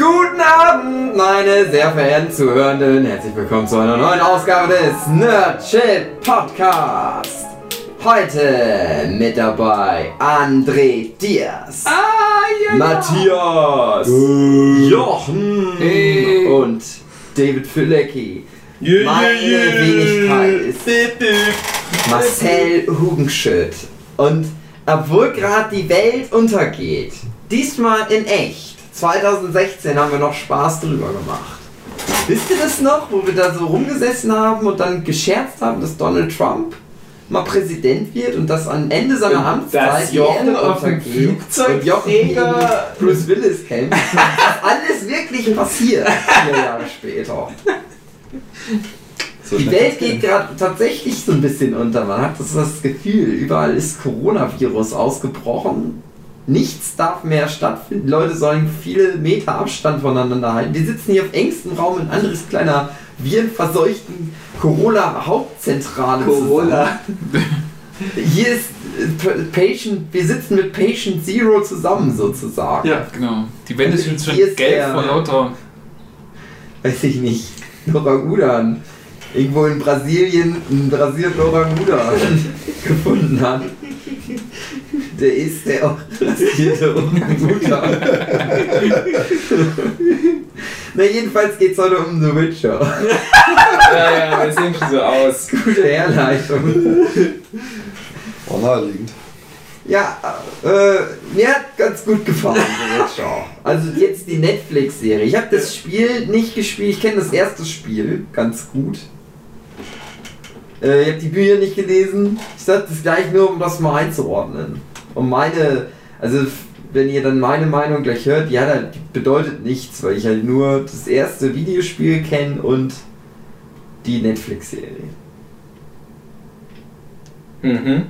Guten Abend, meine sehr verehrten Zuhörenden. Herzlich willkommen zu einer neuen Ausgabe des Nerd Shit Podcast. Heute mit dabei André Diaz, Ah, ja, Matthias, Jochen Hey. und David Fülecki. Yeah, Meine yeah. Wenigkeit ist Marcel Hugenschütt. Und obwohl gerade die Welt untergeht, diesmal in echt, 2016 haben wir noch Spaß drüber gemacht. Wisst ihr das noch, wo wir da so rumgesessen haben und dann gescherzt haben, dass Donald Trump mal Präsident wird und dass am Ende seiner Amtszeit die Jochen auf dem Flugzeugträger- Bruce Willis kämpft. Das alles wirklich passiert, vier Jahre später. So Die Welt geht gerade tatsächlich so ein bisschen unter. Man hat das, das Gefühl, überall ist Coronavirus ausgebrochen. Nichts darf mehr stattfinden. Die Leute sollen viele Meter Abstand voneinander halten. Wir sitzen hier auf engstem Raum in anderes kleiner virenverseuchten Corona-Hauptzentrale. Corona. Hier ist äh, Patient, wir sitzen mit Patient Zero zusammen sozusagen. Ja, Genau. Die Wände sind schon Hier ist gelb vor lauter. weiß ich nicht, Orang-Udan irgendwo in Brasilien einen Brasilien Orang-Udan gefunden hat. Der ist der auch rasierte Orang-Udan. Na jedenfalls geht's heute um The Witcher. ja, ja, wir sehen schon so aus. Gute Herleitung. War naheliegend. Ja, äh, mir hat ganz gut gefallen, The Witcher. Also jetzt die Netflix-Serie. Ich habe das Spiel nicht gespielt. Ich kenne das erste Spiel ganz gut. Äh, ich habe die Bücher nicht gelesen. Ich sage das gleich nur, um das mal einzuordnen. Um meine, also wenn ihr dann meine Meinung gleich hört, halt, die bedeutet nichts, weil ich halt nur das erste Videospiel kenne und die Netflix-Serie. Mhm.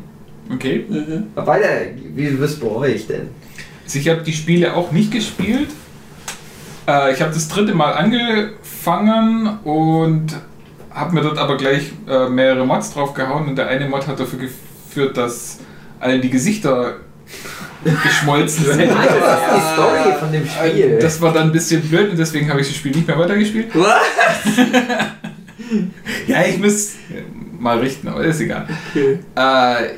Okay. Aber Weiter, wie was bei euch denn? Also ich habe die Spiele auch nicht gespielt. Äh, ich habe das dritte Mal angefangen und habe mir dort aber gleich äh, mehrere Mods drauf gehauen und der eine Mod hat dafür geführt, dass allen die Gesichter geschmolzen sind. Nein, das ist die Story von dem Spiel. Das war dann ein bisschen blöd und deswegen habe ich das Spiel nicht mehr weitergespielt. Ja, ich muss mal richten, aber ist egal. Äh,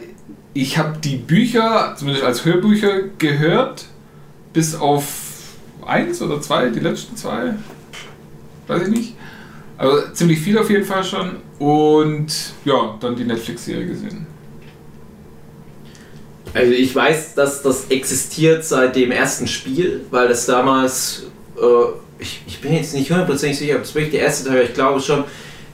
ich habe die Bücher, zumindest als Hörbücher, gehört, bis auf eins oder zwei, die letzten zwei. Weiß ich nicht. Aber ziemlich viel auf jeden Fall schon. Und ja, dann die Netflix-Serie gesehen. Also ich weiß, dass das existiert seit dem ersten Spiel, weil das damals, äh, ich, ich bin jetzt nicht hundertprozentig sicher, ob es wirklich der erste Teil war, ich glaube schon,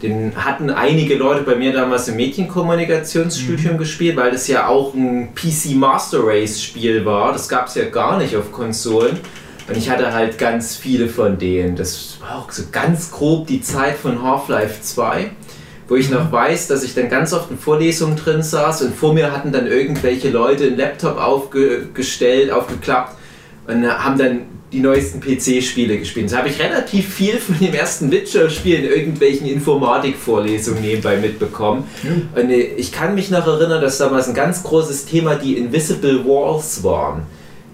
den hatten einige Leute bei mir damals im Mädchenkommunikationsstudium gespielt, weil das ja auch ein PC Master Race Spiel war. Das gab es ja gar nicht auf Konsolen. Und ich hatte halt ganz viele von denen. Das war auch so ganz grob die Zeit von Half-Life 2 wo ich noch weiß, dass ich dann ganz oft in Vorlesungen drin saß und vor mir hatten dann irgendwelche Leute einen Laptop aufgestellt, aufgeklappt und haben dann die neuesten PC-Spiele gespielt. So habe ich relativ viel von dem ersten Witcher-Spiel in irgendwelchen Informatik-Vorlesungen nebenbei mitbekommen. Und äh, ich kann mich noch erinnern, dass damals ein ganz großes Thema die Invisible Walls waren.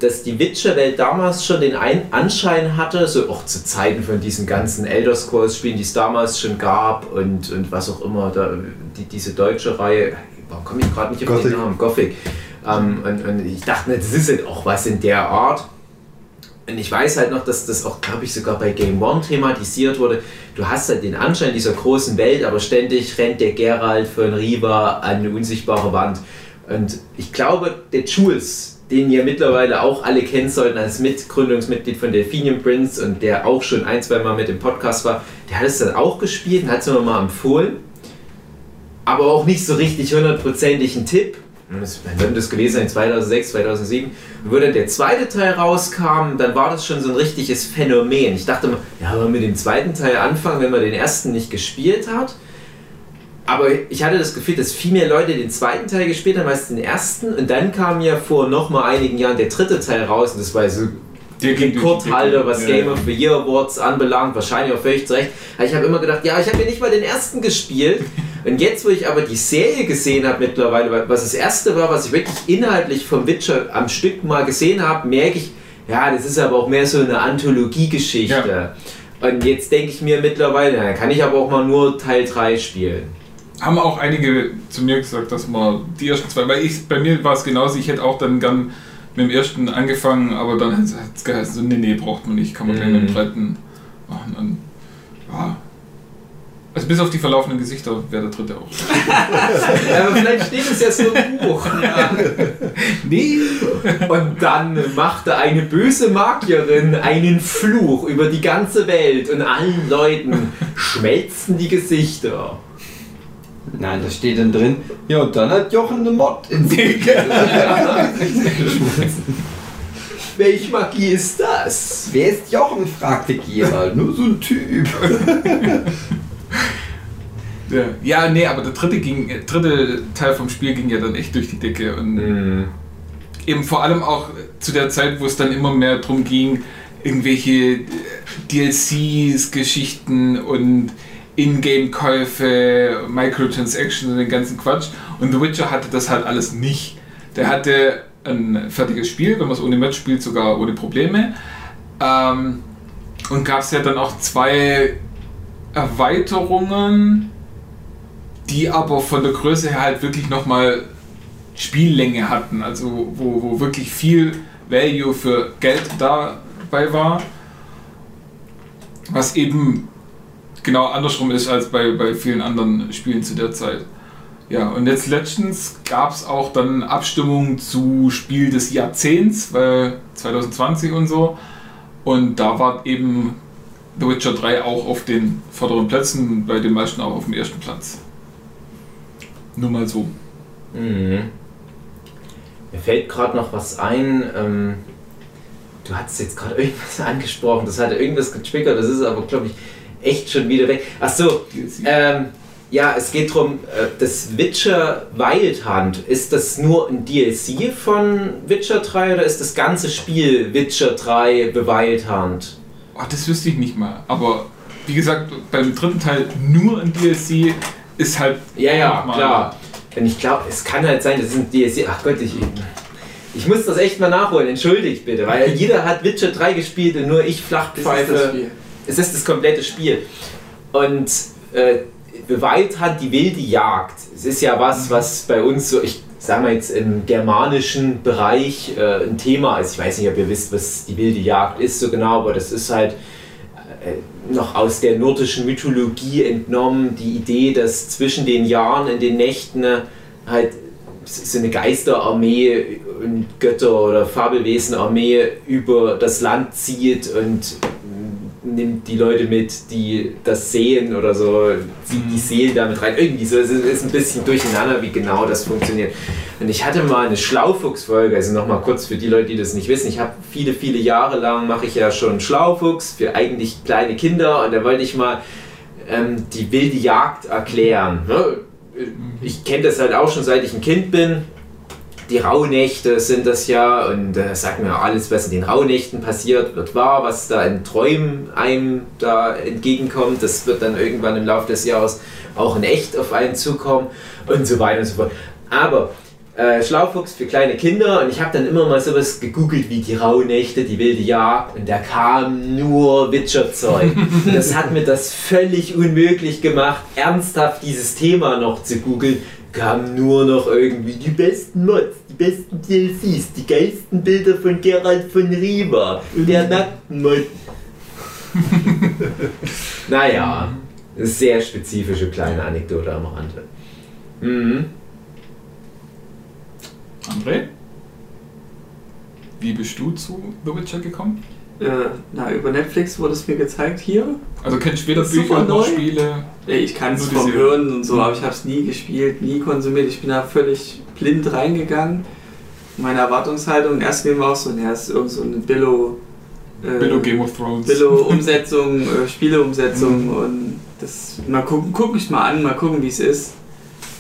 Dass die Witcher-Welt damals schon den Ein Anschein hatte, so auch zu Zeiten von diesen ganzen Elder Scrolls-Spielen, die es damals schon gab und, und was auch immer, da, die, diese deutsche Reihe, warum komme ich gerade nicht auf den. Namen? Gothic. Ähm, und, und ich dachte, das ist halt auch was in der Art. Und ich weiß halt noch, dass das auch, glaube ich, sogar bei Game One thematisiert wurde. Du hast halt den Anschein dieser großen Welt, aber ständig rennt der Geralt von Riva an eine unsichtbare Wand. Und ich glaube, der Jules, den ihr mittlerweile auch alle kennen sollten als Mitgründungsmitglied von Delphinium Prince und der auch schon ein, zwei Mal mit im Podcast war, der hat es dann auch gespielt und hat es mir mal empfohlen. Aber auch nicht so richtig hundertprozentig ein Tipp. Das- wird das gewesen sein? 2006, 2007. Und wo dann der zweite Teil rauskam, dann war das schon so ein richtiges Phänomen. Ich dachte mal, ja, wollen wir mit dem zweiten Teil anfangen, wenn man den ersten nicht gespielt hat? Aber ich hatte das Gefühl, dass viel mehr Leute den zweiten Teil gespielt haben als den ersten. Und dann kam ja vor noch mal einigen Jahren der dritte Teil raus. Und das war so Rekordhalter, Decke. was Ja, Game ja. of the Year Awards anbelangt. Wahrscheinlich auch völlig zu Recht. Aber ich habe immer gedacht, ja, ich habe ja nicht mal den ersten gespielt. Und jetzt, wo ich aber die Serie gesehen habe mittlerweile, was das erste war, was ich wirklich inhaltlich vom Witcher am Stück mal gesehen habe, merke ich, ja, das ist aber auch mehr so eine Anthologiegeschichte. Und jetzt denke ich mir mittlerweile, na, kann ich aber auch mal nur Teil 3 spielen. Haben auch einige zu mir gesagt, dass man die ersten zwei, weil ich, bei mir war es genauso, ich hätte auch dann gern mit dem ersten angefangen, aber dann hat es geheißen, so, nee, nee, braucht man nicht, kann man gleich mit dem Mhm. zweiten machen. Dann, ja. Also bis auf die verlaufenden Gesichter wäre der dritte auch. aber vielleicht steht es ja so im Buch. Nee. Und dann machte eine böse Magierin einen Fluch über die ganze Welt und allen Leuten schmelzten die Gesichter. Nein, da steht dann drin, ja, und dann hat Jochen eine Mod ins Welche Magie ist das? Wer ist Jochen? fragte Gerald. Nur so ein Typ. Ja, ja, nee, aber der dritte, ging, äh, dritte Teil vom Spiel ging ja dann echt durch die Decke. Und Mhm. eben vor allem auch zu der Zeit, wo es dann immer mehr darum ging, irgendwelche DLCs, Geschichten und Ingame-Käufe, Microtransactions und den ganzen Quatsch. Und The Witcher hatte das halt alles nicht. Der hatte ein fertiges Spiel, wenn man es ohne Match spielt, sogar ohne Probleme. Ähm, und gab es ja dann auch zwei Erweiterungen, die aber von der Größe her halt wirklich nochmal Spiellänge hatten, also wo, wo wirklich viel Value für Geld dabei war, was eben genau andersrum ist als bei, bei vielen anderen Spielen zu der Zeit. Ja, und jetzt letztens gab es auch dann Abstimmungen zu Spiel des Jahrzehnts, weil 2020 und so. Und da war eben The Witcher 3 auch auf den vorderen Plätzen, bei den meisten auch auf dem ersten Platz. Nur mal so. Mhm. Mir fällt gerade noch was ein. Ähm, du hattest jetzt gerade irgendwas angesprochen, das hatte irgendwas getriggert, das ist aber, glaube ich, echt schon wieder weg. Ach so, ähm, ja, es geht darum, äh, das Witcher Wild Hunt, ist das nur ein DLC von Witcher 3 oder ist das ganze Spiel Witcher 3 The Wild Hunt? Oh, das wüsste ich nicht mal. Aber wie gesagt, beim dritten Teil nur ein DLC ist halt. Ja, ja, klar. Und ich glaube, es kann halt sein, das ist ein DLC. Ach Gott, ich, ich muss das echt mal nachholen, entschuldigt bitte, weil jeder hat Witcher 3 gespielt und nur ich Flachpfeife. Es ist das komplette Spiel. Und äh, Wild hat die wilde Jagd. Es ist ja was, was bei uns so, ich sag mal jetzt im germanischen Bereich äh, ein Thema ist. Ich weiß nicht, ob ihr wisst, was die wilde Jagd ist so genau, aber das ist halt äh, noch aus der nordischen Mythologie entnommen, die Idee, dass zwischen den Jahren in den Nächten äh, halt so eine Geisterarmee und Götter- oder Fabelwesenarmee über das Land zieht und nimmt die Leute mit, die das sehen oder so, zieht die Seelen damit rein. Irgendwie so, es ist- ist ein bisschen durcheinander, wie genau das funktioniert. Und ich hatte mal eine Schlaufuchs-Folge, also nochmal kurz für die Leute, die das nicht wissen. Ich habe viele, viele Jahre lang mache ich ja schon Schlaufuchs für eigentlich kleine Kinder und da wollte ich mal ähm, die wilde Jagd erklären. Ne? Ich kenne das halt auch schon seit ich ein Kind bin. Die Rauhnächte sind das ja und äh, sagt mir alles, was in den Rauhnächten passiert, wird wahr, was da in Träumen einem da entgegenkommt. Das wird dann irgendwann im Laufe des Jahres auch in echt auf einen zukommen und so weiter und so fort. Aber äh, Schlaufuchs für kleine Kinder und ich habe dann immer mal sowas gegoogelt wie die Rauhnächte, die wilde Jagd und da kam nur Witcher-Zeug. das hat mir das völlig unmöglich gemacht, ernsthaft dieses Thema noch zu googeln. Kamen nur noch irgendwie die besten Mods, die besten DLCs, die geilsten Bilder von Geralt von Riva, der nackten Mod. naja, sehr spezifische kleine Anekdote am Rande. Mhm. André? Wie bist du zu The Witcher gekommen? Äh, na, über Netflix wurde es mir gezeigt hier. Also kennst du weder Super Bücher noch neu. Spiele? Ich kann es vom. Hören und so, aber ich habe es nie gespielt, nie konsumiert. Ich bin da völlig blind reingegangen. Meine Erwartungshaltung, erst war auch so, naja, es ist irgend so eine Billo... Äh, Billo Game of Thrones. Billo-Umsetzung, äh, Spieleumsetzung und das mal gucken, guck ich mal an, mal gucken, wie es ist.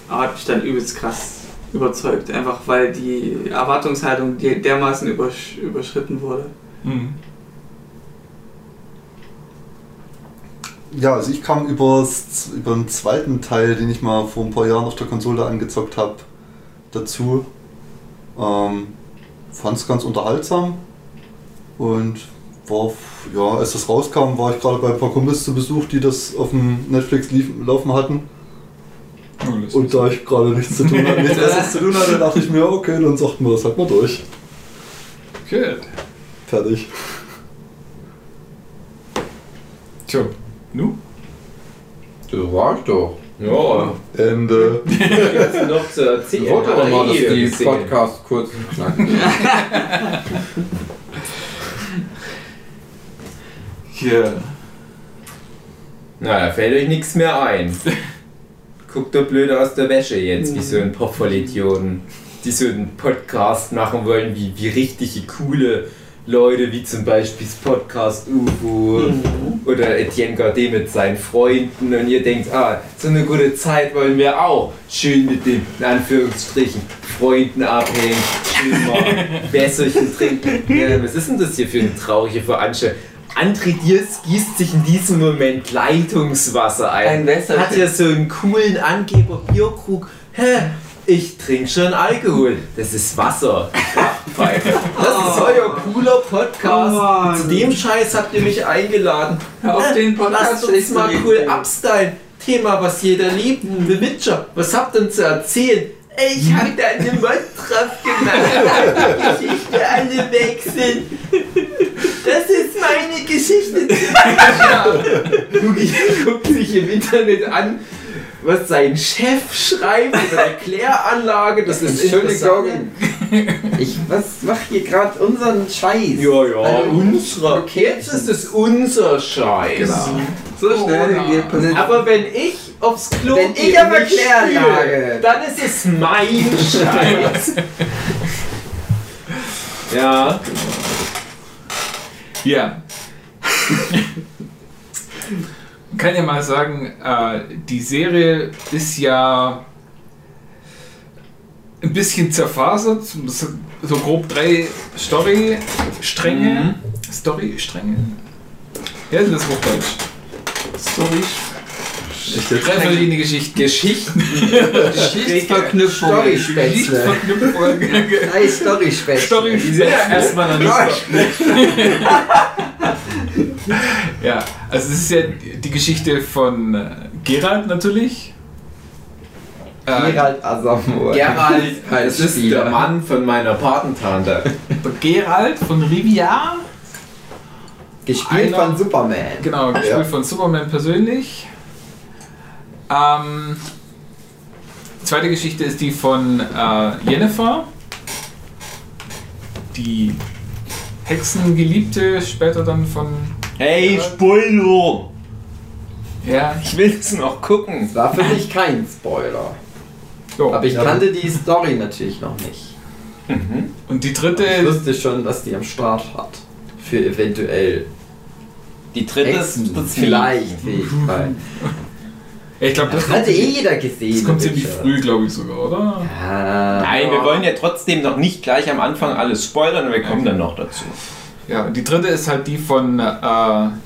Aber hat mich dann übelst krass überzeugt, einfach weil die Erwartungshaltung dermaßen übersch überschritten wurde. Mhm. Ja, also ich kam übers, über den zweiten Teil, den ich mal vor ein paar Jahren auf der Konsole angezockt habe, dazu. Ähm, Fand es ganz unterhaltsam. Und war, ja, als das rauskam, war ich gerade bei ein paar Kumpels zu Besuch, die das auf dem Netflix lief, laufen hatten. Oh, Und da ich gerade nichts zu tun hatte, nichts Besseres zu tun hatte, dachte ich mir, okay, dann sagt man das halt mal durch. Gut. Fertig. Tja, nu? Das war ich doch. Ja, Ende. was noch zu erzählen? Ich wollte aber er mal, dass eh die gesehen. Podcast kurz und knackig Ja. Na, da fällt euch nichts mehr ein. Guckt doch blöd aus der Wäsche jetzt, wie so ein paar Vollidioten, die so einen Podcast machen wollen, wie, wie richtige coole Leute, wie zum Beispiel das Podcast UFO oder Etienne Gardet mit seinen Freunden und ihr denkt, ah, so eine gute Zeit wollen wir auch. Schön mit den, in Anführungsstrichen, Freunden abhängen, schön mal Wässerchen trinken. Ja, was ist denn das hier für eine traurige Veranstaltung? André Diers gießt sich in diesem Moment Leitungswasser ein. Ein. Hat ja so einen coolen Angeber Bierkrug. Hä? Ich trinke schon Alkohol. Das ist Wasser. Schwachpfeife. Das ist euer cooler Podcast. Oh. Zu dem Scheiß habt ihr mich eingeladen. Hör auf, den Podcast Lasst uns mal cool abstylen. Thema, was jeder liebt. The Witcher. Was habt ihr denn zu erzählen? Ey, Ich hab da eine Mod drauf gemacht. Die Geschichte alle wechseln. Das ist meine Geschichte. Lugi guckt sich im Internet an, was sein Chef schreibt über eine Kläranlage. Das ist Entschuldigung. interessant. Ich was mach hier gerade unseren Scheiß? Ja, ja, Also, unserer. okay. Jetzt ist es unser Scheiß. Genau. So schnell passiert. Aber wenn ich aufs Klo Wenn gehe ich aber spüle, dann ist es mein Scheiß. ja. Ja. Man kann ja mal sagen, äh, die Serie ist ja ein bisschen zerfasert. So, so grob drei Story-Stränge. Story-Stränge? Ja, das ist Hochdeutsch. Drei verschiedene Geschichten. Geschichten. Geschichtsverknüpfung. Story-Spätzle. Drei Story-Spätzle. Story sind erstmal so. Ja, also es ist ja die Geschichte von äh, Gerald natürlich. Äh, Gerald Asamoah. Gerald, das ist Spieler. der Mann von meiner Patentante. Gerald von Rivia. Gespielt Einer- von Superman. Genau, gespielt Ja. von Superman persönlich. Ähm, die zweite Geschichte ist die von äh, Jennifer. Die Hexengeliebte, später dann von. Hey, Spoiler! Ja, Ich will es noch gucken. Das war für mich kein Spoiler. Jo. Aber ich Ja. kannte die Story natürlich noch nicht. Und die Ich dritte. wusste schon, was die am Start hat. Für eventuell Die dritte ist Vielleicht Fähigkeit. Ich glaube, das, Das hatte eh jeder gesehen. das kommt ziemlich früh, glaube ich sogar, oder? Ja. Nein, wir wollen ja trotzdem noch nicht gleich am Anfang alles spoilern, wir kommen dann noch dazu. Ja, und die dritte ist halt die von, äh,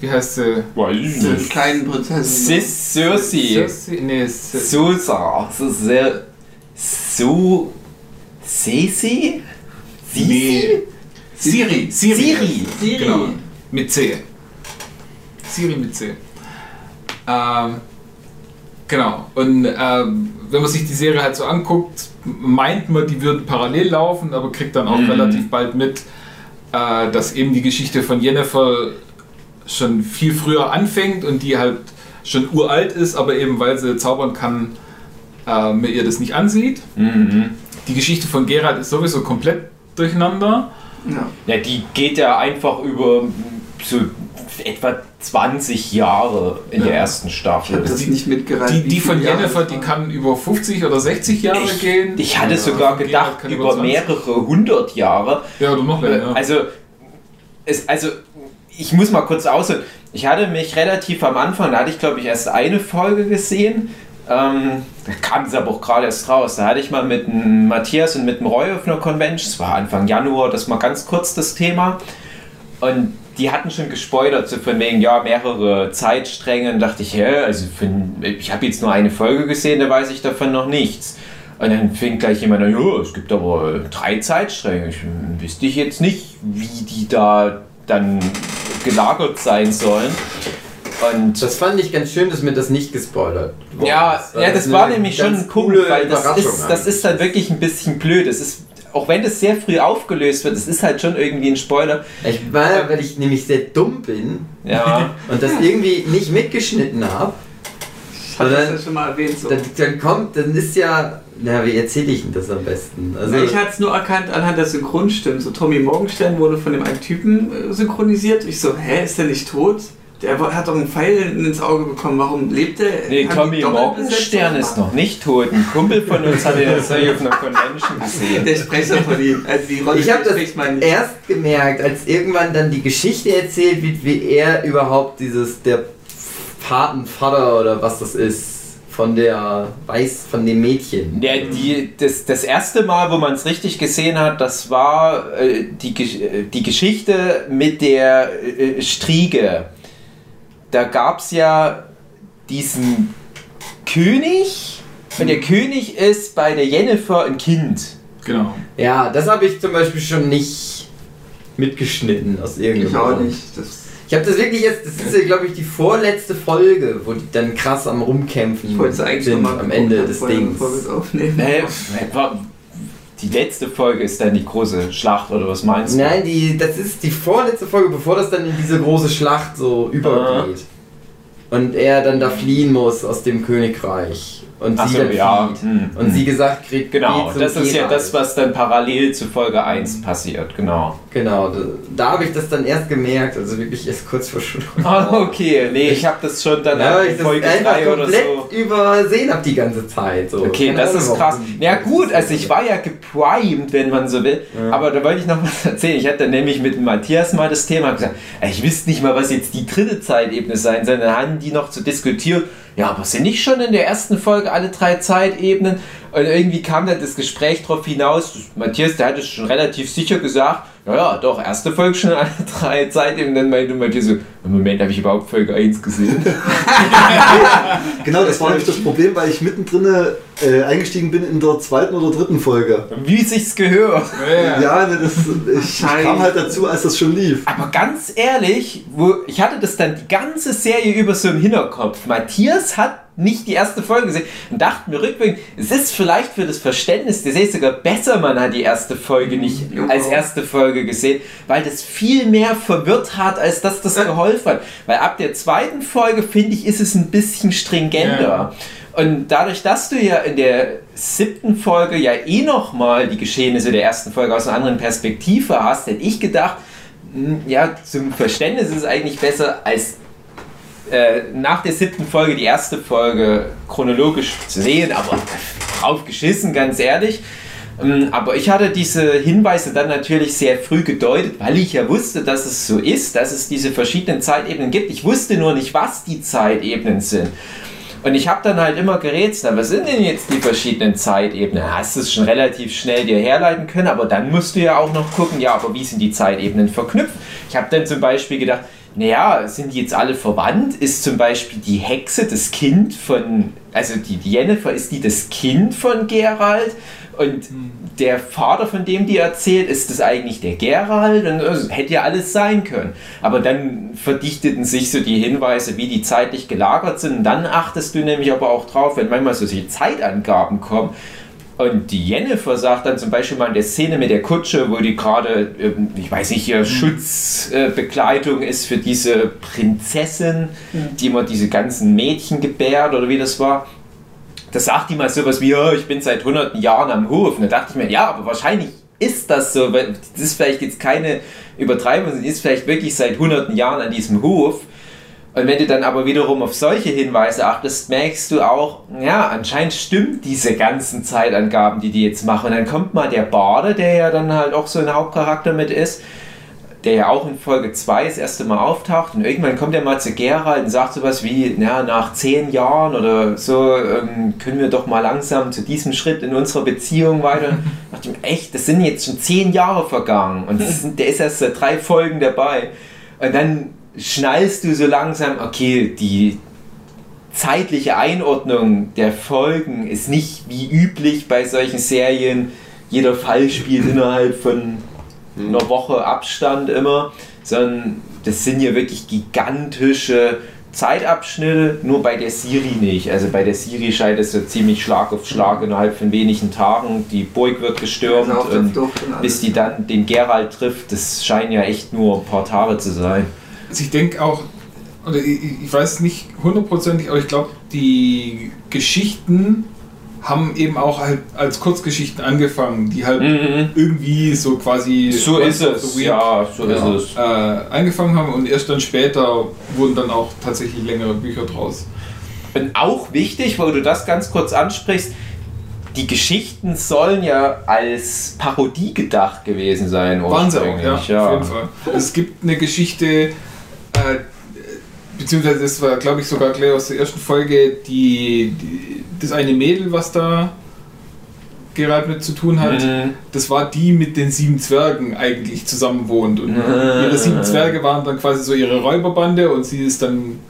wie heißt sie? Die kleinen Prinzessin. Sis Cersei. Cersei? Nee, Ce- Susa. So. Sisi? Sisi? Nee. Siri. Siri. Siri. Siri. Genau. Mit C. Siri mit C. Ähm, genau. Und ähm, wenn man sich die Serie halt so anguckt, meint man, die würden parallel laufen, aber kriegt dann auch Mhm. relativ bald mit, äh, dass eben die Geschichte von Jennifer schon viel früher anfängt und die halt schon uralt ist, aber eben weil sie zaubern kann, äh, mir ihr das nicht ansieht. Mhm. Die Geschichte von Geralt ist sowieso komplett durcheinander. Ja. Ja, die geht ja einfach über so etwa 20 Jahre in der Ja. ersten Ich Staffel. habe das nicht mitgereicht. Die, die von Jennifer, die kann über 50 oder 60 Jahre Ich, gehen. ich hatte Ja, sogar gedacht, über 20. mehrere hundert Jahre. Ja, oder noch mehr. Äh, Ja. Also, es, also, ich muss mal kurz ausholen. Ich hatte mich relativ am Anfang, da hatte ich glaube ich erst eine Folge gesehen. Ähm, da kam es aber auch gerade erst raus. Da hatte ich mal mit dem Matthias und mit dem Roy auf einer Convention. Es war Anfang Januar, das mal ganz kurz das Thema. Und die hatten schon gespoilert, so von wegen, ja, mehrere Zeitstränge. Und dachte ich, hä, also von, ich habe jetzt nur eine Folge gesehen, da weiß ich davon noch nichts. Und dann fängt gleich jemand an, ja, es gibt aber drei Zeitstränge. Ich, hm, wüsste ich jetzt nicht, wie die da dann gelagert sein sollen. Und Das fand ich ganz schön, dass mir das nicht gespoilert worden ja, weil ja, das war nämlich schon ganz cool, weil das Überraschung ist, das ist dann eigentlich. wirklich ein bisschen blöd. Das ist, auch wenn das sehr früh aufgelöst wird, das ist halt schon irgendwie ein Spoiler. Ich war, weil ich nämlich sehr dumm bin Ja. und das irgendwie nicht mitgeschnitten habe. Hatte das Dann- ja schon mal erwähnt. So. Dann, dann kommt, dann ist ja. Na, wie erzähle ich denn das am besten? Also, ich hatte es nur erkannt anhand der Synchronstimmen. So Tommy Morgenstern wurde von dem einen Typen äh, synchronisiert. Ich so, hä, ist der nicht tot? Der hat doch einen Pfeil ins Auge bekommen. Warum lebt der? Nee, Tommy Morgenstern ist noch nicht tot. Ein Kumpel von uns hat ihn jetzt auf einer Convention gesehen. Der Sprecher von ihm. Also die Rolle ich habe das erst gemerkt, als irgendwann dann die Geschichte erzählt wird, wie er überhaupt dieses, der Patenvater oder was das ist, von der Weiß, von dem Mädchen. Ja, die, das, das erste Mal, wo man es richtig gesehen hat, das war äh, die, äh, die Geschichte mit der äh, Striege. Da gab es ja diesen König und der König ist bei der Jennifer ein Kind. Genau. Ja, das habe ich zum Beispiel schon nicht mitgeschnitten aus irgendeinem Ich auch nicht. Das, Ich habe das wirklich erst, das ist ja glaube ich die vorletzte Folge, wo die dann krass am rumkämpfen ich eigentlich sind am Ende des Dings. Bevor wir es aufnehmen. Nee, die letzte Folge ist dann die große Schlacht oder was meinst du? Nein, die, das ist die vorletzte Folge, bevor das dann in diese große Schlacht so übergeht. Und er dann da fliehen muss aus dem Königreich. Und Ach sie so, dann ja. Hm, Und hm. sie gesagt kriegt, Genau, das ist ja Geralt. das, was dann parallel zu Folge 1 passiert, genau. Genau, da, da habe ich das dann erst gemerkt, also wirklich erst kurz vor Schluss. Ah, okay, nee, ich habe das schon dann Ja, das Folge einfach 3 oder so. übersehen habe die ganze Zeit. So. Okay, Keine das Ahnung, ist krass. Ja gut, also ich war ja geprimed, wenn man so will. Ja. Aber da wollte ich noch was erzählen. Ich hatte nämlich mit Matthias mal das Thema gesagt, ich wüsste nicht mal, was jetzt die dritte Zeitebene sein soll. Dann haben die noch zu diskutieren, ja, aber sind nicht schon in der ersten Folge alle drei Zeitebenen? Und irgendwie kam dann das Gespräch darauf hinaus, Matthias, der hat es schon relativ sicher gesagt, ja, ja, doch, erste Folge schon alle drei Zeitebenen. Dann meinte Matthias so, im Moment habe ich überhaupt Folge 1 gesehen. Genau, das war nämlich das Problem, weil ich mittendrin äh, eingestiegen bin in der zweiten oder dritten Folge. Wie sich's gehört. Ja, Ja, ne, das, ich, ich kam halt dazu, als das schon lief. Aber ganz ehrlich, wo, ich hatte das dann die ganze Serie über so im Hinterkopf. Matthias hat nicht die erste Folge gesehen und dachte mir rückwirkend, es ist vielleicht für das Verständnis der Serie sogar besser, man hat die erste Folge nicht als erste Folge gesehen, weil das viel mehr verwirrt hat, als dass das geholfen hat. Weil ab der zweiten Folge, finde ich, ist es ein bisschen stringenter. Ja. Und dadurch, dass du ja in der siebten Folge ja eh nochmal die Geschehnisse der ersten Folge aus einer anderen Perspektive hast, hätte ich gedacht, hm, ja, zum Verständnis ist es eigentlich besser, als äh, nach der siebten Folge die erste Folge chronologisch zu sehen, aber drauf geschissen, ganz ehrlich. Ähm, Aber ich hatte diese Hinweise dann natürlich sehr früh gedeutet, weil ich ja wusste, dass es so ist, dass es diese verschiedenen Zeitebenen gibt. Ich wusste nur nicht, was die Zeitebenen sind. Und ich habe dann halt immer gerätselt, was sind denn jetzt die verschiedenen Zeitebenen? Hast du es schon relativ schnell dir herleiten können, aber dann musst du ja auch noch gucken, ja, aber wie sind die Zeitebenen verknüpft? Ich habe dann zum Beispiel gedacht, naja, sind die jetzt alle verwandt? Ist zum Beispiel die Hexe das Kind von, also die, Jennifer, ist die das Kind von Gerald? Und der Vater, von dem die erzählt, ist das eigentlich der Gerald? Und das hätte ja alles sein können. Aber dann verdichteten sich so die Hinweise, wie die zeitlich gelagert sind. Und dann achtest du nämlich aber auch drauf, wenn manchmal so solche Zeitangaben kommen. Und die Jennifer sagt dann zum Beispiel mal in der Szene mit der Kutsche, wo die gerade, ähm, ich weiß nicht, hier Schutzbekleidung ist für diese Prinzessin, die immer diese ganzen Mädchen gebärt oder wie das war. Da sagt die mal sowas wie, ja, ich bin seit hunderten Jahren am Hof. Und da dachte ich mir, ja, aber wahrscheinlich ist das so, weil das ist vielleicht jetzt keine Übertreibung, sie ist vielleicht wirklich seit hunderten Jahren an diesem Hof. Und wenn du dann aber wiederum auf solche Hinweise achtest, merkst du auch, ja, anscheinend stimmt diese ganzen Zeitangaben, die die jetzt machen. Und dann kommt mal der Bade, der ja dann halt auch so ein Hauptcharakter mit ist, der ja auch in Folge 2 das erste Mal auftaucht. Und irgendwann kommt er mal zu Gerald und sagt sowas wie, na, nach zehn Jahren oder so ähm, können wir doch mal langsam zu diesem Schritt in unserer Beziehung weiter. Ich dachte mir, echt, das sind jetzt schon zehn Jahre vergangen. Und sind, der ist erst seit drei Folgen dabei. Und dann schnallst du so langsam, okay, die zeitliche Einordnung der Folgen ist nicht wie üblich bei solchen Serien. Jeder Fall spielt innerhalb von einer Woche Abstand immer, sondern das sind ja wirklich gigantische Zeitabschnitte, nur bei der Siri nicht. Also bei der Siri scheint es so ziemlich Schlag auf Schlag innerhalb von wenigen Tagen. Die Burg wird gestürmt Also und bis die dann den Geralt trifft, das scheinen ja echt nur ein paar Tage zu sein. Also ich denke auch, oder ich, ich weiß nicht hundertprozentig, aber ich glaube, die Geschichten haben eben auch halt als Kurzgeschichten angefangen, die halt Mhm. irgendwie so quasi So ist so es. weird, Ja, so genau, ist es. Äh, angefangen haben und erst dann später wurden dann auch tatsächlich längere Bücher draus. Und auch wichtig, weil du das ganz kurz ansprichst, die Geschichten sollen ja als Parodie gedacht gewesen sein. Waren sie auch, ja, ursprünglich, auf jeden Fall. Es gibt eine Geschichte, äh, beziehungsweise das war, glaube ich, sogar gleich aus der ersten Folge, die, die das eine Mädel, was da Geralt mit zu tun hat, Mhm. das war die mit den sieben Zwergen eigentlich zusammen wohnt. Und Ah. ihre sieben Zwerge waren dann quasi so ihre Räuberbande und sie ist dann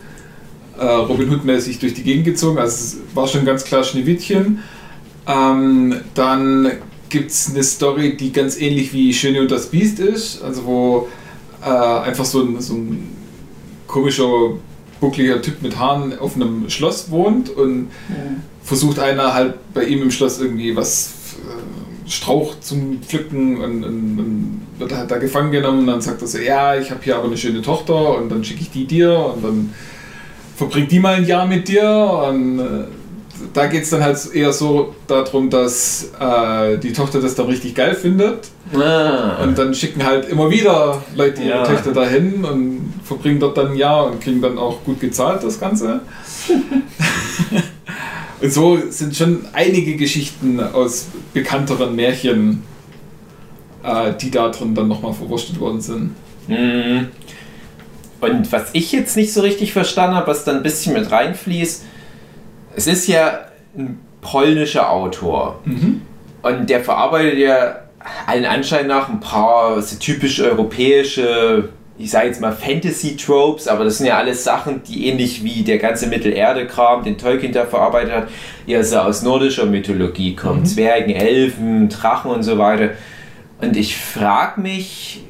äh, Robin Hood-mäßig durch die Gegend gezogen. Also es war schon ganz klar Schneewittchen. Ähm, dann gibt es eine Story, die ganz ähnlich wie Schöne und das Biest ist, also wo äh, einfach so ein, so ein komischer, buckliger Typ mit Haaren auf einem Schloss wohnt und versucht einer halt bei ihm im Schloss irgendwie was äh, Strauch zum Pflücken und, und, und wird halt da gefangen genommen und dann sagt er so, ja, ich habe hier aber eine schöne Tochter und dann schicke ich die dir und dann verbringt die mal ein Jahr mit dir und äh, da geht es dann halt eher so darum, dass äh, die Tochter das dann richtig geil findet Ah. und dann schicken halt immer wieder Leute ihre Ja. Töchter dahin und verbringen dort dann ein Jahr und kriegen dann auch gut gezahlt das Ganze. und so sind schon einige Geschichten aus bekannteren Märchen, äh, die da drin dann nochmal verwurstet worden sind. Mhm. Und was ich jetzt nicht so richtig verstanden habe, was dann ein bisschen mit reinfließt, es ist ja ein polnischer Autor. Und der verarbeitet ja allen Anschein nach ein paar so typisch europäische, ich sage jetzt mal Fantasy-Tropes, aber das sind ja alles Sachen, die ähnlich wie der ganze Mittelerde-Kram, den Tolkien da verarbeitet hat, eher so aus nordischer Mythologie kommen. Zwergen, Elfen, Drachen und so weiter. Und ich frage mich,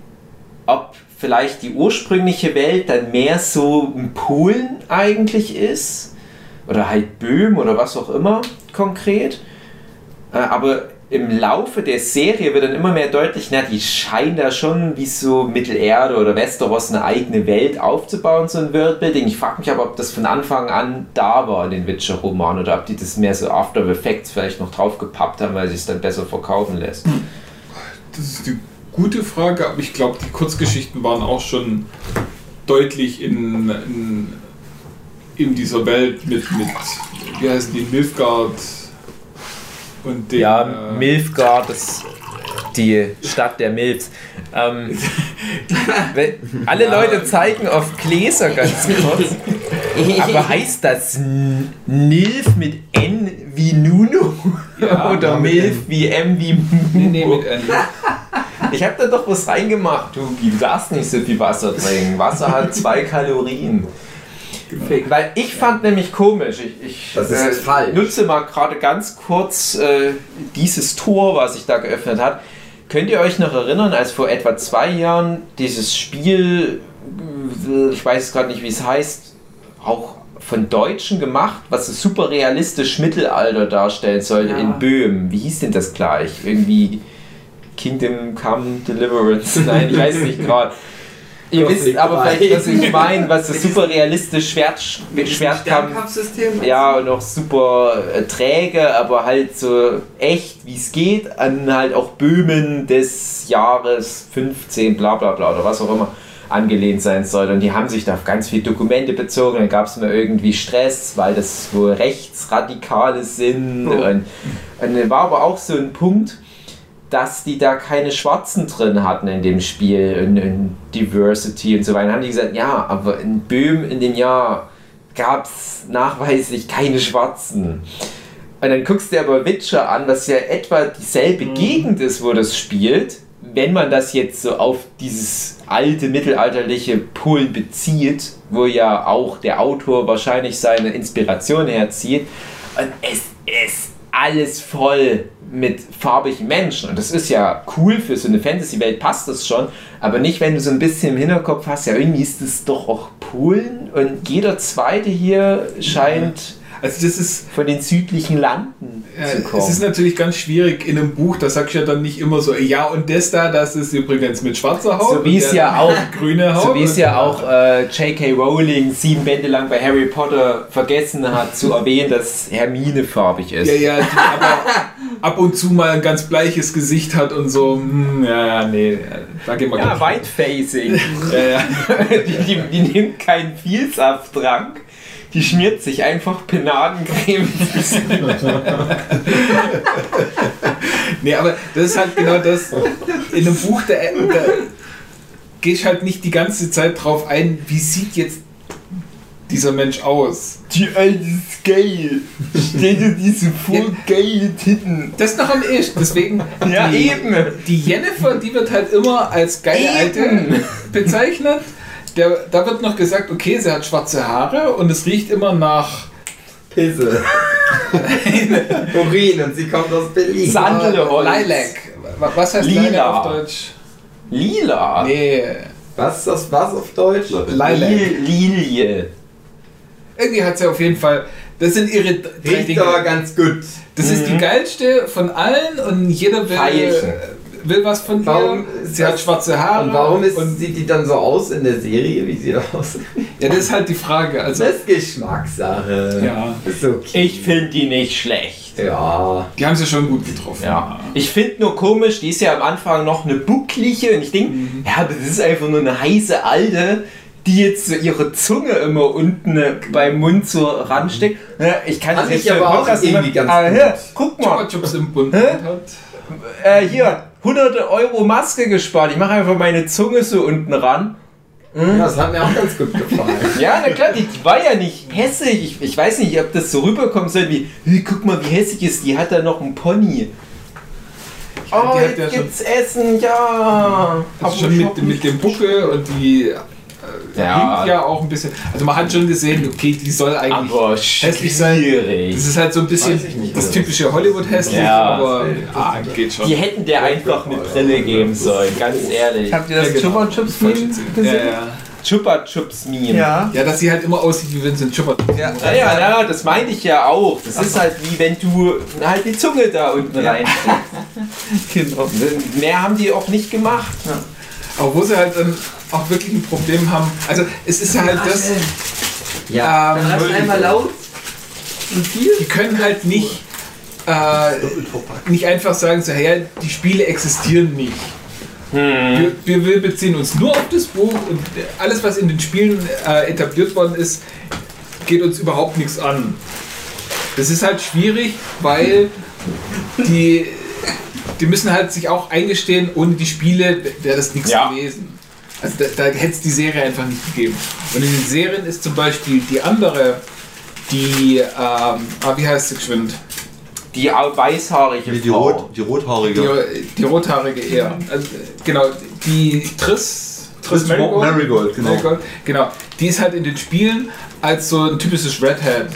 ob vielleicht die ursprüngliche Welt dann mehr so ein Polen eigentlich ist. Oder halt Böhm oder was auch immer konkret. Äh, Aber im Laufe der Serie wird dann immer mehr deutlich, na, die scheinen da schon wie so Mittelerde oder Westeros eine eigene Welt aufzubauen, so ein Worldbuilding. Ich frage mich aber, ob das von Anfang an da war in den Witcher-Romanen oder ob die das mehr so After Effects vielleicht noch draufgepappt haben, weil sich es dann besser verkaufen lässt. Das ist die gute Frage, aber ich glaube, die Kurzgeschichten waren auch schon deutlich in, in, in dieser Welt mit, mit wie heißen die, Nilfgaard und den, Ja, äh, Milfgard, das die Stadt der Milfs. Ähm, alle Leute zeigen auf Gläser ganz kurz. Aber heißt das N- Nilf mit N wie Nuno? Ja, Oder ja, mit Milf N. wie M wie Nee, nee, Mumu? mit N. Ich habe da doch was reingemacht, du. Du darfst nicht so viel Wasser trinken. Wasser hat zwei Kalorien. Weil ich fand nämlich komisch, ich, ich falsch. nutze mal gerade ganz kurz äh, dieses Tor, was sich da geöffnet hat. Könnt ihr euch noch erinnern, als vor etwa zwei Jahren dieses Spiel, äh, ich weiß gerade nicht, wie es heißt, auch von Deutschen gemacht, was so super realistisch Mittelalter darstellen sollte Ja. in Böhmen. Wie hieß denn das gleich? Irgendwie Kingdom Come Deliverance? Nein, ich weiß nicht gerade. Ihr wisst aber dabei. vielleicht, was ich meine, was so super realistisch Schwert, Schwertkampf ja, und auch super äh, träge, aber halt so echt, wie es geht, an halt auch Böhmen des Jahres 15, bla bla bla oder was auch immer angelehnt sein soll. Und die haben sich da auf ganz viele Dokumente bezogen. Dann gab es mal irgendwie Stress, weil das wohl Rechtsradikale sind. Oh. Und, und war aber auch so ein Punkt, dass die da keine Schwarzen drin hatten in dem Spiel, in, in Diversity und so weiter. Dann haben die gesagt, ja, aber in Böhmen in dem Jahr gab es nachweislich keine Schwarzen. Und dann guckst du dir aber Witcher an, was ja etwa dieselbe Gegend ist, wo das spielt. Wenn man das jetzt so auf dieses alte mittelalterliche Polen bezieht, wo ja auch der Autor wahrscheinlich seine Inspiration herzieht. Und es ist alles voll mit farbigen Menschen. Und das ist ja cool für so eine Fantasy-Welt, passt das schon. Aber nicht, wenn du so ein bisschen im Hinterkopf hast, ja, irgendwie ist das doch auch Polen. Und jeder zweite hier scheint Also das ist, von den südlichen Landen zu äh, kommen. es ist natürlich ganz schwierig in einem Buch, da sagst du ja dann nicht immer so, ja und das da, das ist übrigens mit schwarzer Haut. So wie es ja auch, grüne Haut. so wie es ja auch äh, J.K. Rowling sieben Bände lang bei Harry Potter vergessen hat zu erwähnen, dass Hermine farbig ist. Ja, ja, die aber ab und zu mal ein ganz bleiches Gesicht hat und so, hm, ja, ja, nee, da gehen wir Ja. Whitefacing. Ja, ja. die, die, die nimmt keinen Vielsafttrank. Die schmiert sich einfach Penadencreme. Nee, aber das ist halt genau das. In einem Buch, da, da gehst halt nicht die ganze Zeit drauf ein, wie sieht jetzt dieser Mensch aus. Die alte ist geil. Stell dir diese vor, geile Titten. Das ist noch am ehesten. Deswegen, Ja, die, eben. die Jennifer, die wird halt immer als geile Eben. Alte bezeichnet. Der, da wird noch gesagt, okay, sie hat schwarze Haare und es riecht immer nach. Pisse. Urin und sie kommt aus Berlin. Sandelholz. Lilac. Was heißt Lila. Lilac auf Deutsch? Lila. Nee, Was ist das was auf Deutsch? Lilac. Lil- Lilie. Irgendwie hat sie auf jeden Fall. Das sind ihre drei Riecht Dinge. aber ganz gut. Das ist die geilste von allen und jeder will, Veilchen. Will was von Warum ist Sie hat schwarze Haare. Und warum ist, und, sieht die dann so aus in der Serie, wie sie aussieht? Ja, das ist halt die Frage. Also, Das ist Geschmackssache. ja, Ist okay. Ich finde die nicht schlecht. Ja. die haben sie schon gut getroffen. Ja. Ich finde nur komisch, die ist ja am Anfang noch eine bucklige und ich denke, ja, aber das ist einfach nur eine heiße Alte, die jetzt so ihre Zunge immer unten beim Mund so ransteckt. Ja, Ich kann das jetzt für aber auch irgendwie nicht- ganz Ah, guck Chupa mal, Chups im Bund hat. Äh, hier, hunderte Euro Maske gespart. Ich mache einfach meine Zunge so unten ran. ja, das hat mir auch ganz gut gefallen. Ja, na klar, die, war ja nicht hässlich. Ich, ich weiß nicht, ob das so rüberkommen soll wie, hey, guck mal, wie hässlich ist die, hat da noch einen Pony. Oh, die hat jetzt ja schon- gibt's Essen, ja. Also schon mit, mit dem Buckel und die Ja. ja auch ein bisschen. Also man hat schon gesehen, okay, die soll eigentlich Aber hässlich sein. schwierig. Das ist halt so ein bisschen nicht, das typische Hollywood hässlich, Ja. aber ah, geht schon. Die hätten der einfach eine Brille geben sollen, ganz ehrlich. Habt ihr Ja, das genau. Chupa Chups Meme gesehen? Ja, ja. Chupa Chups Meme. Ja. ja, dass sie halt immer aussieht wie Vincent Chupper. Ja. Ja, ja, ja, das meinte ich ja auch. Das ist halt wie wenn du halt die Zunge da unten rein. Genau. Mehr haben die auch nicht gemacht. Aber wo sie halt dann auch wirklich ein Problem haben. Also es ist halt das, Ja. ähm, Dann lass einmal laut. Und viel? die können halt nicht, äh, nicht einfach sagen, so, hey, die Spiele existieren nicht. Wir, wir, wir beziehen uns nur auf das Buch und alles, was in den Spielen äh, etabliert worden ist, geht uns überhaupt nichts an. Das ist halt schwierig, weil die, die müssen halt sich auch eingestehen, ohne die Spiele wäre das nichts Ja. gewesen. Also da, da hätte es die Serie einfach nicht gegeben. Und in den Serien ist zum Beispiel die andere, die, ähm, ah, wie heißt sie geschwind? Die weißhaarige Wie die, Frau. Rot, die Rothaarige. Die, die rothaarige eher. Also, genau, die Triss, Triss Triss Marigold, genau. Marigold, genau. Die ist halt in den Spielen als so ein typisches Redhead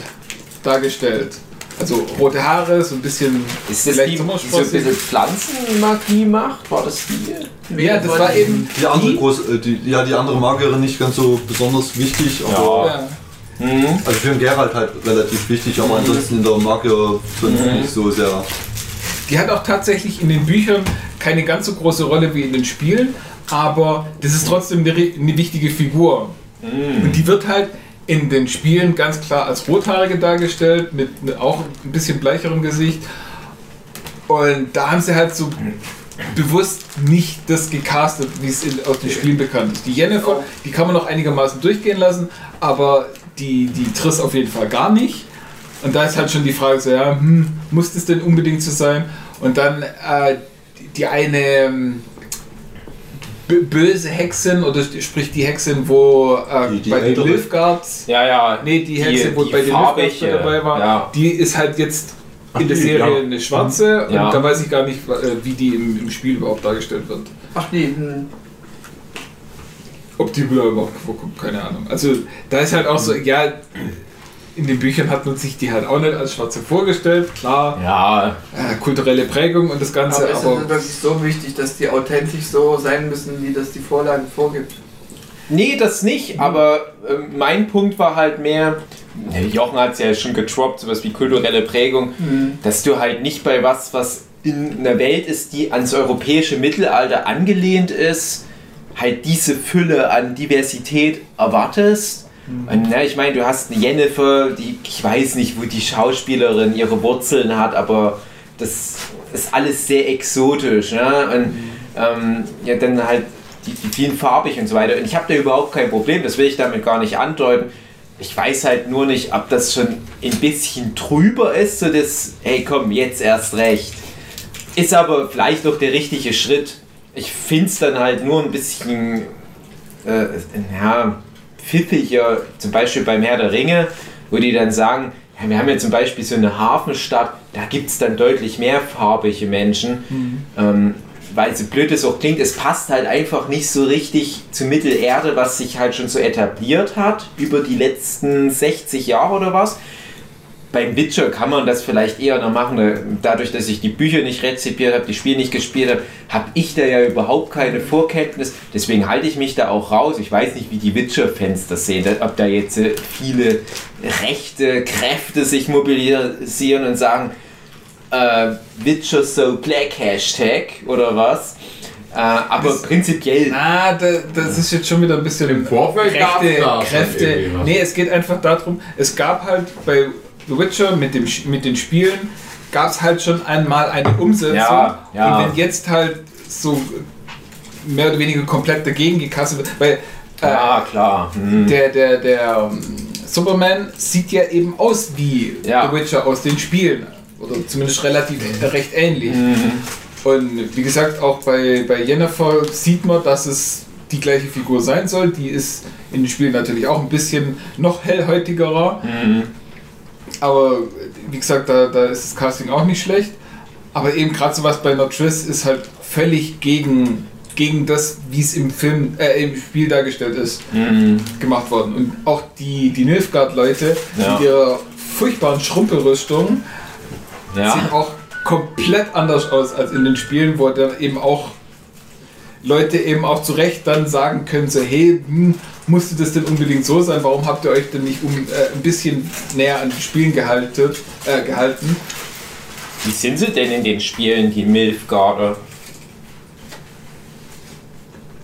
dargestellt. Also rote Haare, so ein bisschen Ist das vielleicht die, die so ein bisschen Pflanzenmagie macht? War das die? Ja, das war eben Die andere, Groß, äh, die, ja, die andere Magierin nicht ganz so besonders wichtig, aber Ja. Mhm. also für den Geralt halt relativ wichtig, aber ansonsten in der Magier sonst nicht so sehr. Die hat auch tatsächlich in den Büchern keine ganz so große Rolle wie in den Spielen, aber das ist trotzdem eine, eine wichtige Figur. Und die wird halt in den Spielen ganz klar als Rothaarige dargestellt, mit ne- auch ein bisschen bleicherem Gesicht. Und da haben sie halt so bewusst nicht das gecastet, wie es in, aus den Spielen bekannt ist. Die Jennifer, die kann man noch einigermaßen durchgehen lassen, aber die, die Triss auf jeden Fall gar nicht. Und da ist halt schon die Frage so, ja, hm, muss das denn unbedingt so sein? Und dann äh, die- eine ähm, böse Hexin, oder sprich die Hexin, wo äh, Die- die bei den ältere. Nilfgaards, Ja, ja. nee, die Hexe, wo die bei den Nilfgaards farbige, dabei war, ja. die ist halt jetzt in der die, Serie ja. eine schwarze und Ja. da weiß ich gar nicht, äh, wie die im, im Spiel überhaupt dargestellt wird. Ach nee, hm. Ob die überhaupt vorkommt, keine Ahnung. Also da ist halt auch so, ja, in den Büchern hat man sich die halt auch nicht als Schwarze vorgestellt, klar, Ja, äh, kulturelle Prägung und das Ganze, Aber ist aber, es wirklich so wichtig, dass die authentisch so sein müssen, wie das die Vorlage vorgibt? nee, das nicht, aber ähm, mein Punkt war halt mehr, ne, Jochen hat es ja schon getroppt, sowas wie kulturelle Prägung, dass du halt nicht bei was, was in einer Welt ist, die ans europäische Mittelalter angelehnt ist, halt diese Fülle an Diversität erwartest. Und na, ich meine, du hast eine Jennifer, die ich weiß nicht, wo die Schauspielerin ihre Wurzeln hat, aber das ist alles sehr exotisch. Ne? Und ähm, ja, dann halt die, die vielen farbig und so weiter. Und ich habe da überhaupt kein Problem, das will ich damit gar nicht andeuten. Ich weiß halt nur nicht, ob das schon ein bisschen drüber ist, so das, hey komm, jetzt erst recht. Ist aber vielleicht noch der richtige Schritt. Ich finde es dann halt nur ein bisschen, äh, ja, pfiffiger, zum Beispiel beim Herr der Ringe, wo die dann sagen, ja, wir haben ja zum Beispiel so eine Hafenstadt, da gibt es dann deutlich mehr farbige Menschen. Ähm, weil so blöd es auch klingt, es passt halt einfach nicht so richtig zu Mittelerde, was sich halt schon so etabliert hat über die letzten 60 Jahre oder was. Beim Witcher kann man das vielleicht eher noch machen. da- Dadurch, dass ich die Bücher nicht rezipiert habe, die Spiele nicht gespielt habe, habe ich da ja überhaupt keine Vorkenntnis. Deswegen halte ich mich da auch raus. Ich weiß nicht, wie die Witcher-Fans das sehen. Ob da jetzt äh, viele rechte Kräfte sich mobilisieren und sagen, äh, Witcher so black Hashtag oder was. Äh, aber Das- prinzipiell. na, da, das ist jetzt schon wieder ein bisschen Im Vorfeld Kräfte. was. Nee, es geht einfach darum, es gab halt bei The Witcher mit, dem, mit den Spielen, gab es halt schon einmal eine Umsetzung. Ja, ja. Und wenn jetzt halt so mehr oder weniger komplett dagegen gekasselt wird, weil äh, Ja, klar. Hm. der, der, der ähm, Superman sieht ja eben aus wie Ja. The Witcher aus den Spielen. Oder zumindest relativ äh, recht ähnlich. Und wie gesagt, auch bei, bei Jennifer sieht man, dass es die gleiche Figur sein soll. Die ist in den Spielen natürlich auch ein bisschen noch hellhäutigerer. Mhm. Aber wie gesagt, da, da ist das Casting auch nicht schlecht. Aber eben gerade sowas bei Notris ist halt völlig gegen, gegen das, wie es im Film, äh, im Spiel dargestellt ist, Mhm. gemacht worden. Und auch die, die Nilfgaard-Leute Ja. mit ihrer furchtbaren Schrumpelrüstung sehen Ja. auch komplett anders aus als in den Spielen, wo dann eben auch Leute eben auch zu Recht dann sagen können, so hey, hm, musste das denn unbedingt so sein? Warum habt ihr euch denn nicht um äh, ein bisschen näher an die Spielen gehalten? Äh, gehalten? Wie sind sie denn in den Spielen, die Milfgarder?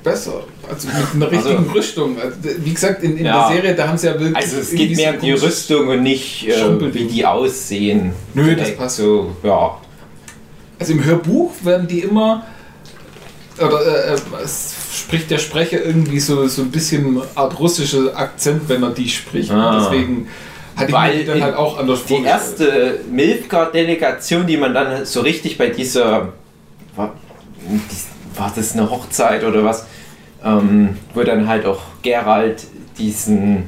Besser. Also mit einer richtigen Also- Rüstung. Also, wie gesagt, in, in Ja. der Serie, da haben sie ja wirklich. Also es geht mehr um die Rüstung und nicht äh, wie die aussehen. Nö, das passt. So, ja. Also im Hörbuch werden die immer, oder äh, äh, es spricht der Sprecher irgendwie so, so ein bisschen Art russischer Akzent, wenn er die spricht. Ah. Deswegen hatte ich Weil mir die dann halt auch anders Die erste Milfgard-Delegation, die man dann so richtig bei dieser. War, war das eine Hochzeit oder was? Ähm, wo dann halt auch Gerald diesen.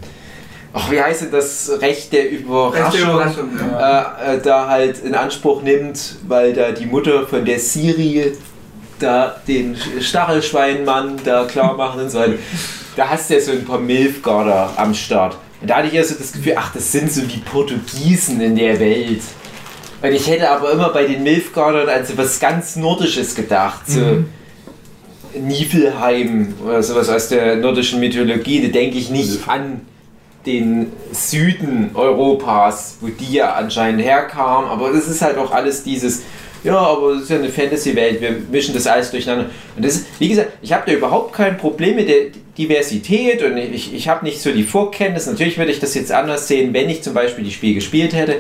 Ach, wie heißt denn das? Recht der Überraschung. Rechte Überraschung, ja. äh, äh, da halt in Anspruch nimmt, weil da die Mutter von der Siri da den Stachelschweinmann da klar machen und so weiter. Da hast du ja so ein paar Milfgarder am Start. Und da hatte ich ja so das Gefühl, ach, das sind so die Portugiesen in der Welt. Und ich hätte aber immer bei den Milfgardern an so was ganz Nordisches gedacht. So Niflheim oder sowas aus der nordischen Mythologie. Da denke ich nicht an den Süden Europas, wo die ja anscheinend herkamen. Aber das ist halt auch alles dieses, ja, aber es ist ja eine Fantasy-Welt, wir mischen das alles durcheinander. Und das ist, wie gesagt, ich habe da überhaupt kein Problem mit der Diversität und ich, ich habe nicht so die Vorkenntnis. Natürlich würde ich das jetzt anders sehen, wenn ich zum Beispiel die Spiel gespielt hätte.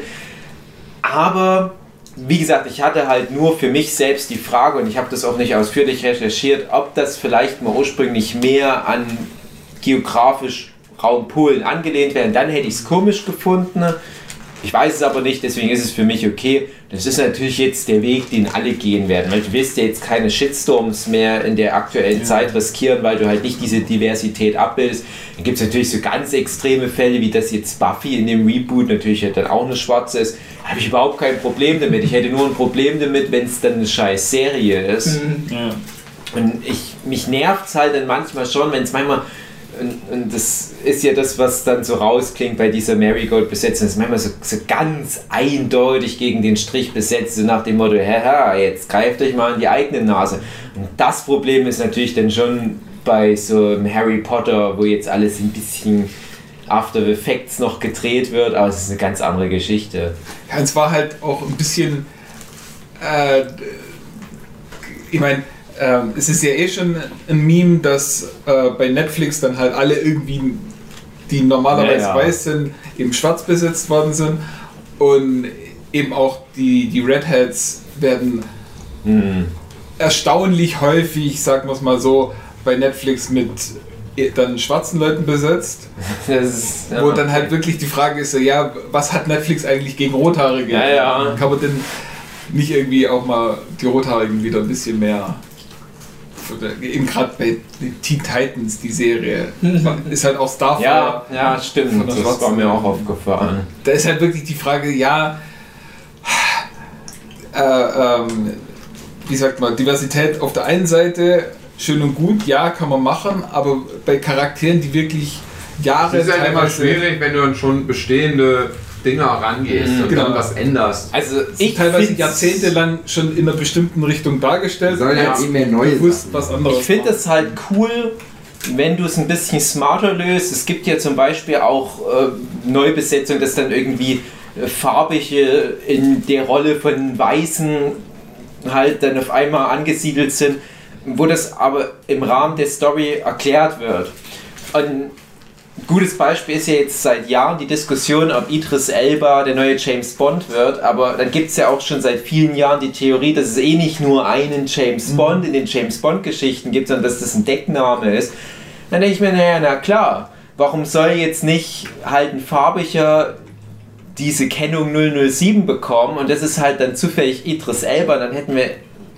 Aber wie gesagt, ich hatte halt nur für mich selbst die Frage und ich habe das auch nicht ausführlich recherchiert, ob das vielleicht mal ursprünglich mehr an geografisch Raum Polen angelehnt wäre. Dann hätte ich es komisch gefunden. Ich weiß es aber nicht, deswegen ist es für mich okay. Das ist natürlich jetzt der Weg, den alle gehen werden. Weil du willst ja jetzt keine Shitstorms mehr in der aktuellen Zeit riskieren, weil du halt nicht diese Diversität abbildest. Dann gibt es natürlich so ganz extreme Fälle, wie das jetzt Buffy in dem Reboot natürlich halt dann auch eine schwarze ist. Da habe ich überhaupt kein Problem damit. Ich hätte nur ein Problem damit, wenn es dann eine scheiß Serie ist. Ja. Und ich, mich nervt es halt dann manchmal schon, wenn es manchmal Und, und das ist ja das, was dann so rausklingt bei dieser Marigold-Besetzung. Das ist manchmal so, so ganz eindeutig gegen den Strich besetzt, so nach dem Motto, haha, jetzt greift euch mal in die eigene Nase. Und das Problem ist natürlich dann schon bei so einem Harry Potter, wo jetzt alles ein bisschen After Effects noch gedreht wird, aber es ist eine ganz andere Geschichte. Ja, es war halt auch ein bisschen. Äh, ich meine, ähm, es ist ja eh schon ein Meme, dass äh, bei Netflix dann halt alle irgendwie, die normalerweise Ja, ja. weiß sind, eben schwarz besetzt worden sind. Und eben auch die, die Redheads werden Hm. erstaunlich häufig, sagen wir es mal so, bei Netflix mit eh, dann schwarzen Leuten besetzt. Ist, Wo dann halt wirklich die Frage ist, ja, was hat Netflix eigentlich gegen Rothaarige? Ja, ja. Kann man denn nicht irgendwie auch mal die Rothaarigen wieder ein bisschen mehr. Eben gerade bei Teen Titans, die Serie, ist halt auch Starfire. Ja, ja, stimmt. Das war mir auch aufgefallen. Da ist halt wirklich die Frage, ja, äh, ähm, wie sagt man, Diversität auf der einen Seite, schön und gut, ja, kann man machen, aber bei Charakteren, die wirklich Jahre Es ist halt immer schwierig, wenn du an schon bestehende Dinger rangehst Mhm, und genau. dann was änderst. Also ich teilweise jahrzehntelang schon in einer bestimmten Richtung dargestellt. Sollen ja jetzt eh mehr neue bewusst was anderes. Ich finde es halt cool, wenn du es ein bisschen smarter löst. Es gibt ja zum Beispiel auch äh, Neubesetzung, dass dann irgendwie äh, farbige in der Rolle von Weißen halt dann auf einmal angesiedelt sind, wo das aber im Rahmen der Story erklärt wird. Und gutes Beispiel ist ja jetzt seit Jahren die Diskussion, ob Idris Elba der neue James Bond wird, aber dann gibt es ja auch schon seit vielen Jahren die Theorie, dass es eh nicht nur einen James Bond in den James Bond-Geschichten gibt, sondern dass das ein Deckname ist. Dann denke ich mir, naja, na klar, warum soll jetzt nicht halt ein farbiger diese Kennung 007 bekommen und das ist halt dann zufällig Idris Elba, dann hätten wir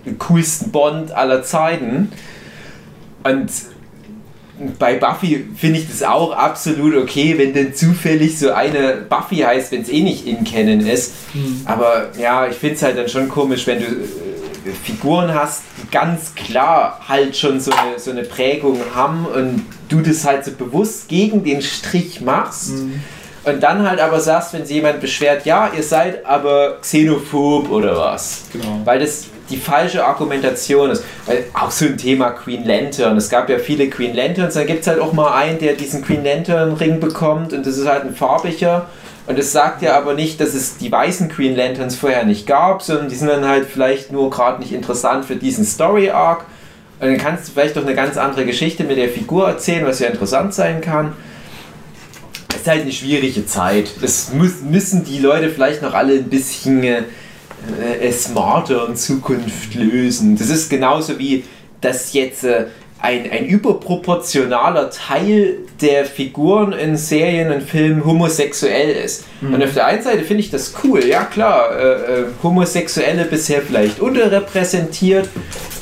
den coolsten Bond aller Zeiten. Und bei Buffy finde ich das auch absolut okay, wenn denn zufällig so eine Buffy heißt, wenn es eh nicht in Canon ist. Aber ja, ich finde es halt dann schon komisch, wenn du äh, Figuren hast, die ganz klar halt schon so eine, so eine Prägung haben und du das halt so bewusst gegen den Strich machst. Und dann halt aber sagst, wenn sich jemand beschwert, ja, ihr seid aber xenophob oder was. Genau. Weil das die falsche Argumentation ist. Weil auch so ein Thema Queen Lantern. Es gab ja viele Queen Lanterns, dann gibt es halt auch mal einen, der diesen Queen Lantern Ring bekommt und das ist halt ein farbiger. Und das sagt ja aber nicht, dass es die weißen Queen Lanterns vorher nicht gab, sondern die sind dann halt vielleicht nur gerade nicht interessant für diesen Story Arc. Und dann kannst du vielleicht doch eine ganz andere Geschichte mit der Figur erzählen, was ja interessant sein kann. Es ist halt eine schwierige Zeit. Das müssen die Leute vielleicht noch alle ein bisschen äh, smarter in Zukunft lösen. Das ist genauso wie, dass jetzt äh, ein, ein überproportionaler Teil der Figuren in Serien und Filmen homosexuell ist. Und auf der einen Seite finde ich das cool, ja klar, äh, äh, Homosexuelle bisher vielleicht unterrepräsentiert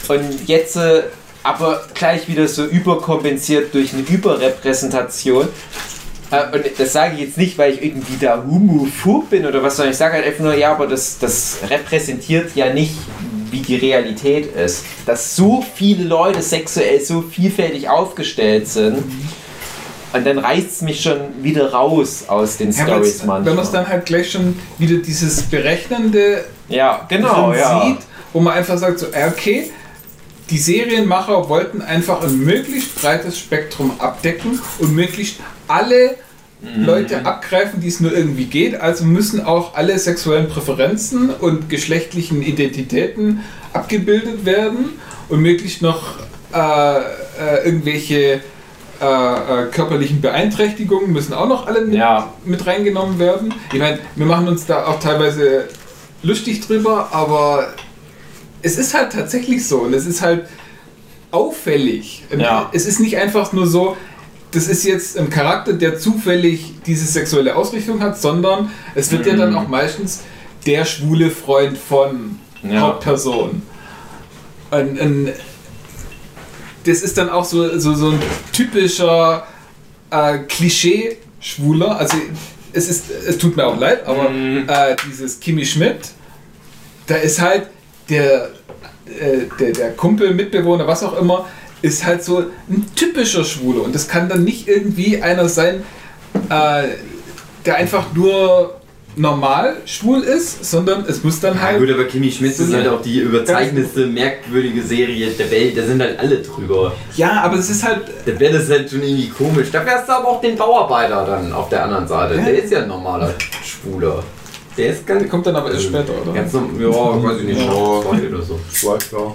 und jetzt äh, aber gleich wieder so überkompensiert durch eine Überrepräsentation. Äh, Und das sage ich jetzt nicht, weil ich irgendwie da homophob bin oder was, sondern ich sage halt einfach nur, ja, aber das, das repräsentiert ja nicht, wie die Realität ist. Dass so viele Leute sexuell so vielfältig aufgestellt sind. Und dann reißt es mich schon wieder raus aus den Ja, Stories weil's- wenn man es manchmal. dann halt gleich schon wieder dieses berechnende Ja, genau, drin ja. sieht, wo man einfach sagt, so, okay, die Serienmacher wollten einfach ein möglichst breites Spektrum abdecken und möglichst alle Mhm. Leute abgreifen, die es nur irgendwie geht. Also müssen auch alle sexuellen Präferenzen und geschlechtlichen Identitäten abgebildet werden und möglichst noch äh, äh, irgendwelche äh, äh, körperlichen Beeinträchtigungen müssen auch noch alle mit, Ja. mit reingenommen werden. Ich meine, wir machen uns da auch teilweise lustig drüber, aber es ist halt tatsächlich so und es ist halt auffällig. Ja. Es ist nicht einfach nur so, das ist jetzt ein Charakter, der zufällig diese sexuelle Ausrichtung hat, sondern es wird ja dann auch meistens der schwule Freund von Ja. Hauptperson. Und, und das ist dann auch so, so, so ein typischer äh, Klischee-Schwuler. Also es ist, es tut mir auch leid, aber Mhm. äh, dieses Kimi Schmidt, da ist halt der, äh, der, der Kumpel, Mitbewohner, was auch immer, ist halt so ein typischer Schwuler. Und das kann dann nicht irgendwie einer sein, äh, der einfach nur normal schwul ist, sondern es muss dann Ja, halt. gut, aber Kimi Schmidt ist halt auch die überzeichnetste, merkwürdige Serie der Welt. Da sind halt alle drüber. Ja, aber es ist halt. Da wäre das halt schon irgendwie komisch. Dafür hast du aber auch den Bauarbeiter dann auf der anderen Seite. Ja. Der ist ja ein normaler Schwuler. Der ist ganz, Der kommt dann aber erst später, oder? ganz normal. Ja, weiß ich nicht. Ja. Zwei oder so. Zwei, ja.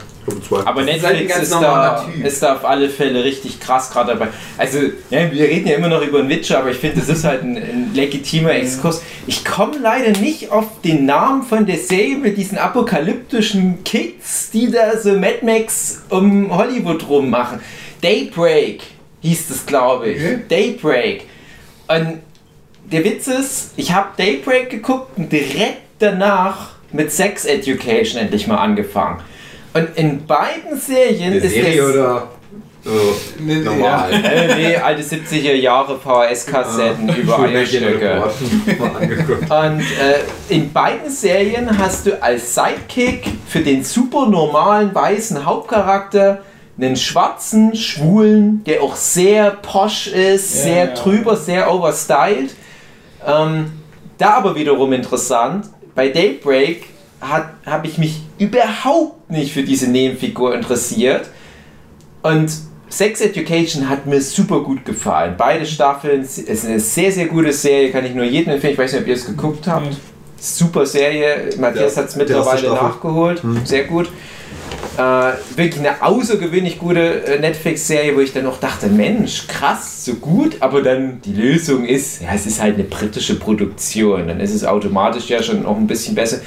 Aber ist Netflix halt ganz ist, da, ist da auf alle Fälle richtig krass gerade dabei. Also, ja, wir reden ja immer noch über den Witcher, aber ich finde, das ist halt ein, ein legitimer Exkurs. Ich komme leider nicht auf den Namen von der Serie mit diesen apokalyptischen Kids, die da so Mad Max um Hollywood rummachen. Daybreak hieß das, glaube ich. Okay. Daybreak. Und der Witz ist, ich habe Daybreak geguckt und direkt danach mit Sex Education endlich mal angefangen. Und in beiden Serien Eine ist Serie der oder so Nee, normal? äh, nee, alte 70er Jahre VHS-Kassetten über Eierstöcke. Und äh, in beiden Serien hast du als Sidekick für den super normalen weißen Hauptcharakter einen schwarzen Schwulen, der auch sehr posch ist, Ja, sehr ja. drüber, sehr overstyled. Ähm, da aber wiederum interessant, bei Daybreak habe ich mich überhaupt nicht für diese Nebenfigur interessiert. Und Sex Education hat mir super gut gefallen. Beide Staffeln es ist eine sehr, sehr gute Serie, kann ich nur jedem empfehlen. Ich weiß nicht, ob ihr es geguckt habt. Super Serie. Matthias hat es mittlerweile nachgeholt. Sehr gut. Äh, wirklich eine außergewöhnlich gute äh, Netflix-Serie, wo ich dann auch dachte, Mensch, krass, so gut, aber dann die Lösung ist, ja, es ist halt eine britische Produktion, dann ist es automatisch ja schon auch ein bisschen besser.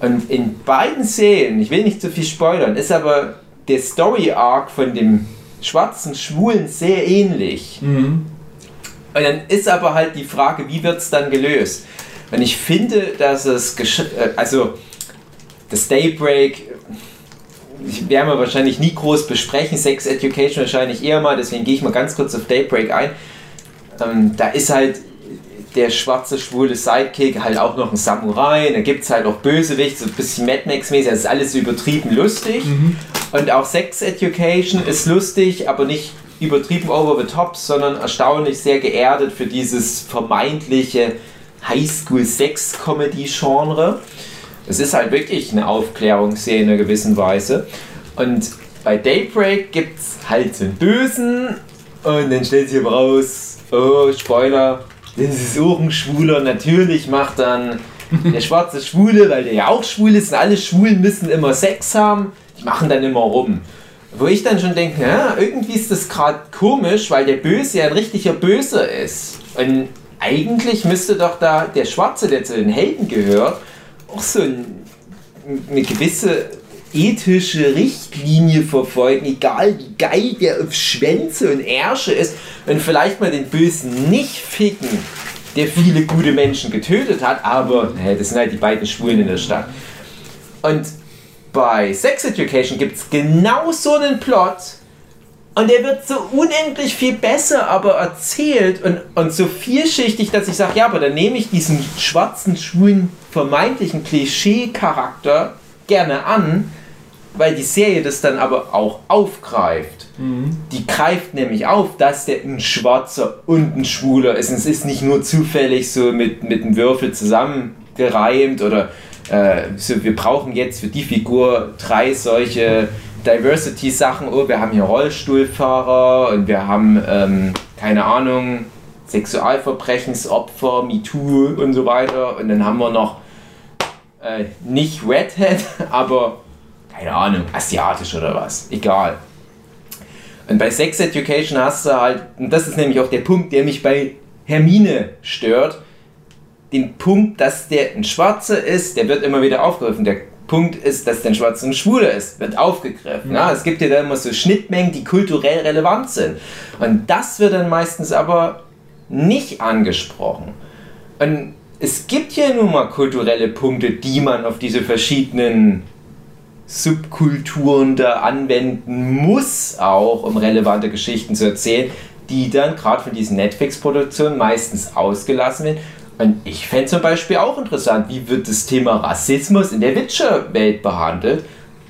Und in beiden Serien, ich will nicht zu viel spoilern, ist aber der Story-Arc von dem schwarzen Schwulen sehr ähnlich. Mhm. Und dann ist aber halt die Frage, wie wird es dann gelöst? Und ich finde, dass es, äh, also das Daybreak, werden wir wahrscheinlich nie groß besprechen, Sex Education wahrscheinlich eher mal, deswegen gehe ich mal ganz kurz auf Daybreak ein. Ähm, da ist halt der schwarze, schwule Sidekick halt auch noch ein Samurai, da gibt es halt auch Bösewicht, so ein bisschen Mad Max-mäßig, das ist alles übertrieben lustig. Und auch Sex Education ist lustig, aber nicht übertrieben over the top, sondern erstaunlich sehr geerdet für dieses vermeintliche Highschool-Sex-Comedy-Genre. Es ist halt wirklich eine Aufklärungsserie in einer gewissen Weise. Und bei Daybreak gibt es halt so einen Bösen und dann stellt sich aber raus, oh, Spoiler, das ist auch ein Schwuler. Natürlich macht dann der schwarze Schwule, weil der ja auch schwul ist und alle Schwulen müssen immer Sex haben, die machen dann immer rum. Wo ich dann schon denke, ja, irgendwie ist das gerade komisch, weil der Böse ja ein richtiger Böser ist. Und eigentlich müsste doch da der Schwarze, der zu den Helden gehört, auch so ein, eine gewisse ethische Richtlinie verfolgen, egal wie geil der auf Schwänze und Ärsche ist und vielleicht mal den Bösen nicht ficken, der viele gute Menschen getötet hat, aber naja, das sind halt die beiden Schwulen in der Stadt. Und bei Sex Education gibt es genau so einen Plot und der wird so unendlich viel besser aber erzählt und, und so vielschichtig, dass ich sage, ja, aber dann nehme ich diesen schwarzen, schwulen, vermeintlichen Klischee-Charakter gerne an, weil die Serie das dann aber auch aufgreift. Die greift nämlich auf, dass der ein Schwarzer und ein Schwuler ist. Und es ist nicht nur zufällig so mit, mit einem Würfel zusammengereimt oder äh, so, wir brauchen jetzt für die Figur drei solche Diversity-Sachen. Oh, wir haben hier Rollstuhlfahrer und wir haben, ähm, keine Ahnung, Sexualverbrechensopfer, MeToo und so weiter. Und dann haben wir noch äh, nicht Redhead, aber keine Ahnung, asiatisch oder was. Egal. Und bei Sex Education hast du halt, und das ist nämlich auch der Punkt, der mich bei Hermine stört, den Punkt, dass der ein Schwarzer ist, der wird immer wieder aufgegriffen. Der Punkt ist, dass der ein Schwarzer ein Schwuler ist, wird aufgegriffen. Ja, es gibt ja da immer so Schnittmengen, die kulturell relevant sind. Und das wird dann meistens aber nicht angesprochen. Und es gibt ja nun mal kulturelle Punkte, die man auf diese verschiedenen Subkulturen da anwenden muss, auch um relevante Geschichten zu erzählen, die dann gerade von diesen Netflix-Produktionen meistens ausgelassen werden. Ich fände zum Beispiel auch interessant, wie wird das Thema Rassismus in der Witcher-Welt behandelt?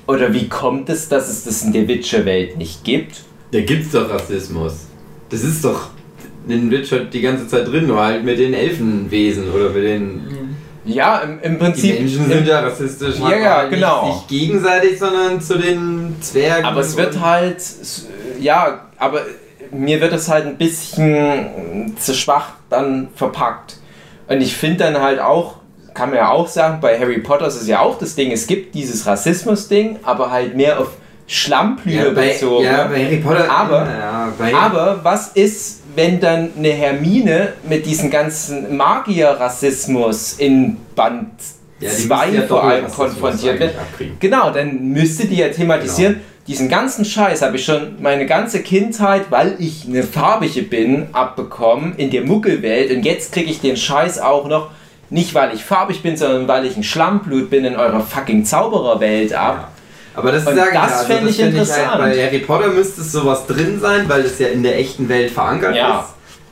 Oder wie kommt es, dass es das in der Witcher-Welt nicht gibt? Da gibt's doch Rassismus. Das ist doch in Witcher die ganze Zeit drin, nur halt mit den Elfenwesen oder mit den. Ja, im, im Die Prinzip. Menschen sind ja rassistisch. Ja, ja, manchmal genau. Nicht, nicht gegenseitig, sondern zu den Zwergen. Aber es wird halt, ja, aber mir wird es halt ein bisschen zu schwach dann verpackt. Und ich finde dann halt auch, kann man ja auch sagen, bei Harry Potter ist es ja auch das Ding, es gibt dieses Rassismus-Ding, aber halt mehr auf Schlammplume ja, bezogen. ja, bei Harry Potter. Aber- ja, bei, Aber was ist, wenn dann eine Hermine mit diesem ganzen Magier-Rassismus in Band ja, die 2 müssten ja vor allem konfrontiert wird? Genau, dann müsste die ja thematisieren. Diesen ganzen Scheiß habe ich schon meine ganze Kindheit, weil ich eine farbige bin, abbekommen in der Muggelwelt. Und jetzt kriege ich den Scheiß auch noch, nicht weil ich farbig bin, sondern weil ich ein Schlammblut bin in eurer fucking Zaubererwelt ab. Aber das Und ich das ja, also fänd ich interessant. Halt, bei Harry Potter müsste es sowas drin sein, weil es ja in der echten Welt verankert Ja. ist.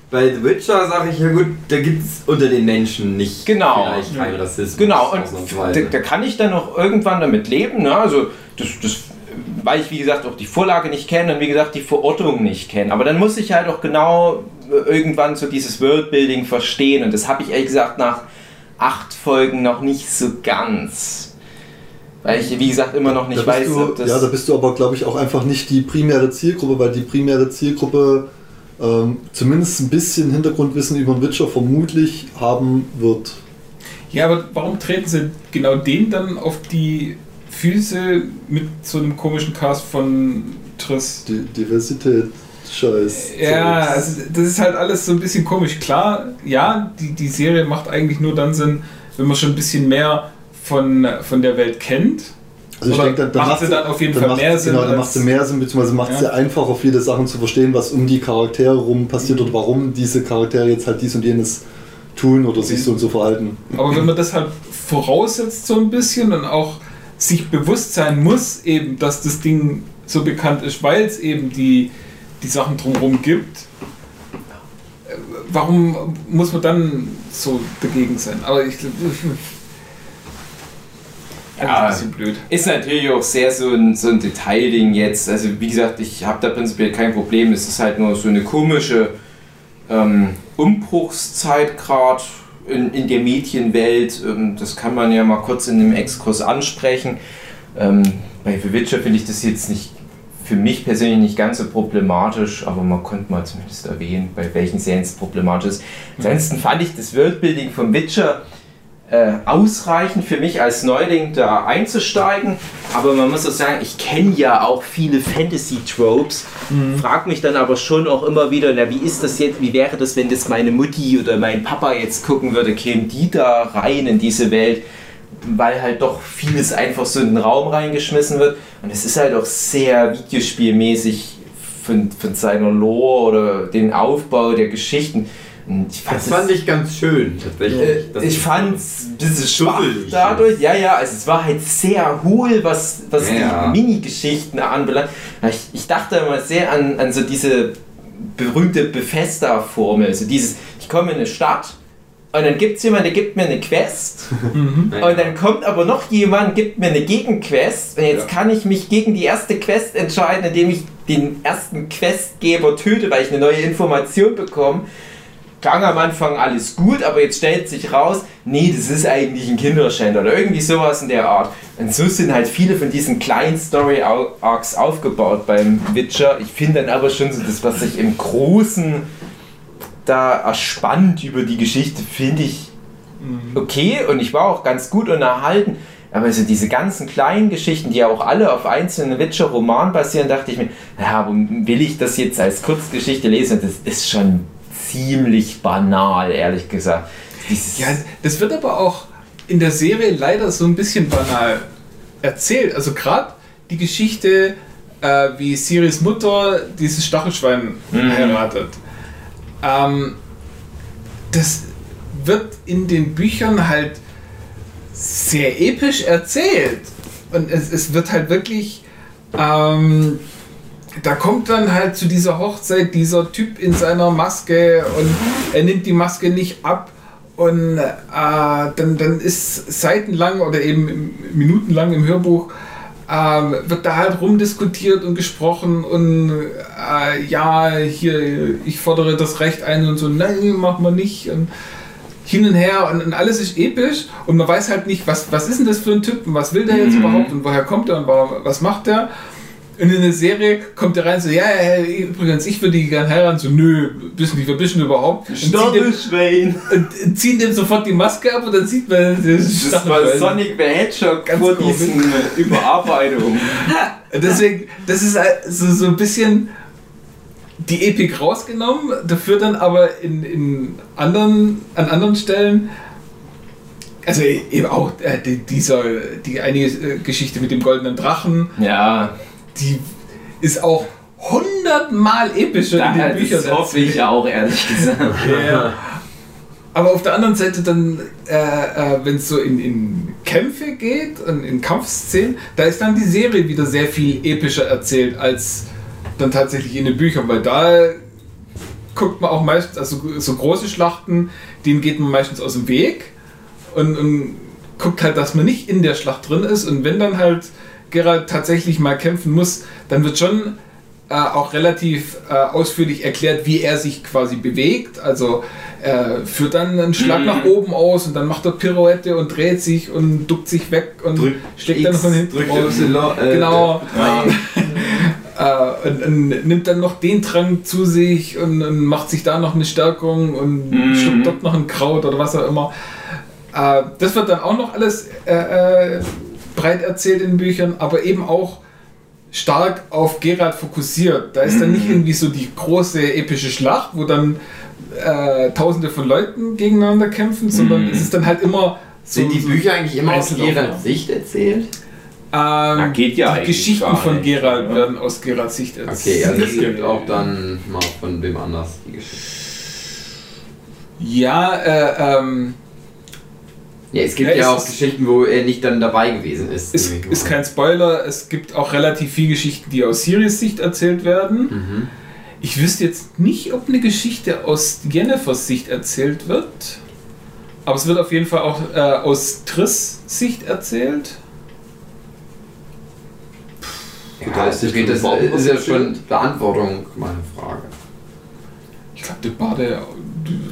Bei The Witcher sage ich, ja gut, da gibt es unter den Menschen nicht Genau. vielleicht keinen Rassismus. Genau, und da, da kann ich dann auch irgendwann damit leben. Ne? Also, das, das, weil ich, wie gesagt, auch die Vorlage nicht kenne und wie gesagt, die Verortung nicht kenne. Aber dann muss ich halt auch genau äh, irgendwann so dieses Worldbuilding verstehen. Und das habe ich ehrlich gesagt nach acht Folgen noch nicht so ganz. Weil ich, wie gesagt, immer noch nicht weiß, du, ob das. ja, da bist du aber, glaube ich, auch einfach nicht die primäre Zielgruppe, weil die primäre Zielgruppe ähm, zumindest ein bisschen Hintergrundwissen über den Witcher vermutlich haben wird. Ja, aber warum treten sie genau den dann auf die Füße mit so einem komischen Cast von Triss? Die Diversität, Scheiß. Ja, also das ist halt alles so ein bisschen komisch. Klar, ja, die, die Serie macht eigentlich nur dann Sinn, wenn man schon ein bisschen mehr von, von der Welt kennt. Also ich denke, dann, macht sie dann auf jeden Fall mehr Sinn Genau, dann macht sie mehr Sinn, beziehungsweise macht Ja. sie einfacher, viele Sachen zu verstehen, was um die Charaktere rum passiert oder warum diese Charaktere jetzt halt dies und jenes tun oder sich so und so verhalten. Aber wenn man das halt voraussetzt so ein bisschen und auch sich bewusst sein muss, eben, dass das Ding so bekannt ist, weil es eben die, die Sachen drumherum gibt, warum muss man dann so dagegen sein? Aber ich glaube, Ja. ein bisschen blöd. Ist natürlich auch sehr so ein, so ein Detailding jetzt. Also wie gesagt, ich habe da prinzipiell kein Problem. Es ist halt nur so eine komische ähm, Umbruchszeit gerade in, in der Medienwelt. Ähm, das kann man ja mal kurz in einem Exkurs ansprechen. Ähm, bei The Witcher finde ich das jetzt nicht für mich persönlich nicht ganz so problematisch, aber man konnte mal zumindest erwähnen, bei welchen Serien es problematisch ist. Ansonsten fand ich das Worldbuilding vom Witcher äh, ausreichend für mich als Neuling da einzusteigen. Aber man muss auch sagen, ich kenne ja auch viele Fantasy-Tropes. Frag mich dann aber schon auch immer wieder, na, wie ist das jetzt, wie wäre das, wenn das meine Mutti oder mein Papa jetzt gucken würde, kämen die da rein in diese Welt? Weil halt doch vieles einfach so in den Raum reingeschmissen wird. Und es ist halt auch sehr videospielmäßig von, von seiner Lore oder den Aufbau der Geschichten. Und ich fand Das fand ich ganz schön, tatsächlich. äh, Das ich ist- fand es ein bisschen schwach dadurch. Ja, ja, also es war halt sehr hohl, was, was Ja. die Mini-Geschichten anbelangt. Ich, ich dachte immer sehr an, an so diese berühmte Bethesda-Formel. Also dieses, ich komme in eine Stadt und dann gibt es jemanden, der gibt mir eine Quest Ja. und dann kommt aber noch jemand, gibt mir eine Gegenquest und jetzt Ja. kann ich mich gegen die erste Quest entscheiden, indem ich den ersten Questgeber töte, weil ich eine neue Information bekomme. Klang am Anfang alles gut, aber jetzt stellt sich raus, nee, das ist eigentlich ein Kinderschänder oder irgendwie sowas in der Art. Und so sind halt viele von diesen kleinen Story-Arcs aufgebaut beim Witcher. Ich finde dann aber schon so das, was sich im Großen da erspannt über die Geschichte, finde ich okay und ich war auch ganz gut unterhalten. Aber so diese ganzen kleinen Geschichten, die ja auch alle auf einzelnen Witcher-Romanen basieren, dachte ich mir, ja, will ich das jetzt als Kurzgeschichte lesen? Das ist schon ziemlich banal, ehrlich gesagt. Dieses, Ja, das wird aber auch in der Serie leider so ein bisschen banal erzählt. Also gerade die Geschichte, äh, wie Siris Mutter dieses Stachelschwein Mhm. heiratet. Ähm, das wird in den Büchern halt sehr episch erzählt. Und es, es wird halt wirklich... Ähm, da kommt dann halt zu dieser Hochzeit dieser Typ in seiner Maske und er nimmt die Maske nicht ab und äh, dann, dann ist seitenlang oder eben minutenlang im Hörbuch ähm, wird da halt rumdiskutiert und gesprochen und äh, ja, hier, ich fordere das Recht ein und so, nein, machen wir nicht. Und hin und her und, und alles ist episch und man weiß halt nicht, was, was ist denn das für ein Typ und was will der jetzt überhaupt und woher kommt er und wa- was macht der. Und in der Serie kommt er rein so, ja, ja, übrigens, ich würde die gerne heiraten. So, nö, bist nicht, wer bist du denn überhaupt? Und Stachelschwein. und ziehen dem sofort die Maske ab und dann sieht man das Das war. Sonic the Hedgehog Ganz vor komisch. diesen Überarbeitungen. Deswegen, das ist halt so, so ein bisschen die Epik rausgenommen, dafür dann aber in, in anderen, an anderen Stellen, also eben auch äh, die, dieser, die eine äh, Geschichte mit dem goldenen Drachen, Ja, die ist auch hundertmal epischer in den Büchern. das hoffe ich auch, ehrlich gesagt. Ja. Aber auf der anderen Seite dann, äh, äh, wenn es so in, in Kämpfe geht und in Kampfszenen, da ist dann die Serie wieder sehr viel epischer erzählt als dann tatsächlich in den Büchern, weil da guckt man auch meistens, also so große Schlachten, denen geht man meistens aus dem Weg und, und guckt halt, dass man nicht in der Schlacht drin ist und wenn dann halt Geralt tatsächlich mal kämpfen muss, dann wird schon äh, auch relativ äh, ausführlich erklärt, wie er sich quasi bewegt. Also er führt dann einen Schlag Mhm. nach oben aus und dann macht er Pirouette und dreht sich und duckt sich weg und Drückt schlägt dann von hinten raus. Äh, Genau. Ja. Äh, und, und nimmt dann noch den Trank zu sich und, und macht sich da noch eine Stärkung und Mhm. schluckt dort noch ein Kraut oder was auch immer. Äh, das wird dann auch noch alles äh, äh, breit erzählt in Büchern, aber eben auch stark auf Geralt fokussiert. Da ist dann nicht irgendwie so die große epische Schlacht, wo dann äh, tausende von Leuten gegeneinander kämpfen, sondern es ist dann halt immer so, Sind die Bücher eigentlich immer aus. Geralds Sicht erzählt? ähm, geht ja die eigentlich Geschichten von Geralt oder? werden aus Geralds Sicht erzählt. Okay, also es gibt auch dann mal von wem anders die Geschichte. Ja, äh, ähm, Ja, es gibt Ja, ja, auch Geschichten, wo er nicht dann dabei gewesen ist. ist, ist kein Spoiler. Es gibt auch relativ viele Geschichten, die aus Sirius Sicht erzählt werden. Mhm. Ich wüsste jetzt nicht, ob eine Geschichte aus Jennifers Sicht erzählt wird. Aber es wird auf jeden Fall auch äh, aus Triss Sicht erzählt. Ja, da ist das, ist ja schon? Beantwortung meiner Frage. Ich glaube, der Bade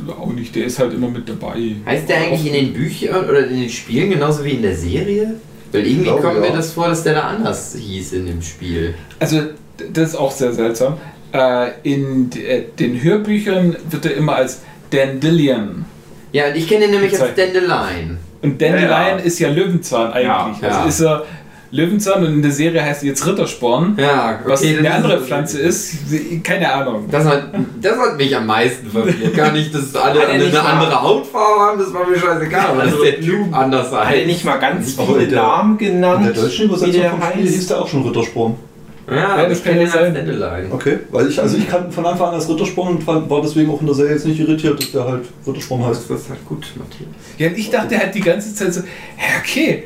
auch nicht. Der ist halt immer mit dabei. Heißt der eigentlich in den Büchern oder in den Spielen genauso wie in der Serie? Weil irgendwie glaube, kommt mir ja. das vor, dass der da anders hieß in dem Spiel. Also, das ist auch sehr seltsam. Äh, in äh, den Hörbüchern wird er immer als Dandelion. Ja, und ich kenne ihn nämlich als Gezeigt. Dandelion. Und Dandelion Ja, ja. ist ja Löwenzahn eigentlich. Ja, also ist er Löwenzahn und in der Serie heißt er jetzt Rittersporn. Ja, okay. was eine ist- andere Pflanze ist, keine Ahnung. Das hat, das hat mich am meisten verwirrt. Gar nicht, dass alle eine, nicht mal- andere Hautfarbe haben, das war mir scheißegal. Aber dass der Typ anders Hat er nicht mal ganz viele in der- Namen genannt? In der deutschen Übersetzung der vom Spiel hieß der auch schon Rittersporn. Ja, Ja, das ich kann kenne ja ihn als sein. Okay, weil ich, also ich kannte von Anfang an als Rittersporn und fand- war deswegen auch in der Serie jetzt nicht irritiert, dass der halt Rittersporn heißt. Das ist halt gut, Matthias. Ja, und ich dachte halt die ganze Zeit so, hä, okay,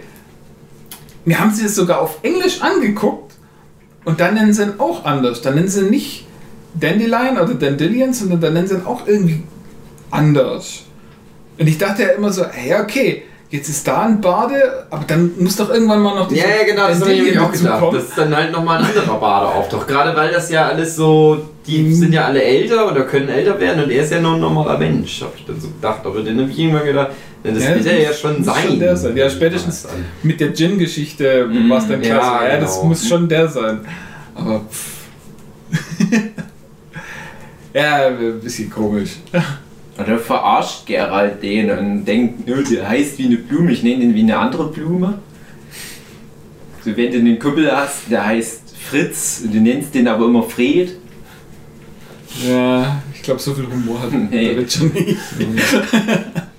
mir haben sie es sogar auf Englisch angeguckt und dann nennen sie ihn auch anders. Dann nennen sie ihn nicht Dandelion oder Dandelion, sondern dann nennen sie ihn auch irgendwie anders. Und ich dachte ja immer so, ja, okay, jetzt ist da ein Bade, aber dann muss doch irgendwann mal noch Ja, ja, genau, das habe ich nämlich auch gedacht. dazukommen. Dass dann halt nochmal ein anderer Bade auftaucht. Gerade weil das ja alles so, die Mhm. sind ja alle älter oder können älter werden und er ist ja nur ein normaler Mensch, habe ich dann so gedacht. Aber dann habe ich irgendwann gedacht, das Ja, wird das ja schon muss sein. schon der sein. Ja, spätestens mit der Djinn-Geschichte war es dann klar, ja, ja, das genau. muss schon der sein. Aber ja, ein bisschen komisch. Oder verarscht Gerald den und denkt, nö, der heißt wie eine Blume, ich nenne den wie eine andere Blume. So, wenn du einen Kumpel hast, der heißt Fritz und du nennst den aber immer Fred. Ja, ich glaube, so viel Humor hat Nee. der schon nicht.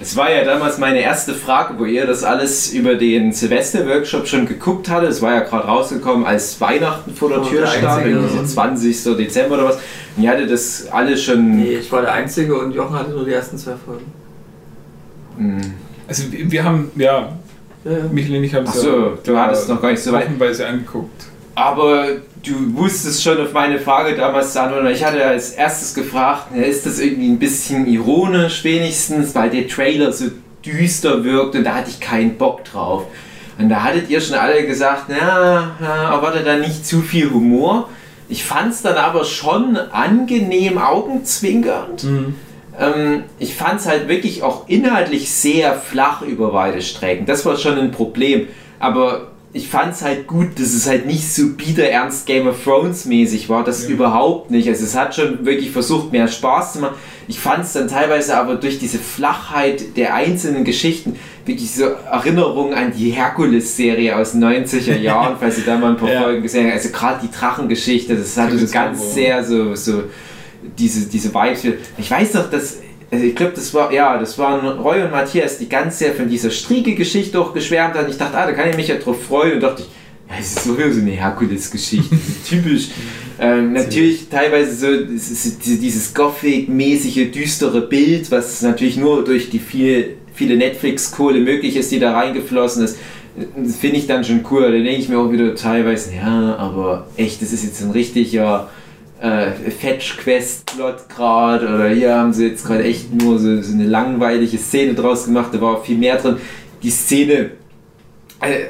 Das war ja damals meine erste Frage, wo ihr das alles über den Silvester-Workshop schon geguckt hatte. Es war ja gerade rausgekommen, als Weihnachten vor der Tür der stand, einzige. irgendwie so 20. Dezember oder was. Und ihr hattet das alles schon. Nee, ich war der Einzige und Jochen hatte nur die ersten zwei Folgen. Hm. Also wir haben, ja, Ja, ja. Michael und ich haben Ach so, du hattest noch gar nicht so weit. wochenweise angeguckt. Aber du wusstest schon auf meine Frage damals zu antworten. Ich hatte als erstes gefragt, ist das irgendwie ein bisschen ironisch wenigstens, weil der Trailer so düster wirkt und da hatte ich keinen Bock drauf. Und da hattet ihr schon alle gesagt, na, erwartet da nicht zu viel Humor. Ich fand es dann aber schon angenehm augenzwinkernd. Ähm, ich fand es halt wirklich auch inhaltlich sehr flach über weite Strecken. Das war schon ein Problem. Aber ich fand es halt gut, dass es halt nicht so biederernst Game of Thrones mäßig war. Das überhaupt nicht. Also es hat schon wirklich versucht, mehr Spaß zu machen. Ich fand es dann teilweise aber durch diese Flachheit der einzelnen Geschichten wirklich so Erinnerungen an die Herkules-Serie aus den 90er Jahren, falls ihr da mal ein paar Ja. Folgen gesehen habt. Also gerade die Drachengeschichte, das hatte so ganz sehr so, so diese, diese Vibes. Ich weiß noch, dass, also ich glaube, das war, ja, das waren Roy und Matthias, die ganz sehr von dieser Striege-Geschichte auch geschwärmt haben. Ich dachte, ah, da kann ich mich ja drauf freuen und dachte ich, ja, es ist sowieso so eine Herkules-Geschichte, typisch. Ähm, natürlich teilweise so dieses Gothic-mäßige, düstere Bild, was natürlich nur durch die viel, viele Netflix-Kohle möglich ist, die da reingeflossen ist. Finde ich dann schon cool. Da denke ich mir auch wieder teilweise, ja, aber echt, das ist jetzt ein richtiger äh, Fetch-Quest-Plot gerade oder hier haben sie jetzt gerade echt nur so, so eine langweilige Szene draus gemacht, da war auch viel mehr drin. Die Szene, äh,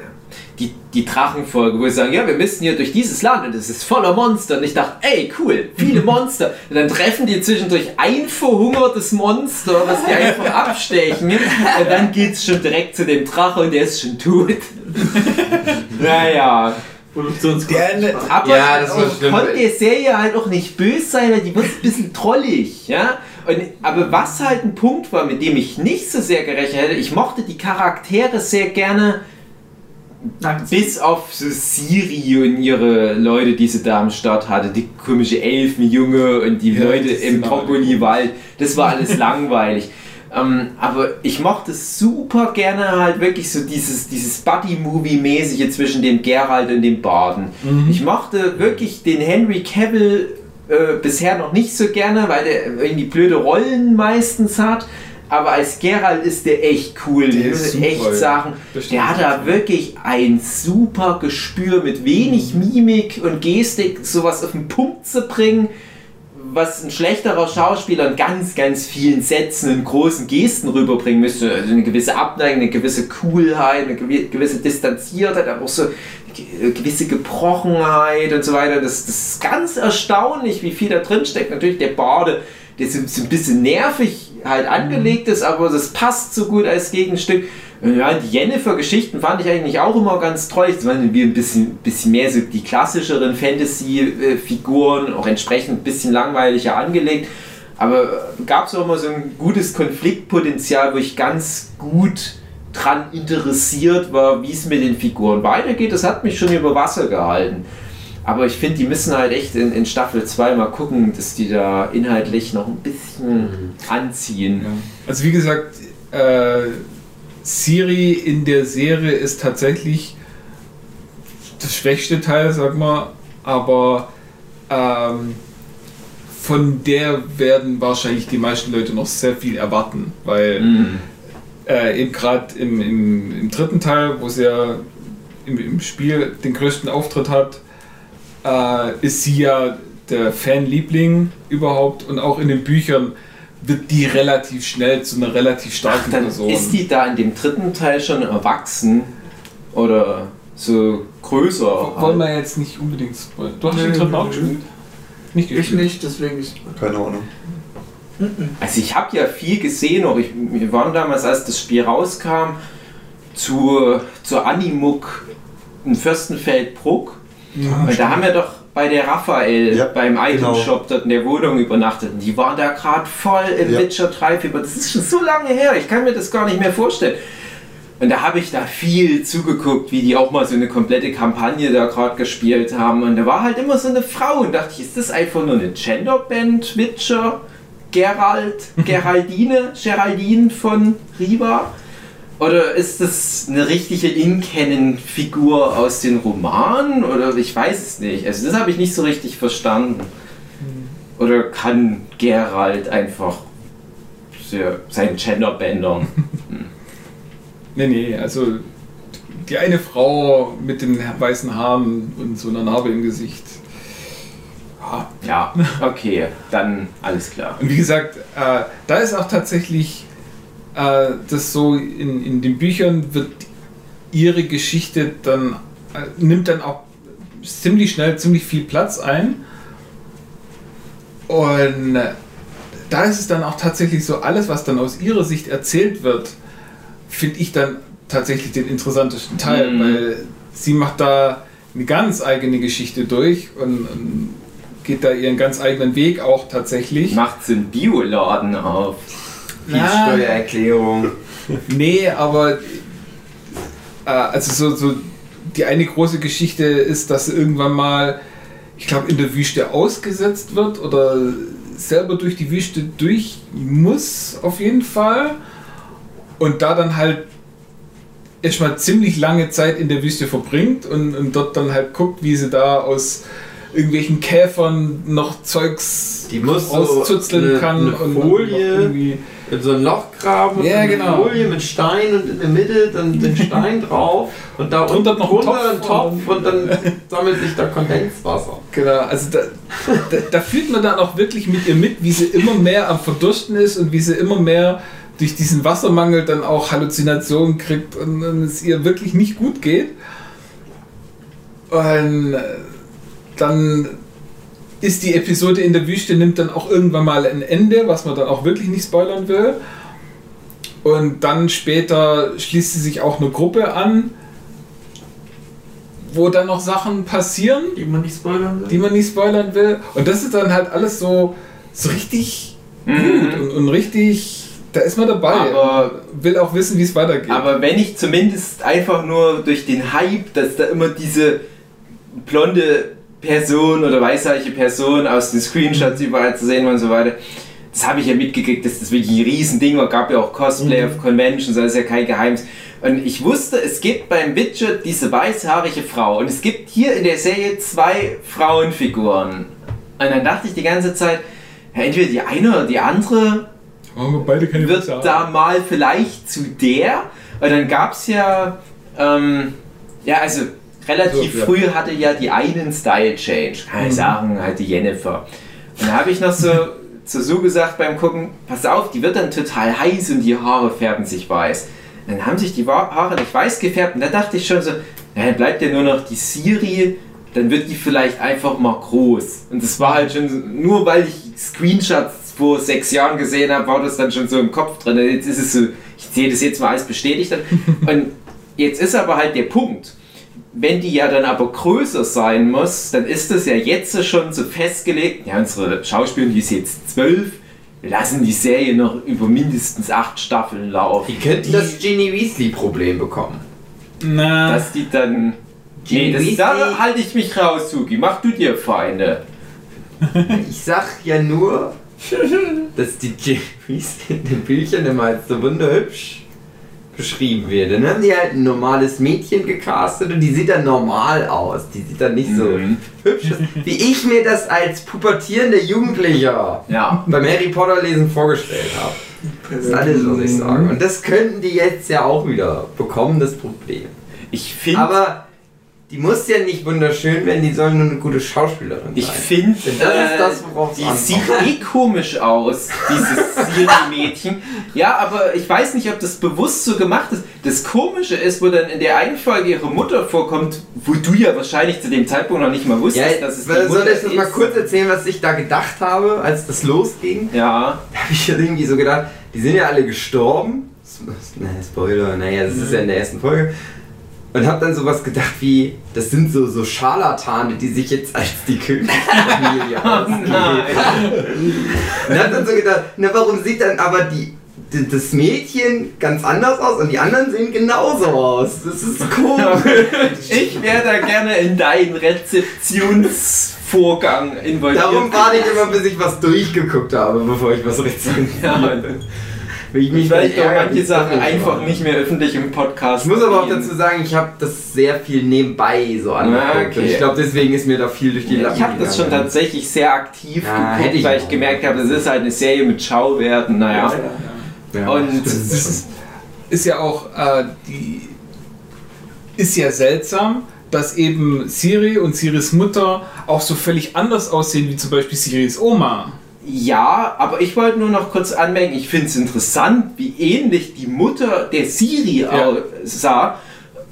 die, die Drachenfolge, wo sie sagen, ja, wir müssen hier durch dieses Land und es ist voller Monster. Und ich dachte, ey, cool, viele Monster. Und dann treffen die zwischendurch ein verhungertes Monster, was die einfach abstechen. Und dann geht's schon direkt zu dem Drache und der ist schon tot. naja. Produktionskosten. Aber Ja, das war ich schlimm. konnte der Serie halt auch nicht böse sein, weil die wird ein bisschen trollig, ja. Und, aber was halt ein Punkt war, mit dem ich nicht so sehr gerechnet hätte, ich mochte die Charaktere sehr gerne, bis auf so Siri und ihre Leute, die sie da am Start hatte, die komische Elfenjunge und die Ja, Leute im Tropoli-Wald, das war alles langweilig. Ähm, aber ich mochte super gerne halt wirklich so dieses, dieses Buddy-Movie-mäßige zwischen dem Geralt und dem Baden. Ich mochte wirklich den Henry Cavill äh, bisher noch nicht so gerne, weil der irgendwie blöde Rollen meistens hat. Aber als Geralt ist der echt cool. Der muss super, echt sagen, der hat da wirklich ein super Gespür mit wenig Mimik und Gestik, sowas auf den Punkt zu bringen, was ein schlechterer Schauspieler in ganz, ganz vielen Sätzen und großen Gesten rüberbringen müsste. Also eine gewisse Abneigung, eine gewisse Coolheit, eine gewi- gewisse Distanziertheit, aber auch so eine gewisse Gebrochenheit und so weiter. Das, das ist ganz erstaunlich, wie viel da drin steckt. Natürlich der Bade, der so, so ein bisschen nervig halt angelegt ist, aber das passt so gut als Gegenstück. Ja, die Jennifer-Geschichten fand ich eigentlich auch immer ganz toll. Das waren ein bisschen, bisschen mehr so die klassischeren Fantasy-Figuren, auch entsprechend ein bisschen langweiliger angelegt. Aber gab es auch immer so ein gutes Konfliktpotenzial, wo ich ganz gut dran interessiert war, wie es mit den Figuren weitergeht. Das hat mich schon über Wasser gehalten. Aber ich finde, die müssen halt echt in, in Staffel 2 mal gucken, dass die da inhaltlich noch ein bisschen anziehen. Ja. Also wie gesagt, äh, Siri in der Serie ist tatsächlich das schwächste Teil, sag mal, aber ähm, von der werden wahrscheinlich die meisten Leute noch sehr viel erwarten, weil Mhm. äh, eben gerade im, im, im dritten Teil, wo sie ja im, im Spiel den größten Auftritt hat, äh, ist sie ja der Fanliebling überhaupt und auch in den Büchern wird die relativ schnell zu einer relativ Ach, starken dann Person. ist die da in dem dritten Teil schon erwachsen oder so größer. Wollen wir jetzt nicht unbedingt spoilern. Du hast den dritten auch gespielt? Nicht Ich gespielt? nicht, deswegen ich. Keine Ahnung. Also ich habe ja viel gesehen, auch ich, wir waren damals, als das Spiel rauskam, zu, zur Animuk in Fürstenfeldbruck. Und da haben wir doch bei der Raphael Ja, beim genau. Itemshop dort in der Wohnung übernachtet. Und die waren da gerade voll im Ja. Witcher 3 Fieber. Das ist schon so lange her, ich kann mir das gar nicht mehr vorstellen. Und da habe ich da viel zugeguckt, wie die auch mal so eine komplette Kampagne da gerade gespielt haben. Und da war halt immer so eine Frau und dachte ich, ist das einfach nur eine Genderband, Witcher, Gerald, Geraldine, Geraldine von Riva? Oder ist das eine richtige In-Canon-Figur aus den Romanen? Oder ich weiß es nicht. Also das habe ich nicht so richtig verstanden. Oder kann Gerald einfach sein Gender bändern? Nee, nee, also die eine Frau mit den weißen Haaren und so einer Narbe im Gesicht. Ja. Ja, okay, dann alles klar. Und wie gesagt, äh, da ist auch tatsächlich äh, das so, in, in den Büchern wird ihre Geschichte dann äh, nimmt dann auch ziemlich schnell ziemlich viel Platz ein. Und äh, da ist es dann auch tatsächlich so, alles, was dann aus ihrer Sicht erzählt wird, finde ich dann tatsächlich den interessantesten Teil, Mhm. weil sie macht da eine ganz eigene Geschichte durch und, und geht da ihren ganz eigenen Weg auch tatsächlich. Macht so einen Bioladen auf. Steuererklärung. Nee, aber äh, also so, so die eine große Geschichte ist, dass sie irgendwann mal, ich glaube, in der Wüste ausgesetzt wird oder selber durch die Wüste durch muss, auf jeden Fall. Und da dann halt erstmal ziemlich lange Zeit in der Wüste verbringt und, und dort dann halt guckt, wie sie da aus irgendwelchen Käfern noch Zeugs Die muss so auszuzeln eine- kann eine und Folie- so ein Loch graben, Ja, und eine genau. Folie mit Stein und in der Mitte dann den Stein drauf und da unten noch ein drunter Topf ein Topf und dann sammelt sich da Kondenswasser. Genau, also da, da, da fühlt man dann auch wirklich mit ihr mit, wie sie immer mehr am Verdursten ist und wie sie immer mehr durch diesen Wassermangel dann auch Halluzinationen kriegt und, und es ihr wirklich nicht gut geht. Und dann ist die Episode in der Wüste, nimmt dann auch irgendwann mal ein Ende, was man dann auch wirklich nicht spoilern will. Und dann später schließt sie sich auch eine Gruppe an, wo dann noch Sachen passieren Die man nicht spoilern will. die man nicht spoilern will. Und das ist dann halt alles so, so richtig gut Mhm. und, und richtig, da ist man dabei. Aber- will auch wissen, wie es weitergeht. Aber wenn ich zumindest einfach nur durch den Hype, dass da immer diese blonde Person oder weißhaarige Person aus den Screenshots überall zu sehen und so weiter, das habe ich ja mitgekriegt, dass das wirklich ein Riesending war. Gab ja auch Cosplay auf Conventions, das ist ja kein Geheimnis. Und ich wusste, es gibt beim Witcher diese weißhaarige Frau und es gibt hier in der Serie zwei Frauenfiguren. Und dann dachte ich die ganze Zeit, ja, entweder die eine oder die andere keine wird da mal vielleicht zu der. Und dann gab es ja, ähm, ja, also relativ So, früh hatte ja die einen Style Change, kann ich Mhm. sagen, halt die Jennifer. Und da habe ich noch so zu so gesagt beim Gucken, pass auf, die wird dann total heiß und die Haare färben sich weiß. Und dann haben sich die Haare nicht weiß gefärbt und da dachte ich schon so, ja, dann bleibt ja nur noch die Siri, dann wird die vielleicht einfach mal groß. Und das war halt schon, nur weil ich Screenshots vor sechs Jahren gesehen habe, war das dann schon so im Kopf drin. Jetzt ist es so, ich sehe das jetzt mal als bestätigt. Und jetzt ist aber halt der Punkt. Wenn die ja dann aber größer sein muss, dann ist das ja jetzt schon so festgelegt. Ja, unsere Schauspielerin, die ist jetzt zwölf, lassen die Serie noch über mindestens acht Staffeln laufen. Die könnten das Ginny Weasley-Problem bekommen. Na, Dass die dann. Nee, Ginny das, Weasley- da halte ich mich raus, Suki. Mach du dir Feinde. Ich sag ja nur, dass die Ginny Weasley in den Büchern immer als so wunderhübsch beschrieben wird. Dann haben die halt ein normales Mädchen gecastet und die sieht dann normal aus. Die sieht dann nicht so Mhm. hübsch aus, wie ich mir das als pubertierender Jugendlicher Ja. beim Harry Potter lesen vorgestellt habe. Das ist alles, was ich sage. Und das könnten die jetzt ja auch wieder bekommen, das Problem. Ich finde. Aber die muss ja nicht wunderschön werden, die soll nur eine gute Schauspielerin Ich sein. finde, Denn das ist das, worauf die ankommt. sieht eh komisch aus, dieses Siri-Mädchen. Ja, aber ich weiß nicht, ob das bewusst so gemacht ist. Das Komische ist, wo dann in der einen Folge ihre Mutter vorkommt, wo du ja wahrscheinlich zu dem Zeitpunkt noch nicht mal Ja, wusstest, dass es die soll ich das mal kurz erzählen, was ich da gedacht habe, als das losging? Ja, Da habe ich ja irgendwie so gedacht, die sind ja alle gestorben. Spoiler, naja, das ist ja in der ersten Folge. Und habe dann sowas gedacht wie, das sind so, so Scharlatane, die sich jetzt als die Königsfamilie ausgeben. Und hab dann so gedacht, na warum sieht dann aber die, die, das Mädchen ganz anders aus und die anderen sehen genauso aus? Das ist komisch. ich wäre da gerne in deinen Rezeptionsvorgang involviert. Darum warte ich immer, bis ich was durchgeguckt habe, bevor ich was rezensiere. Ja. Will ich mich Vielleicht ärgern, manche Sachen es einfach war. nicht mehr öffentlich im Podcast. Ich muss aber auch dazu sagen, ich habe das sehr viel nebenbei so angeguckt. Ah, okay. Und Ich glaube, deswegen ist mir da viel durch die Lappen Ich habe das schon tatsächlich sehr aktiv Ja, geguckt, hätte ich weil ich gemerkt habe, das ist halt eine Serie mit Schauwerten, naja. Ja, Und stimmt das ist, ist ja auch, äh, die ist ja seltsam, dass eben Siri und Siris Mutter auch so völlig anders aussehen wie zum Beispiel Siris Oma. Ja, aber ich wollte nur noch kurz anmerken, ich finde es interessant, wie ähnlich die Mutter der Siri Ja. sah.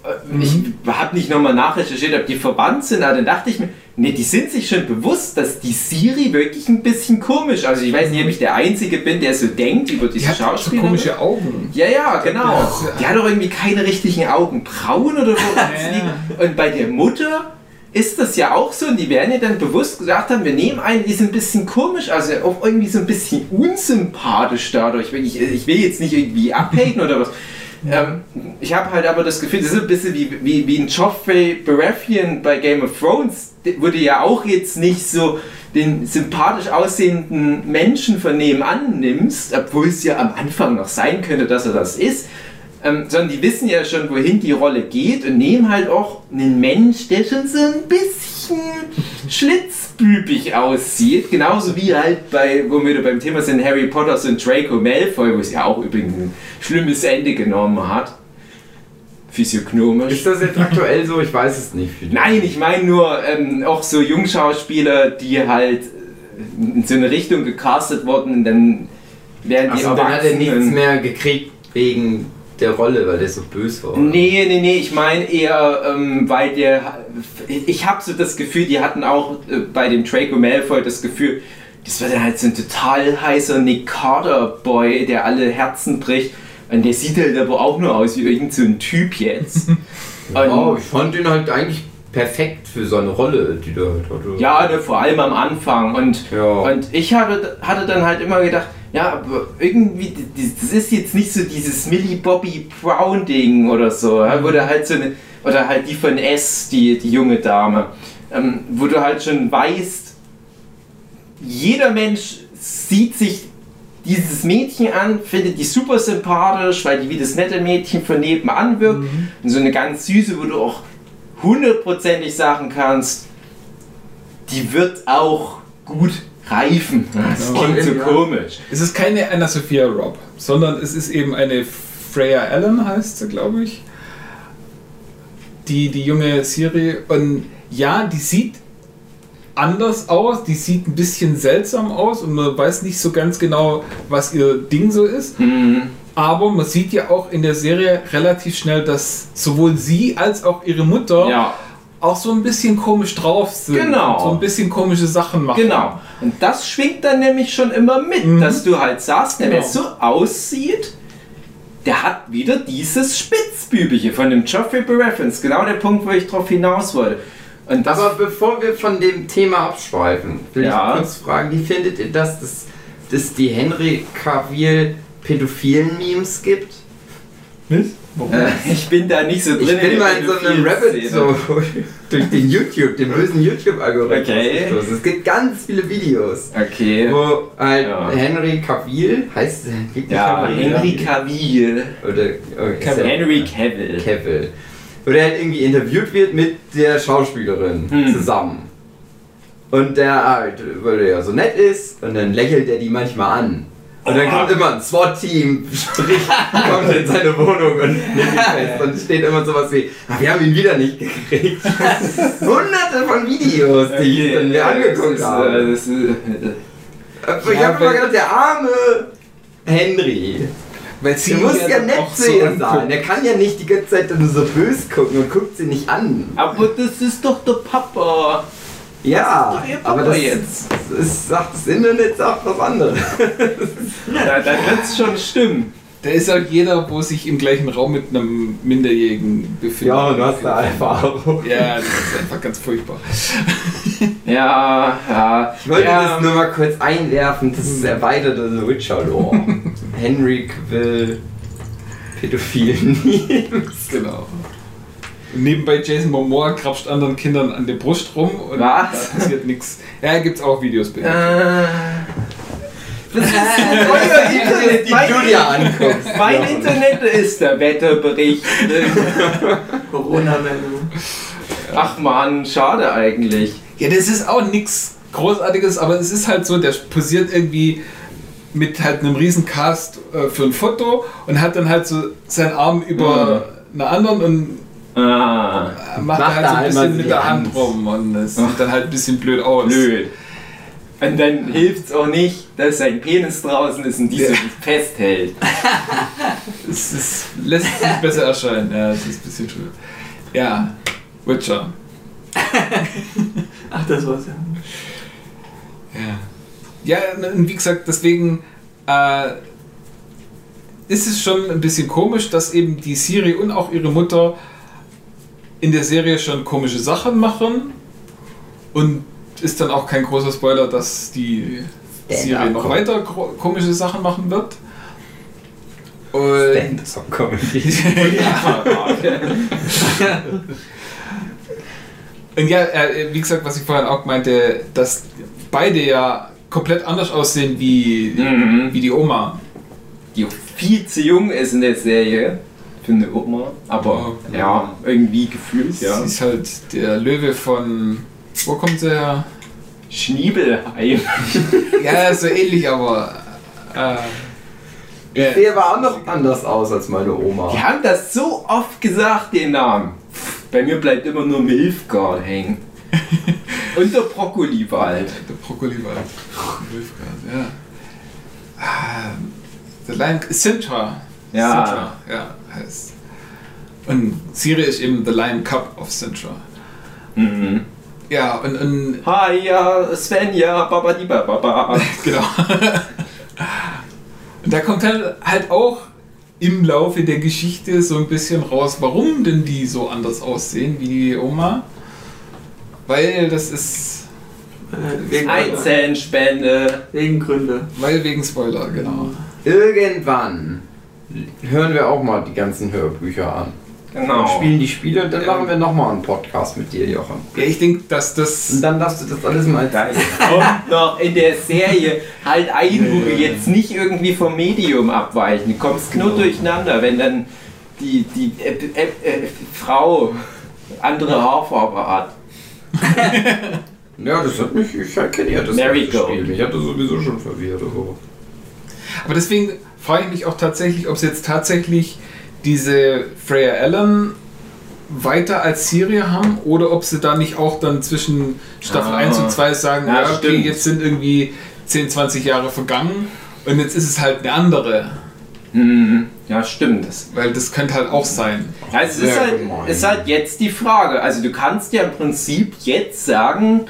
äh, ich habe nicht nochmal nachrecherchiert, ob die verwandt sind, aber dann dachte ich mir, ne, die sind sich schon bewusst, dass die Siri wirklich ein bisschen komisch, also ich weiß nicht, ob ich der Einzige bin, der so denkt über diese Die hat so Schauspieler. komische Augen. Ja, ja, genau. Ja. Die hat doch irgendwie keine richtigen Augenbrauen oder wo liegen. Und bei der Mutter ist das ja auch so und die werden ja dann bewusst gesagt haben, wir nehmen einen, die ist ein bisschen komisch, also auch irgendwie so ein bisschen unsympathisch dadurch. Ich, ich will jetzt nicht irgendwie abhaten oder was. Ähm, ich habe halt aber das Gefühl, das ist ein bisschen wie, wie, wie ein Joffrey Baratheon bei Game of Thrones, der wurde ja auch jetzt nicht so den sympathisch aussehenden Menschen von nebenan nimmst, obwohl es ja am Anfang noch sein könnte, dass er das ist, ähm, sondern die wissen ja schon, wohin die Rolle geht und nehmen halt auch einen Mensch, der schon so ein bisschen schlitzbübig aussieht, genauso wie halt bei, wo wir beim Thema sind, Harry Potter ein Draco Malfoy, wo es ja auch übrigens ein schlimmes Ende genommen hat. Physiognomisch. Ist das jetzt aktuell so? Ich weiß es nicht. Nein, ich meine nur ähm, auch so Jungschauspieler, die halt in so eine Richtung gecastet wurden und dann werden die Also dann hat er nichts Erwachsenen- mehr gekriegt wegen der Rolle, weil der so böse war. Nee, nee, nee, ich meine eher, ähm, weil der. Ich habe so das Gefühl, die hatten auch äh, bei dem Draco Malfoy das Gefühl, das war dann halt so ein total heißer Nick Carter-Boy, der alle Herzen bricht. Und der sieht halt aber auch nur aus wie irgend so ein Typ jetzt. Oh, Und, ich fand ihn halt eigentlich perfekt für seine Rolle, die der halt hatte. ja, ne, vor allem am Anfang. Und, Ja. und ich hatte, hatte dann halt immer gedacht, ja, aber irgendwie, das ist jetzt nicht so dieses Millie Bobby Brown Ding oder so, ja, wo du halt so eine, oder halt die von S, die, die junge Dame, ähm, wo du halt schon weißt, jeder Mensch sieht sich dieses Mädchen an, findet die super sympathisch, weil die wie das nette Mädchen von nebenan wirkt. Und so eine ganz süße, wo du auch hundertprozentig sagen kannst, die wird auch gut reifen. Das Ja. klingt so Ja. komisch. Es ist keine Anna Sophia Robb, sondern es ist eben eine Freya Allen, heißt sie, glaube ich. Die, die junge Siri. Und ja, die sieht anders aus, die sieht ein bisschen seltsam aus und man weiß nicht so ganz genau, was ihr Ding so ist. Mhm. Aber man sieht ja auch in der Serie relativ schnell, dass sowohl sie als auch ihre Mutter Ja, auch so ein bisschen komisch drauf sind. Genau. und So ein bisschen komische Sachen machen. genau. Und das schwingt dann nämlich schon immer mit, Mhm. dass du halt sagst, der Genau. so aussieht, der hat wieder dieses Spitzbübige von dem Geoffrey. Ist Genau der Punkt, wo ich drauf hinaus wollte. Und das Aber bevor wir von dem Thema abschweifen, will Ja. ich kurz fragen, wie findet ihr das, dass dass die Henry Cavill pädophilen Memes gibt? Nicht? Äh, ich bin da nicht so drin. Ich bin mal in so einem Rabbit so durch den YouTube, den bösen YouTube-Algorithmus Okay. gestoßen. Es gibt ganz viele Videos, Okay. wo halt Ja. Henry Cavill, heißt der wirklich Ja, Henry Cavill. Oder okay, Henry Cavill. Cavill. Wo der halt irgendwie interviewt wird mit der Schauspielerin Hm. zusammen. Und der halt, weil er ja so nett ist, und dann lächelt er die manchmal an. Und dann kommt immer ein SWAT-Team, kommt in seine Wohnung und nimmt ihn fest. Und steht immer sowas wie, ah, wir haben ihn wieder nicht gekriegt. Hunderte von Videos, die dann mir angeguckt das habe. ist, äh, Ich Ja, habe immer gedacht, der arme Henry. Weil sie muss ja nett zu ihr sein. Der kann ja nicht die ganze Zeit nur so böse gucken und guckt sie nicht an. Aber das ist doch der Papa. Ja, aber das jetzt. Ist, sagt das Internet sagt was anderes. Ja, dann wird es schon stimmen. Da ist auch jeder, wo sich im gleichen Raum mit einem Minderjährigen befindet. Ja, du hast da Erfahrung. Ja, das ist einfach ganz furchtbar. Ja, ja. Ich wollte ja, das nur mal kurz einwerfen, das ist erweiterte The Witcher Lore. Henry Quill, pädophilen. Genau. Nebenbei Jason Momoa krapscht anderen Kindern an der Brust rum und Was? da passiert nichts. Ja, gibt's auch Videos bei. Äh, das ist Euer Internet, die mein, du dir anguckst. mein Internet ist der Wetterbericht. Corona-Meldung. Ach man, schade eigentlich. Ja, das ist auch nichts Großartiges, aber es ist halt so, der posiert irgendwie mit halt einem riesen Cast äh, für ein Foto und hat dann halt so seinen Arm über einen anderen und Ah, macht, Macht halt da so ein bisschen so mit die der Hand Hand. rum und es sieht dann halt ein bisschen blöd aus. blöd. Und dann hilft es auch nicht, dass sein Penis draußen ist und diese festhält. Es ist, lässt sich besser erscheinen, ja, es ist ein bisschen schön. Ja, Witcher. Ach, das war's ja. Ja. Ja, und wie gesagt, deswegen äh, ist es schon ein bisschen komisch, dass eben die Siri und auch ihre Mutter in der Serie schon komische Sachen machen. Und ist dann auch kein großer Spoiler, dass die Serie noch weiter komische Sachen machen wird. Und Stand-up-Comedy. Und ja, äh, wie gesagt, was ich vorhin auch meinte, dass beide ja komplett anders aussehen wie, Mhm. wie die Oma. Die viel zu jung ist in der Serie. Eine Oma. Aber Oh. ja, irgendwie gefühlt, ja. Sie ist halt der Löwe von. Wo kommt sie her? Schniebelheim. Ja, so ähnlich, aber. Äh, Ich sehe aber auch noch anders aus als meine Oma. Die haben das so oft gesagt, den Namen. Bei mir bleibt immer nur Milfgard hängen. Und der Brokkoliwald. der Brokkoliwald. Wolfgang, ja. Ah, The Lion. Sintra. Ja. Sintra, ja, heißt. Und Siri ist eben The Lion Cup of Sintra. Mhm. Ja, und, und Hiya, Svenja, babadiba, baba. Genau. Und da kommt halt, halt auch im Laufe der Geschichte so ein bisschen raus, warum denn die so anders aussehen wie die Oma. Weil das ist. Äh, Wegen, Einzelspende. wegen Gründe. Weil wegen Spoiler, genau. Irgendwann hören wir auch mal die ganzen Hörbücher an. Genau. Und spielen die Spiele und dann machen wir nochmal einen Podcast mit dir, Jochen. Ja, ich denke, dass das. Und dann darfst du das alles mal Da kommt noch in der Serie halt ein, wo wir jetzt nicht irgendwie vom Medium abweichen. Du kommst nur durcheinander, wenn dann die, die äh, äh, äh, Frau andere Haarfarbe hat. Ja, das hat mich, ich kenne ja das ganze Spiel. Mich hat das sowieso schon verwirrt. Also. Aber deswegen frage ich mich auch tatsächlich, ob sie jetzt tatsächlich diese Freya Allen weiter als Serie haben oder ob sie da nicht auch dann zwischen Staffel Ah. 1 und 2 sagen, Ja, okay, stimmt. jetzt sind irgendwie 10, 20 Jahre vergangen und jetzt ist es halt eine andere. Mhm. Ja, stimmt. Das, Weil das könnte halt auch sein. also es ist halt, ist halt jetzt die Frage. Also du kannst ja im Prinzip jetzt sagen,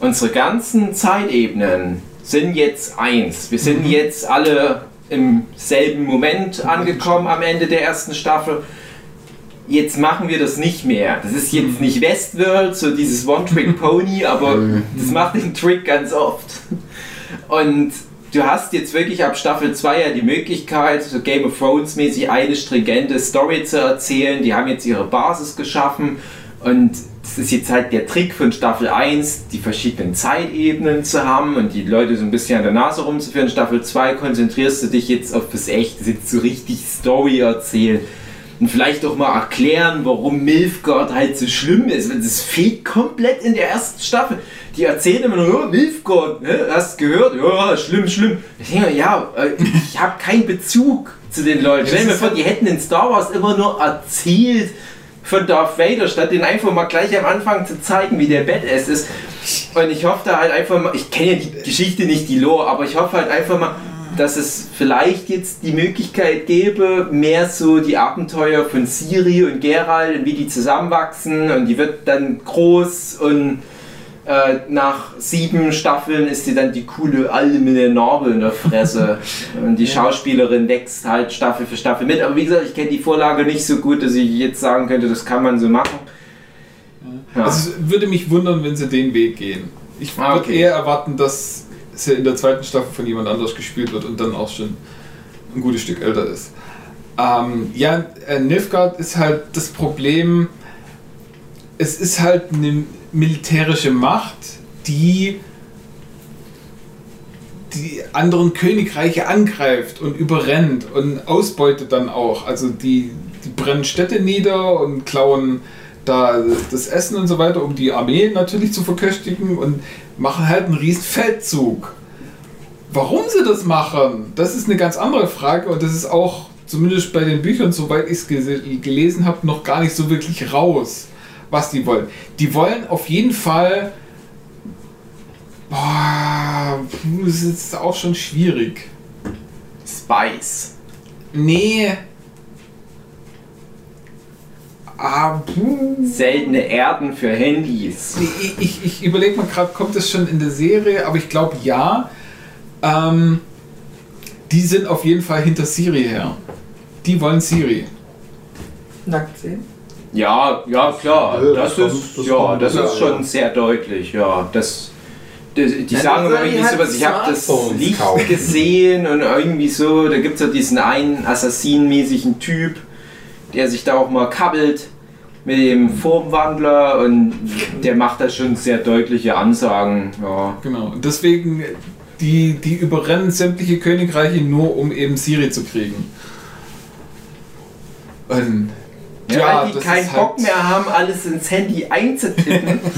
unsere ganzen Zeitebenen sind jetzt eins. Wir sind jetzt alle im selben Moment angekommen am Ende der ersten Staffel. Jetzt machen wir das nicht mehr. Das ist jetzt nicht Westworld, so dieses One-Trick-Pony, aber das macht den Trick ganz oft. Und du hast jetzt wirklich ab Staffel 2 ja die Möglichkeit, so Game of Thrones mäßig eine stringente Story zu erzählen. Die haben jetzt ihre Basis geschaffen und das ist jetzt halt der Trick von Staffel 1, die verschiedenen Zeitebenen zu haben und die Leute so ein bisschen an der Nase rumzuführen. Staffel 2 konzentrierst du dich jetzt auf das Echte, jetzt so richtig Story erzählen. Und vielleicht auch mal erklären, warum Milfgard halt so schlimm ist. weil Das fehlt komplett in der ersten Staffel. Die erzählen immer nur, oh, Milfgard, ne? hast du gehört? Ja, schlimm, schlimm. Ich denke, mir, ja, äh, ich habe keinen Bezug zu den Leuten. Stell mir vor, die hätten in Star Wars immer nur erzählt von Darth Vader, statt den einfach mal gleich am Anfang zu zeigen, wie der Badass ist. Und ich hoffe da halt einfach mal, ich kenne ja die Geschichte nicht, die Lore, aber ich hoffe halt einfach mal, dass es vielleicht jetzt die Möglichkeit gäbe, mehr so die Abenteuer von Siri und Geralt und wie die zusammenwachsen und die wird dann groß und äh, nach sieben Staffeln ist sie dann die coole Alte mit der Narbe in der Fresse und die Schauspielerin wächst halt Staffel für Staffel mit. Aber wie gesagt, ich kenne die Vorlage nicht so gut, dass ich jetzt sagen könnte, das kann man so machen. Ja. Also es würde mich wundern, wenn sie den Weg gehen. Ich Ah, würde okay. eher erwarten, dass sie in der zweiten Staffel von jemand anders gespielt wird und dann auch schon ein gutes Stück älter ist. Ähm, ja, äh, Nilfgaard ist halt das Problem, es ist halt eine militärische Macht, die die anderen Königreiche angreift und überrennt und ausbeutet dann auch. Also die, die brennen Städte nieder und klauen da das Essen und so weiter, um die Armee natürlich zu verköstigen und machen halt einen riesen Feldzug. Warum sie das machen, das ist eine ganz andere Frage und das ist auch, zumindest bei den Büchern, soweit ich es gelesen habe, noch gar nicht so wirklich raus, was die wollen. Die wollen auf jeden Fall. Boah, das ist auch schon schwierig. Spice. Nee. Ah. Seltene Erden für Handys. Nee, Ich, ich, ich überlege mal gerade, kommt das schon in der Serie? Aber ich glaube ja. Ähm, die sind auf jeden Fall hinter Siri her. Die wollen Siri. Nackt sehen. Ja, ja, klar. Ja, Das, das ist, das ja, das ja, ist schon sehr deutlich, ja. Das, das, die Ja, sagen immer irgendwie sowas, ich habe das Licht kaufen. gesehen und irgendwie so, da gibt es ja diesen einen assassinenmäßigen Typ, der sich da auch mal kabbelt mit dem Formwandler und der macht da schon sehr deutliche Ansagen, ja. Genau. Und deswegen, die, die überrennen sämtliche Königreiche nur, um eben Siri zu kriegen. Und Ja, weil die keinen Bock halt- mehr haben, alles ins Handy einzutippen.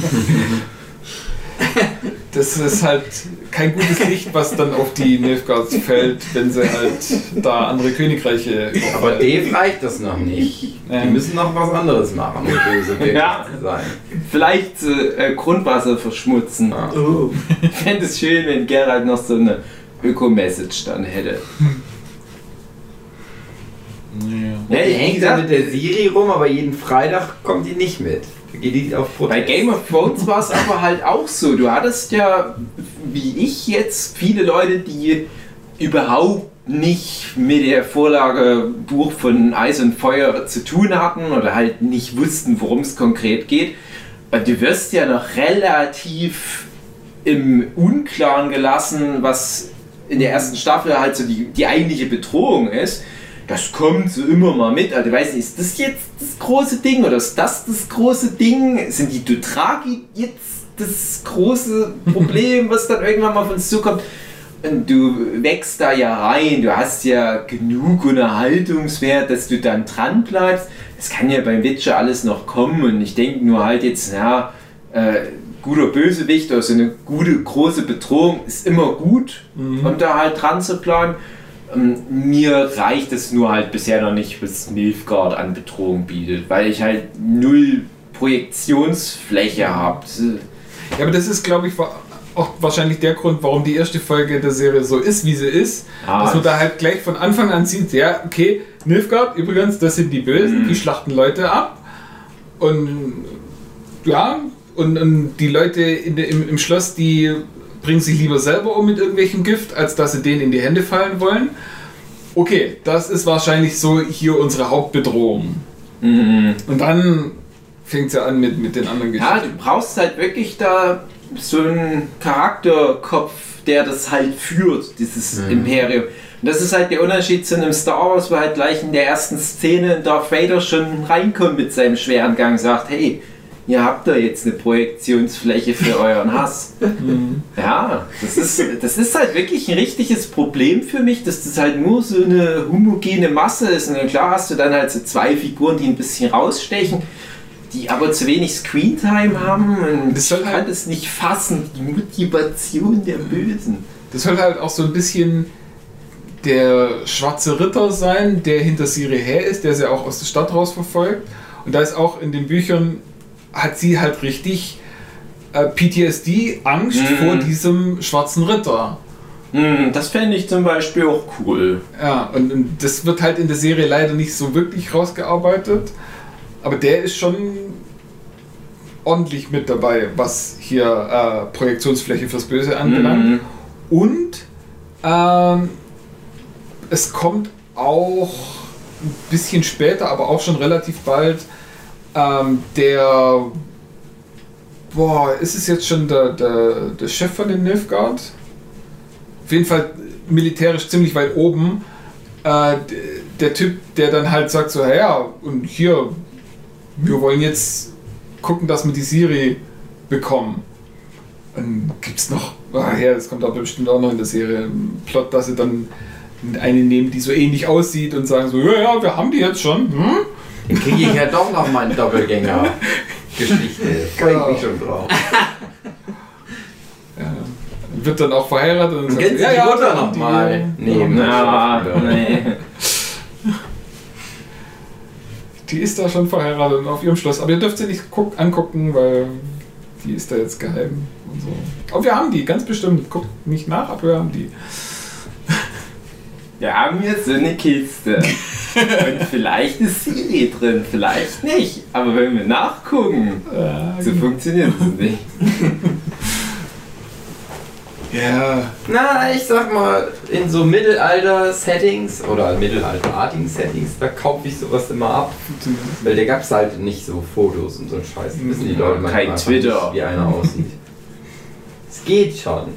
Das ist halt kein gutes Licht, was dann auf die Nilfgaards fällt, wenn sie halt da andere Königreiche. Aber Dave reicht das noch nicht. Ja. Die müssen noch was anderes machen, um böse Ja. zu sein. Vielleicht äh, Grundwasser verschmutzen. Ja. Oh. Ich fände es schön, wenn Gerald noch so eine Öko-Message dann hätte. Ja. Ja, Die hängt da mit der Siri rum, aber jeden Freitag kommt die nicht mit. Da geht die auf Protest. Bei Game of Thrones war es aber halt auch so. Du hattest ja, wie ich jetzt, viele Leute, die überhaupt nicht mit der Vorlage Buch von Eis und Feuer zu tun hatten oder halt nicht wussten, worum es konkret geht. Und du wirst ja noch relativ im Unklaren gelassen, was in der ersten Staffel halt so die, die eigentliche Bedrohung ist. Das kommt so immer mal mit. Also, du weißt nicht, ist das jetzt das große Ding oder ist das das große Ding? Sind die Dothraki jetzt das große Problem, was dann irgendwann mal auf uns zukommt? Und du wächst da ja rein, du hast ja genug Unterhaltungswert, dass du dann dran bleibst. Das kann ja beim Witcher alles noch kommen und ich denke nur halt jetzt, ja, äh, guter Bösewicht oder so eine gute große Bedrohung ist immer gut, um da halt dran zu bleiben. Ähm, Mir reicht es nur halt bisher noch nicht, was Nilfgaard an Bedrohung bietet, weil ich halt null Projektionsfläche habe. Ja, aber das ist, glaube ich, auch wahrscheinlich der Grund, warum die erste Folge der Serie so ist, wie sie ist. Ah. dass man da halt gleich von Anfang an sieht, ja, okay, Nilfgaard, übrigens, das sind die Bösen, Mhm. die schlachten Leute ab. Und ja, und, und die Leute in im, im Schloss, die bringen sich lieber selber um mit irgendwelchem Gift, als dass sie denen in die Hände fallen wollen. Okay, das ist wahrscheinlich so hier unsere Hauptbedrohung. Mhm. Und dann fängt es ja an mit, mit den anderen Ja, Geschichten. du brauchst halt wirklich da so einen Charakterkopf, der das halt führt, dieses Imperium. Und das ist halt der Unterschied zu einem Star Wars, wo halt gleich in der ersten Szene Darth Vader schon reinkommt mit seinem schweren Gang und sagt, hey, ihr habt da jetzt eine Projektionsfläche für euren Hass. ja, das ist, das ist halt wirklich ein richtiges Problem für mich, dass das halt nur so eine homogene Masse ist. Und dann klar hast du dann halt so zwei Figuren, die ein bisschen rausstechen, die aber zu wenig Screentime haben. Und Das ich kann halt- das nicht fassen, die Motivation der Bösen. Das soll halt auch so ein bisschen der schwarze Ritter sein, der hinter Siri her ist, der sie auch aus der Stadt raus verfolgt. Und da ist auch in den Büchern, hat sie halt richtig äh, PTSD, Angst Mhm. vor diesem schwarzen Ritter. Hm, das fände ich zum Beispiel auch cool. Ja, und, und das wird halt in der Serie leider nicht so wirklich rausgearbeitet. Aber der ist schon ordentlich mit dabei, was hier äh, Projektionsfläche fürs Böse anbelangt. Mhm. Und ähm, es kommt auch ein bisschen später, aber auch schon relativ bald, ähm, der. Boah, ist es jetzt schon der, der, der Chef von den Nilfgaard? Auf jeden Fall militärisch ziemlich weit oben. Äh, der Typ, der dann halt sagt: So, ja, und hier, wir wollen jetzt gucken, dass wir die Siri bekommen. Dann gibt es noch, ah, ja, das kommt aber bestimmt auch noch in der Serie, einen Plot, dass sie dann eine nehmen, die so ähnlich aussieht und sagen so, ja, ja, wir haben die jetzt schon. Hm? Dann kriege ich ja doch noch meinen Doppelgänger-Geschichte. Freue ich mich schon drauf. Ja, wird dann auch verheiratet und sagt, ja, die ja, Mutter noch mal nehmen. Na, nee. Die ist da schon verheiratet und auf ihrem Schloss. Aber ihr dürft sie nicht guck, angucken, weil die ist da jetzt geheim und so. Aber wir haben die, ganz bestimmt. Guckt nicht nach, aber wir haben die. Wir haben jetzt so eine Kiste. Und vielleicht ist Siri drin, vielleicht nicht. Aber wenn wir nachgucken, so funktioniert es nicht. Ja, Na, ich sag mal, in so Mittelalter-Settings oder mittelalterartigen Settings, da kaufe ich sowas immer ab. Weil da gab's halt nicht so Fotos und so ein Scheiß. Da wissen die Leute kein Twitter. Nicht, wie einer aussieht. Es geht schon.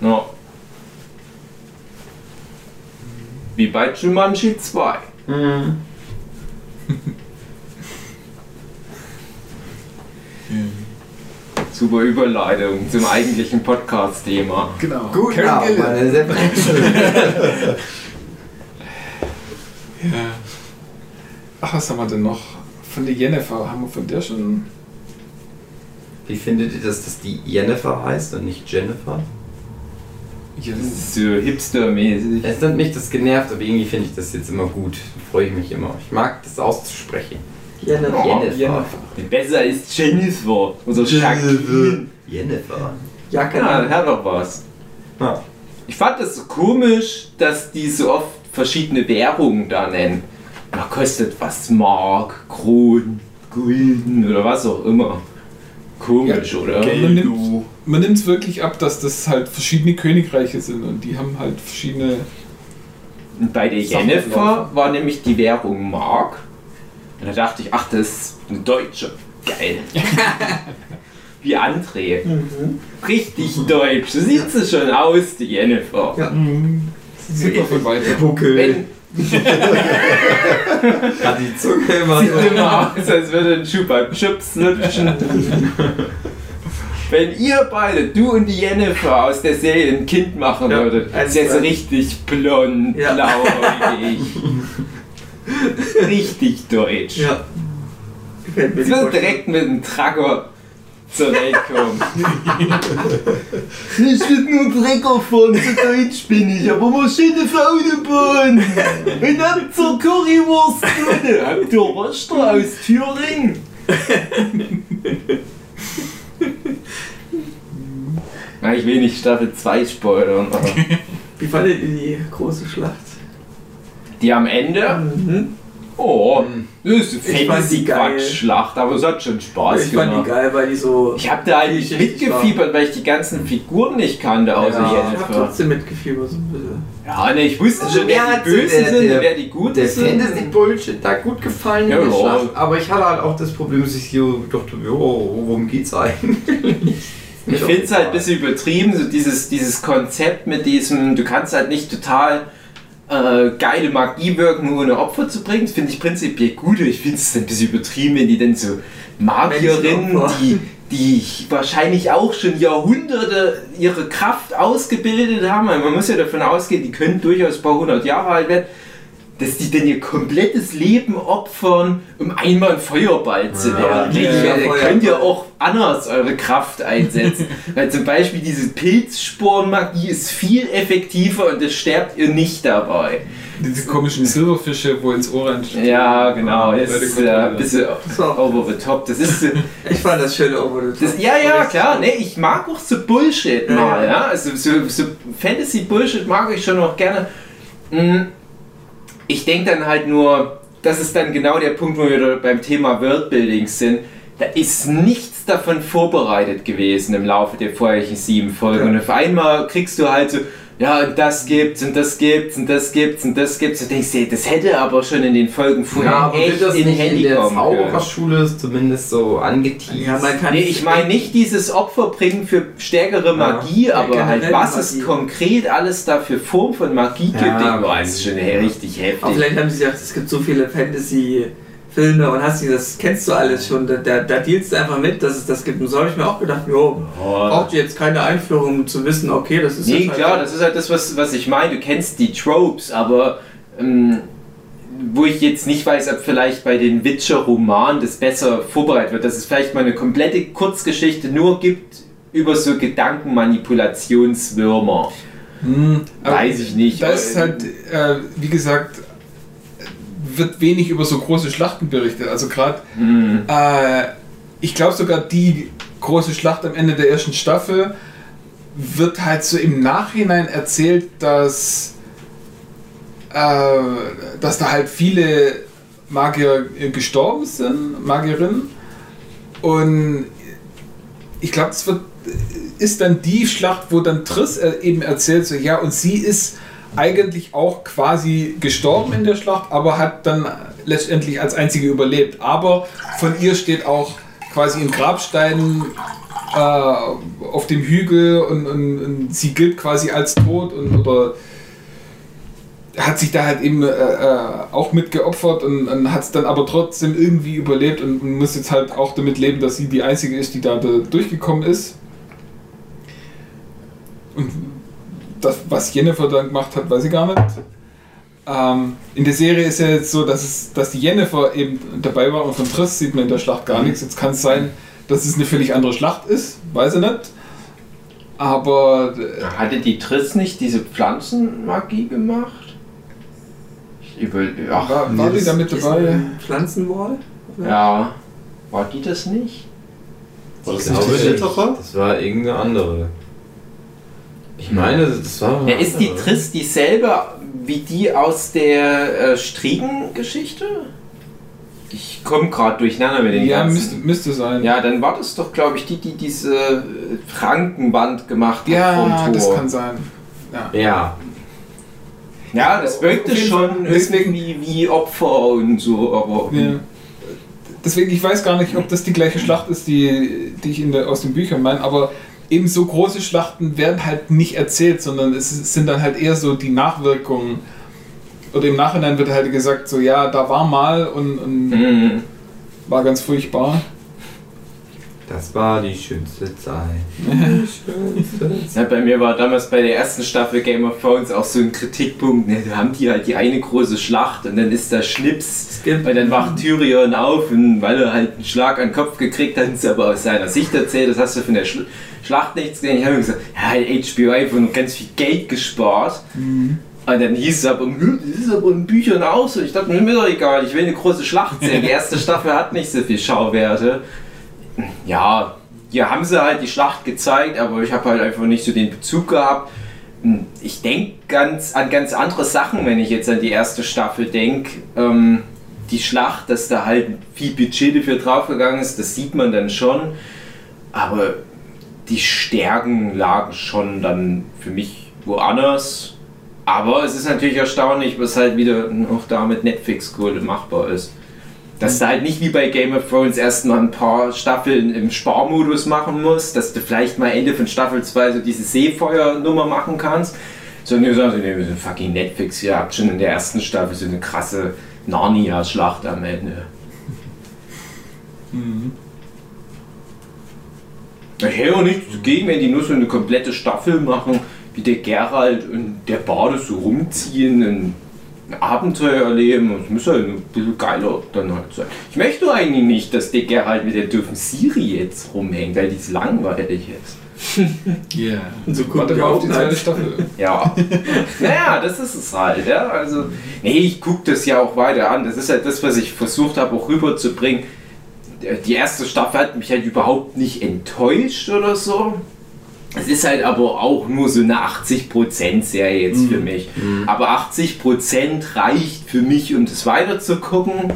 Ja. Wie bei Jumanji 2. Mhm. Super Überleitung zum eigentlichen Podcast-Thema. genau. Gut, ja, meine sehr Ja. Ach, was haben wir denn noch? Von der Jennifer, haben wir von der schon. Wie findet ihr das, dass die Jennifer heißt und nicht Jennifer? Ja, Das ist so hipstermäßig. Es hat mich das genervt, aber irgendwie finde ich das jetzt immer gut. Da freue ich mich immer. Ich mag das auszusprechen. Jennifer. Jennifer. Jennifer. Besser ist Jennifer oder Jacqueline. Jennifer. Ja, Ja, genau. hat doch was. Ja. Ich fand das so komisch, dass die so oft verschiedene Währungen da nennen. Da kostet was Mark, Kron, Gulden oder was auch immer. Komisch, Ja, oder? Nimmt man nimmt es wirklich ab, dass das halt verschiedene Königreiche sind und die haben halt verschiedene. Und bei der Sachen Jennifer laufen. war nämlich die Währung Mark. Und da dachte ich, ach, das ist eine Deutsche. Geil. Wie André. Richtig deutsch. So sieht sie schon aus, die Jennifer. Ja. Super von weiter. Wenn, Hat die Zunge immer Sieht immer aus, als würde ein Schuh beim Chips lutschen. Wenn ihr beide, du und die Jennifer aus der Serie ein Kind machen Ja, würdet, ist jetzt richtig blond, Ja. blauäugig. richtig deutsch. Ja. Gefällt mir wird Vorstellung. direkt mit dem Tracker zur Welt kommen. ich will nur Trecker fahren, so deutsch bin ich, aber Maschine für Autobahn. Und habt zur Currywurst drin. Habt ihr Röster aus Thüringen? Na, ich will nicht Staffel 2 spoilern, Wie fandet ihr die große Schlacht? die am Ende, Mhm. Oh, das ist eine Ich fand die geil. Fantasy-Quatschschlacht, aber es hat schon Spaß ich fand gemacht. die geil, weil die so. Ich habe da eigentlich mitgefiebert, weil ich die ganzen Figuren nicht kannte, außer ja, ich hab Jennifer. trotzdem mitgefiebert so ein bisschen. Ja, ne, ich wusste Also schon, wer hat die so Bösen der- sind der- und wer die Guten Der sind. Fantasy-Bullshit da gut gefallen Ja, der. Schlacht, aber ich hatte halt auch das Problem, dass ich so dachte, jo, worum geht's eigentlich? Ich finde es halt ein bisschen übertrieben, so dieses, dieses Konzept mit diesem, du kannst halt nicht total äh, geile Magie wirken, nur ohne Opfer zu bringen. Das finde ich prinzipiell gut. Ich finde es ein bisschen übertrieben, wenn die dann so Magierinnen, die, die wahrscheinlich auch schon Jahrhunderte ihre Kraft ausgebildet haben. Man muss ja davon ausgehen, die können durchaus ein paar hundert Jahre alt werden. Dass die denn ihr komplettes Leben opfern, um einmal ein Feuerball zu Ja, werden. ja, ihr Feuerball. könnt ja auch anders eure Kraft einsetzen. Weil zum Beispiel diese Pilzsporenmagie ist viel effektiver und es sterbt ihr nicht dabei. Diese komischen Silberfische, wo ins Ohr rein Ja, genau. Das Leute, ist äh, ja. ein bisschen So. over the top. Das ist so, Ich fand das schön over the top. das, ja, ja, klar. Ne, ich mag auch so Bullshit Ja, mal. ja. Ja? Also so, so Fantasy-Bullshit mag ich schon auch gerne. Mm, Ich denke dann halt nur, das ist dann genau der Punkt, wo wir beim Thema Worldbuilding sind. Da ist nichts davon vorbereitet gewesen im Laufe der vorherigen sieben Folgen. Ja. Und auf einmal kriegst du halt so, ja, und das gibt's und das gibt's und das gibt's und das gibt's. Und denkst dir, das hätte aber schon in den Folgen vorher Ja, aber echt das in nicht Handy in der kommen können. Zaubererschule zumindest so angeteased? Ja, man kann Nee, ich meine nicht dieses Opfer bringen für stärkere Magie, aber generell halt was es konkret alles da für Form von Magie gibt, Ja, Ding, boah, ist schon ja. richtig Aber heftig. vielleicht haben sie gesagt, es gibt so viele Fantasy-Filme und hast du das kennst du alles schon. Da, da, da dealst du einfach mit, dass es das gibt. Und so habe ich mir auch gedacht, jo, braucht ihr jetzt keine Einführung, um zu wissen, okay, das ist Nee, halt klar, das ist halt das, was, was ich meine. Du kennst die Tropes, aber ähm, wo ich jetzt nicht weiß, ob vielleicht bei den Witcher-Romanen das besser vorbereitet wird, dass es vielleicht mal eine komplette Kurzgeschichte nur gibt über so Gedankenmanipulationswürmer. Hm, Weiß ich nicht. Da ist halt, äh, wie gesagt, wird wenig über so große Schlachten berichtet. Also gerade, Hm. äh, ich glaube sogar die große Schlacht am Ende der ersten Staffel wird halt so im Nachhinein erzählt, dass äh, dass da halt viele Magier äh, gestorben sind, Magierinnen. Und ich glaube, es wird ist dann die Schlacht, wo dann Triss äh, eben erzählt, so ja, und sie ist eigentlich auch quasi gestorben in der Schlacht, aber hat dann letztendlich als einzige überlebt. Aber von ihr steht auch quasi in Grabsteinen äh, auf dem Hügel und, und, und sie gilt quasi als tot und oder hat sich da halt eben äh, äh, auch mit geopfert und, und hat es dann aber trotzdem irgendwie überlebt und, und muss jetzt halt auch damit leben, dass sie die einzige ist, die da, da durchgekommen ist. Und das, was Jennifer dann gemacht hat, weiß ich gar nicht. Ähm, in der Serie ist ja jetzt so, dass, es, dass die Jennifer eben dabei war und von Triss sieht man in der Schlacht gar nichts. Jetzt kann es sein, dass es eine völlig andere Schlacht ist, weiß ich nicht. Aber äh, Hatte die Triss nicht diese Pflanzenmagie gemacht? Ich über, ach, war, war die da mit dabei? Pflanzenwall? ja. War die das nicht? War das Ich nicht? Das war irgendeine andere. Ich meine, das war. Ja, ist die Triss dieselbe wie die aus der äh, Striegen-Geschichte? Ich komme gerade durcheinander mit den Ja, ganzen. müsste, müsste sein. Ja, dann war das doch, glaube ich, die, die diese äh, Frankenwand gemacht hat Ja, das kann sein. Ja. Ja. Ja, das wirkte schon. Deswegen- irgendwie wie Opfer und so, aber Ja. Deswegen, ich weiß gar nicht, ob das die gleiche Schlacht ist, die, die ich in der, aus den Büchern meine, aber eben so große Schlachten werden halt nicht erzählt, sondern es sind dann halt eher so die Nachwirkungen. Oder im Nachhinein wird halt gesagt, so ja, da war mal und, und Mhm. war ganz furchtbar. Das war die schönste Zeit. Ja, bei mir war damals bei der ersten Staffel Game of Thrones auch so ein Kritikpunkt. Ne, da haben die halt die eine große Schlacht und dann ist da Schnips. Weil dann wacht Tyrion auf und weil er halt einen Schlag an den Kopf gekriegt hat, ist er aber aus seiner Sicht erzählt. Das hast du von der Schl Schlacht nichts gesehen. Ich habe mir gesagt, ja, hat HBO einfach noch ganz viel Geld gespart. Und dann hieß es aber, "Hm, das ist aber in Büchern auch so. Ich dachte, mir mir doch egal, ich will eine große Schlacht sehen. Die erste Staffel hat nicht so viel Schauwerte. Ja, hier haben sie halt die Schlacht gezeigt, aber ich habe halt einfach nicht so den Bezug gehabt. Hm, Ich denke ganz, an ganz andere Sachen, wenn ich jetzt an die erste Staffel denke. Ähm, die Schlacht, dass da halt viel Budget dafür draufgegangen ist, das sieht man dann schon. Aber die Stärken lagen schon dann für mich woanders. Aber es ist natürlich erstaunlich, was halt wieder auch da mit Netflix-Kohle machbar ist. Dass du halt nicht wie bei Game of Thrones erstmal ein paar Staffeln im Sparmodus machen musst, dass du vielleicht mal Ende von Staffel 2 so diese Seefeuernummer machen kannst, sondern du sagst, nee, wir sind fucking Netflix, ihr habt schon in der ersten Staffel so eine krasse Narnia-Schlacht am Ende. Ich hätte auch nichts dagegen, wenn die nur so eine komplette Staffel machen, wie der Geralt und der Bade so rumziehen und ein Abenteuer erleben. Das muss halt ein bisschen geiler dann halt sein. Ich möchte eigentlich nicht, dass der Geralt mit der dürfen Siri jetzt rumhängt, weil die ist langweilig ist. Yeah. So Warte mal auf die zweite. Staffel. Ja. naja, das ist es halt, ja. Also, nee, ich gucke das ja auch weiter an. Das ist halt das, was ich versucht habe, auch rüberzubringen. Die erste Staffel hat mich halt überhaupt nicht enttäuscht oder so. Es ist halt aber auch nur so eine 80% Serie jetzt für mich. Aber 80% reicht für mich, um das weiter zu gucken.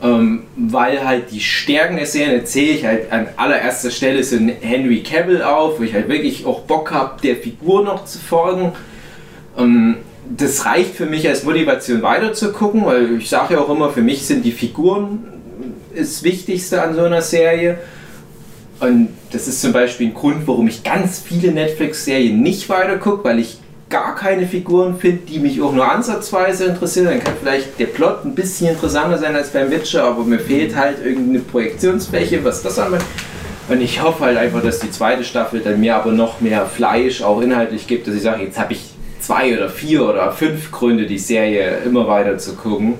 Ähm, weil halt die Stärken der Serie erzähle ich halt an allererster Stelle so einen Henry Cavill auf, wo ich halt wirklich auch Bock habe, der Figur noch zu folgen. Ähm, das reicht für mich als Motivation weiter zu gucken, weil ich sage ja auch immer, für mich sind die Figuren das Wichtigste an so einer Serie. Und das ist zum Beispiel ein Grund, warum ich ganz viele Netflix-Serien nicht weiter gucke, weil ich gar keine Figuren finde, die mich auch nur ansatzweise interessieren. Dann kann vielleicht der Plot ein bisschen interessanter sein als beim Witcher, aber mir fehlt halt irgendeine Projektionsfläche, was das anbelangt. Und ich hoffe halt einfach, dass die zweite Staffel dann mir aber noch mehr Fleisch auch inhaltlich gibt, dass ich sage, jetzt habe ich zwei oder vier oder fünf Gründe, die Serie immer weiter zu gucken.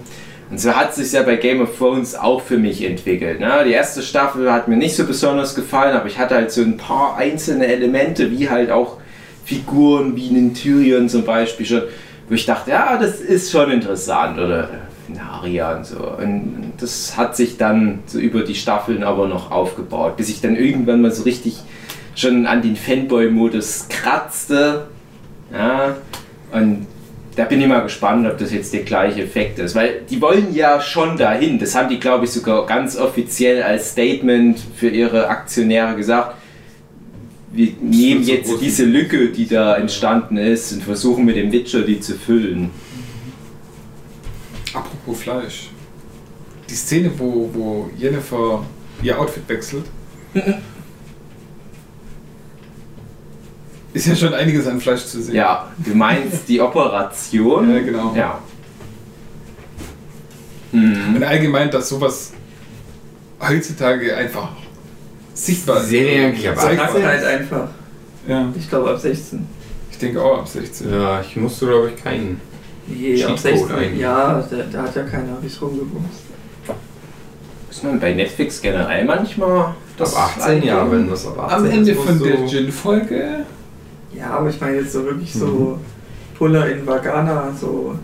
Und so hat sich ja bei Game of Thrones auch für mich entwickelt. Ne? Die erste Staffel hat mir nicht so besonders gefallen, aber ich hatte halt so ein paar einzelne Elemente, wie halt auch Figuren wie einen Tyrion zum Beispiel schon, wo ich dachte, ja, das ist schon interessant oder Naria und so. Und das hat sich dann so über die Staffeln aber noch aufgebaut, bis ich dann irgendwann mal so richtig schon an den Fanboy-Modus kratzte. Ja, und da bin ich mal gespannt, ob das jetzt der gleiche Effekt ist. Weil die wollen ja schon dahin. Das haben die, glaube ich, sogar ganz offiziell als Statement für ihre Aktionäre gesagt. Wir nehmen jetzt diese Lücke, die da entstanden ist, und versuchen mit dem Witcher die zu füllen. Apropos Fleisch. Die Szene, wo, wo Jennifer ihr Outfit wechselt, ist ja schon einiges an Fleisch zu sehen. Ja, du meinst die Operation? Ja, genau. Ja. Mhm. Und allgemein, dass sowas heutzutage einfach sichtbar ist. Serie eigentlich ab Zeigbar. 18? Nacktheit einfach. Ja, Ich glaube ab 16. ich denke auch ab 16. Ja, ich musste glaube ich keinen. Nee, ab Cheatcode 16. eigentlich. Ja, da, da hat ja keiner wie rumgebumst. Ist man bei Netflix generell manchmal Ab 18, ja, eingeben? wenn das ab 18 Am Ende ist, von musst der Gin-Folge. Ja, aber ich meine jetzt so wirklich so Puller in Vagana, so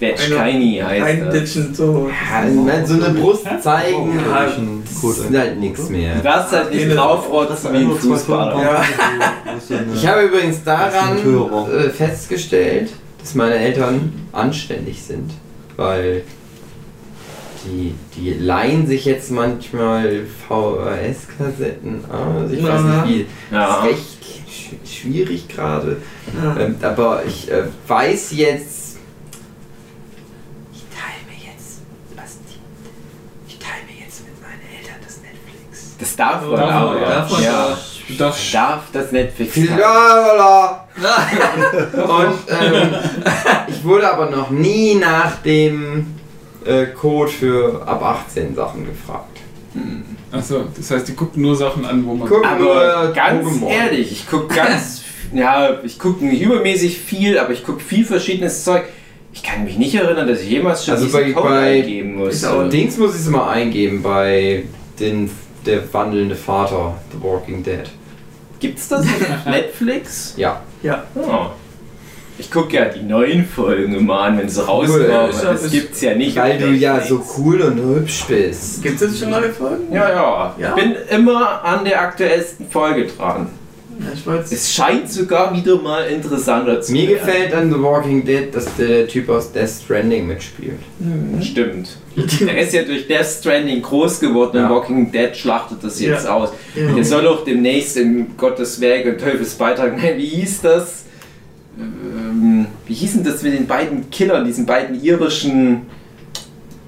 Tiny heißt das. so. Ja, ich mein, so eine Brust zeigen, Ja, das ist halt nichts mehr. Du darfst halt nicht draufrotzen wie ein Fußballer. Ja. Ich habe übrigens daran äh, festgestellt, dass meine Eltern anständig sind, weil die, die leihen sich jetzt manchmal VHS-Kassetten aus. Ich weiß nicht wie, Ja. das recht schwierig gerade. Ja. Ähm, aber ich äh, weiß jetzt, ich teile mir jetzt, was die, ich teile mir jetzt mit meinen Eltern das Netflix. Das darf man Darf auch, man, ja. darf man ja. Darfst Darf das Netflix. Lalala. Und ähm, ich wurde aber noch nie nach dem äh, Code für ab 18 Sachen gefragt. Achso, das heißt, die gucken nur Sachen an, wo man. Guck. Aber Nur ganz Pokémon. ehrlich, ich gucke ganz, ja, ich gucke nicht übermäßig viel, aber ich gucke viel verschiedenes Zeug. Ich kann mich nicht erinnern, dass ich jemals schon Also diesen bei- Code bei- eingeben Ist auch musste. Dings muss ich es mal eingeben bei den, der wandelnde Vater, The Walking Dead. Gibt's das auf Netflix? Ja. Ja. Oh. Ich gucke ja die neuen Folgen immer an, wenn sie rauskommen. Cool. Ist Das gibt's ja nicht. Weil du ja so cool und hübsch bist. Gibt es jetzt schon neue Folgen? Ja, ja, Ja? Ich bin immer an der aktuellsten Folge dran. Es scheint sogar wieder mal interessanter zu Mir werden. gefällt an The Walking Dead, dass der Typ aus Death Stranding mitspielt. Stimmt. Der ist ja durch Death Stranding groß geworden Ja. und Walking Dead schlachtet das jetzt Ja. aus. Ja. Der soll auch demnächst im Gottes Werk und Teufels Beitrag, nein, wie hieß das? Ähm, wie hießen das mit den beiden Killern, diesen beiden irischen.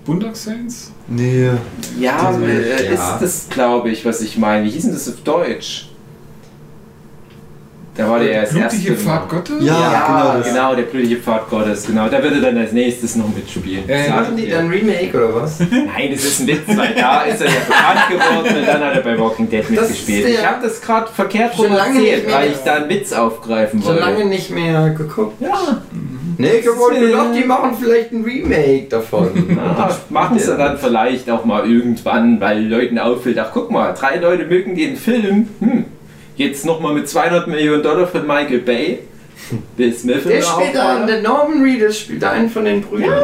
Bundak Saints? Nee, Ja, äh, ja. ist das, glaube ich, was ich meine. Wie hießen das auf Deutsch? Da war der das Blutige erste Pfad. Gottes? Ja, Ja, genau genau, der blutige Pfad Gottes, genau. Da wird er dann als nächstes noch mitspielen. Ja. Machen die dann Remake oder was? Nein, das ist ein Witz, weil da ist er ja bekannt geworden und dann hat er bei Walking Dead mitgespielt. Ich der- habe das gerade verkehrt Schon rum lange erzählt, weil ich da einen Witz aufgreifen Schon wollte. lange nicht mehr geguckt. Ja, Nee, ich wollte ist, äh, gedacht, die machen vielleicht ein Remake davon. ja machen sie dann vielleicht auch mal irgendwann, weil Leuten auffällt, ach guck mal, drei Leute mögen den Film. Hm. Jetzt nochmal mit 200 Millionen Dollar von Michael Bay. Will Smith Der spielt da, der Norman Reedus spielt einen von den Brüdern.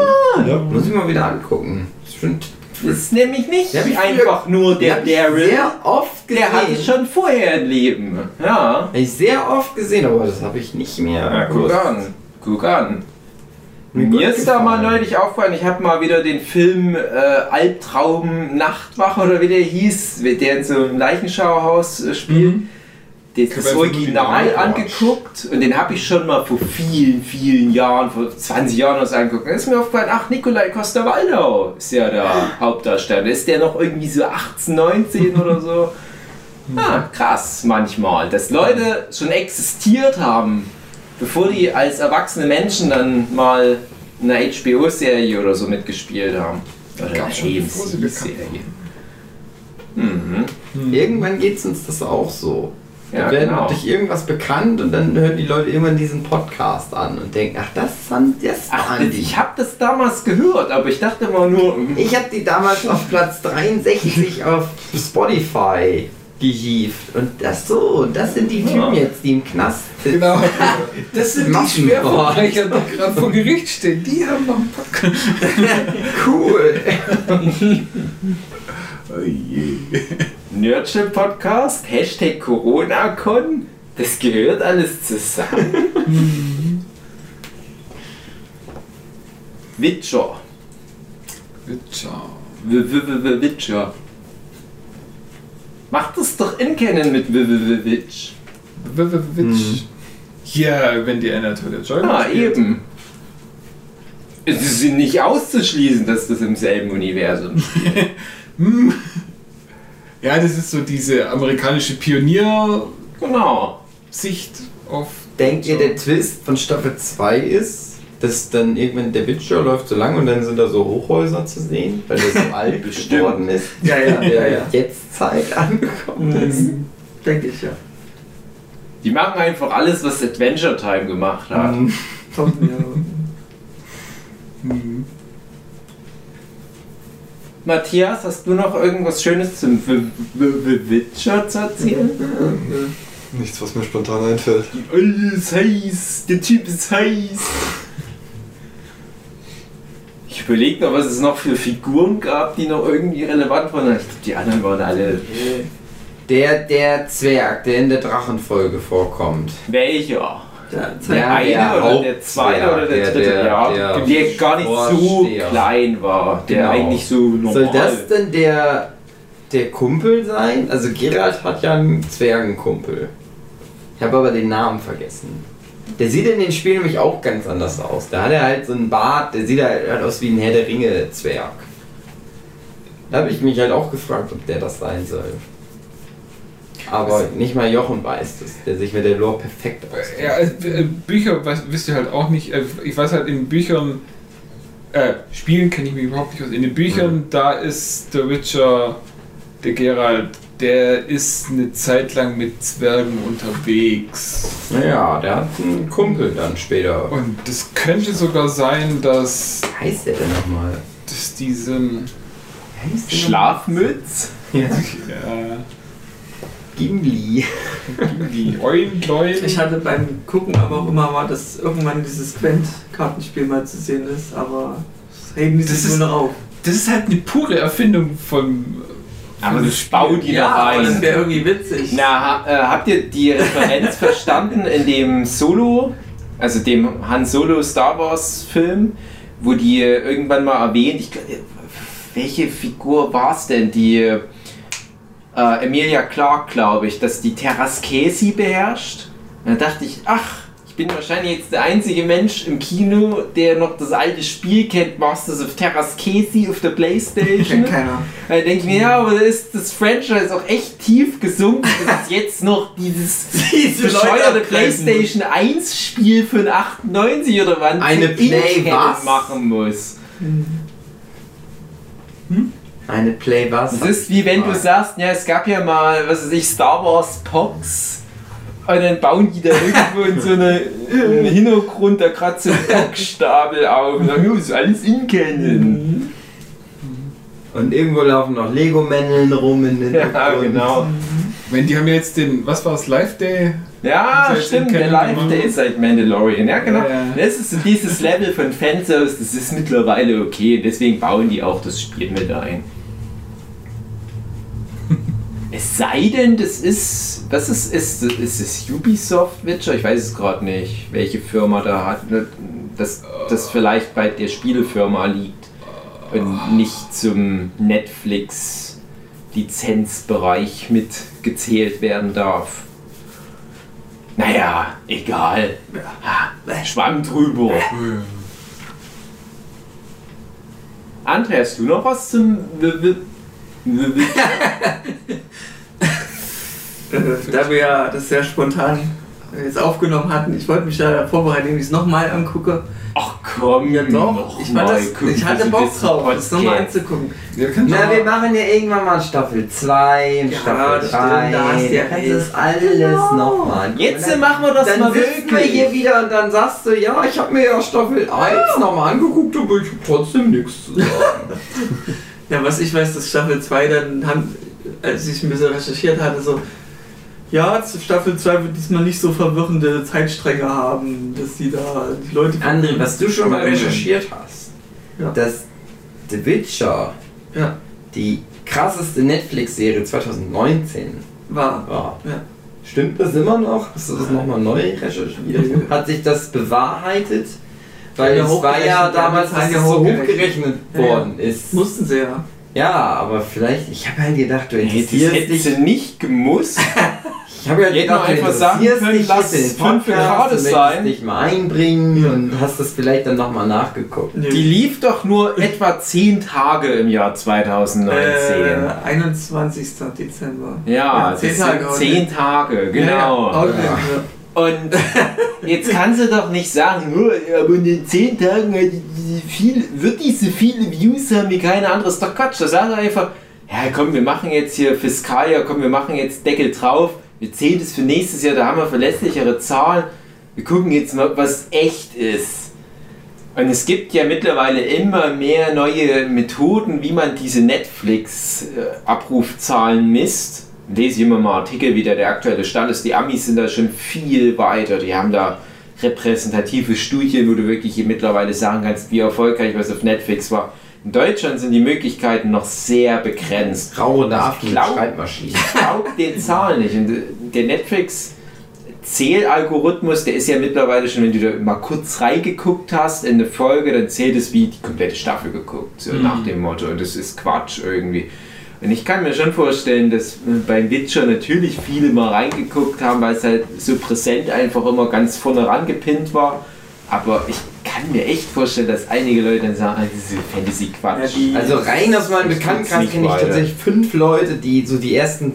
Ja. Muss ich mal wieder angucken. Das stimmt. Das ist nämlich nicht Der hab ich einfach nur der Daryl. sehr oft gesehen. Der hatte schon vorher ein Leben. Ja. Hab ich sehr oft gesehen, aber das habe ich nicht mehr. Ja, guck an. Guck an. Mir Mir ist da mal gefallen. neulich aufgefallen, ich habe mal wieder den Film äh, Albtraum Nachtwache oder wie der hieß, der in so einem Leichenschauerhaus äh, spielt. Mhm. Das das Original angeguckt und den habe ich schon mal vor vielen, vielen Jahren, vor 20 Jahren oder so angeguckt. Da ist mir aufgefallen, ach, Nikolai Costa-Waldau ist ja der Hauptdarsteller. Ist der noch irgendwie so 18, 19 oder so? Ah, krass manchmal, dass Leute schon existiert haben, bevor die als erwachsene Menschen dann mal in einer HBO-Serie oder so mitgespielt haben. Oder bevor sie AMC-Serie. Mhm. Irgendwann geht uns das auch so. Ja, da werden genau. durch irgendwas bekannt und dann hören die Leute irgendwann diesen Podcast an und denken, ach, das waren, das Ach, waren die. ich habe das damals gehört, aber ich dachte immer nur. Ich habe die damals auf Platz 63 auf Spotify gehievt. Und das so, das sind die Typen Ja. jetzt, die im Knast sitzen. Genau. Das sind die. Schwerverbrecher, die gerade vor Gericht stehen. Die haben noch einen Podcast. Cool. Oh je. Nerdship Podcast, Hashtag CoronaCon, das gehört alles zusammen. Witcher. Witcher. Witcher. Macht es doch in kennen mit Witch. Witch. Ja, wenn die Taylor Joy Ah, spielt. eben. Es ist nicht auszuschließen, dass das im selben Universum spielt. Ja, das ist so diese amerikanische Pionier-Sicht genau. auf. Denkt ihr, der Twist von Staffel 2 ist, dass dann irgendwann der Witcher läuft so lang und dann sind da so Hochhäuser zu sehen, weil er so alt geworden ist? Ja, ja, ja, ja. Jetzt Zeit angekommen ist. Mhm. Denke ich ja. Die machen einfach alles, was Adventure Time gemacht hat. Mhm. Kommt mir. Hm. Matthias, hast du noch irgendwas Schönes zum w w w Witcher zu erzählen? Nichts, was mir spontan einfällt. Alles heiß, der Typ ist heiß. Ich überlege noch, was es noch für Figuren gab, die noch irgendwie relevant waren. Ich glaube, die anderen waren alle. Der, der Zwerg, der in der Drachenfolge vorkommt. Welcher? Ja, Der Ja, eine der oder der zweite Hauptzwerg, oder der, der- dritte? der- ja, der der, gar nicht so klein war. Der Genau. eigentlich so normal. Soll das denn der, der Kumpel sein? Also Geralt hat ja einen Zwergenkumpel. Ich habe aber den Namen vergessen. Der sieht in den Spielen nämlich auch ganz anders aus. Da hat er halt so einen Bart, der sieht halt aus wie ein Herr der Ringe-Zwerg. Da habe ich mich halt auch gefragt, ob der das sein soll. Aber nicht mal Jochen weiß das, der sich mit der Lore perfekt auskennt. Ja, äh, Bücher weiß, wisst ihr halt auch nicht. Äh, Ich weiß halt in Büchern, äh, Spielen kenne ich mich überhaupt nicht aus. In den Büchern, da ist der Witcher, der Geralt, der ist eine Zeit lang mit Zwergen unterwegs. Naja, der hat einen Kumpel dann später. Und das könnte sogar sein, dass, Wie heißt der denn nochmal? dass diesen. Wie heißt der Schlafmütz? nochmal? Ja. Ja, Gimli. die Eulenleute. Ich hatte beim Gucken aber auch immer mal, dass irgendwann dieses Gwent-Kartenspiel mal zu sehen ist, aber das heben die sich ist- nur noch auf. Das ist halt eine pure Erfindung von. Aber das baut die Ja, da aber das rein. wäre irgendwie witzig. Na, ha, äh, habt ihr die Referenz verstanden in dem Solo, also dem Han Solo Star Wars Film, wo die äh, irgendwann mal erwähnt, ich, glaub, äh, welche Figur war es denn, die äh, Emilia Clarke, glaube ich, dass die Terraskesi beherrscht? Und da dachte ich, ach, ich bin wahrscheinlich jetzt der einzige Mensch im Kino, der noch das alte Spiel kennt, Masters of Terraskesi auf der Playstation. Kennt keiner. Da denke ich mir, ja, aber da ist das Franchise auch echt tief gesunken, dass es jetzt noch dieses Diese bescheuerte PlayStation 1 Spiel von 98 oder wann Eine Play machen muss. Eine Play was? Das ist wie wenn du sagst, ja, es gab ja mal, was weiß ich, Star Wars Pox. Und dann bauen die da irgendwo in so eine, im Hintergrund da gerade so einen Boxstapel auf und sagen, ja, ist alles in Canon. Und irgendwo laufen noch Lego-Männchen rum in den Ja, Hintergrund. genau. Wenn die haben ja jetzt den, was war es, Live Day? Ja, stimmt, der Live? Day ist seit Mandalorian. Ja, genau. Ja. Das ist so dieses Level von Fanservice, das ist mittlerweile okay. Deswegen bauen die auch das Spiel mit ein. es sei denn, das ist. Was ist, ist, ist es Ubisoft Witcher? Ich weiß es gerade nicht, welche Firma da hat. ne, Dass das vielleicht bei der Spielefirma liegt und nicht zum Netflix Lizenzbereich mitgezählt werden darf. Naja, egal. Ha, Schwamm drüber. André, hast du noch was zum da wir ja das sehr spontan jetzt aufgenommen hatten, ich wollte mich da vorbereiten, indem ich es nochmal angucke. Komm, Ja doch, ich, mal, das, ich hatte Bock drauf, das nochmal anzugucken. Ja, Na, wir machen ja irgendwann mal Staffel 2, Ja, Staffel das stimmt, 3. da hast du ja kannst das alles Genau. nochmal. Jetzt machen wir das dann mal sitzen wir wirklich. hier wieder und dann sagst du, ja, ich habe mir ja Staffel 1 nochmal angeguckt, aber ich habe trotzdem nichts zu sagen. Ja, was ich weiß, dass Staffel 2 dann haben, als ich ein bisschen recherchiert hatte, so, ja, zu Staffel 2 wird diesmal nicht so verwirrende Zeitstränge haben, dass die da die Leute. André, was du schon mal recherchiert hast, Ja. dass The Witcher Ja, die krasseste Netflix-Serie 2019 war. war. Ja. Stimmt das immer noch? Hast du das nochmal neu recherchiert? Hat sich das bewahrheitet? Weil Ja, es war ja damals, dass es ja so hochgerechnet. worden ist. Mussten sie ja. Ja, aber vielleicht, ich habe halt gedacht, du Hey, das dich. sie nicht gemusst. Ich habe ja gedacht, du einfach sagen können, lass den fünf möchtest sein. dich mal einbringen und hast das vielleicht dann nochmal nachgeguckt. Die lief doch nur etwa 10 Tage im Jahr 2019. äh, 21. Dezember. ja, ja, das zehn sind Tage, 10 Tage, genau. Ja, ja. Ja. Und jetzt kann sie doch nicht sagen, "Oh, aber in den 10 Tagen die viel, wird die so viele Views haben wie keine andere. Das ist doch Quatsch. Da sagt er einfach, ja komm, wir machen jetzt hier Fiskaljahr, komm, wir machen jetzt Deckel drauf. Wir zählen das für nächstes Jahr, da haben wir verlässlichere Zahlen. Wir gucken jetzt mal, was echt ist. Und es gibt ja mittlerweile immer mehr neue Methoden, wie man diese Netflix-Abrufzahlen misst. Lese ich immer mal Artikel, wie da der aktuelle Stand ist. Die Amis sind da schon viel weiter. Die haben da repräsentative Studien, wo du wirklich mittlerweile sagen kannst, wie erfolgreich was auf Netflix war. In Deutschland sind die Möglichkeiten noch sehr begrenzt. Raue Ich Affen mit glaub- Schreibmaschinen. Ich glaube den Zahlen nicht. Und der Netflix Zählalgorithmus, der ist ja mittlerweile schon, wenn du da mal kurz reingeguckt hast in eine Folge, dann zählt es wie die komplette Staffel geguckt, so nach dem Motto. Und das ist Quatsch irgendwie. Und ich kann mir schon vorstellen, dass beim Witcher natürlich viele mal reingeguckt haben, weil es halt so präsent einfach immer ganz vorne rangepinnt war. Aber ich kann mir echt vorstellen, dass einige Leute dann sagen, ah, diese Fantasy-Quatsch. Ja, Also rein aus meinem Bekanntenkreis kenne ich tatsächlich fünf Leute, die so die ersten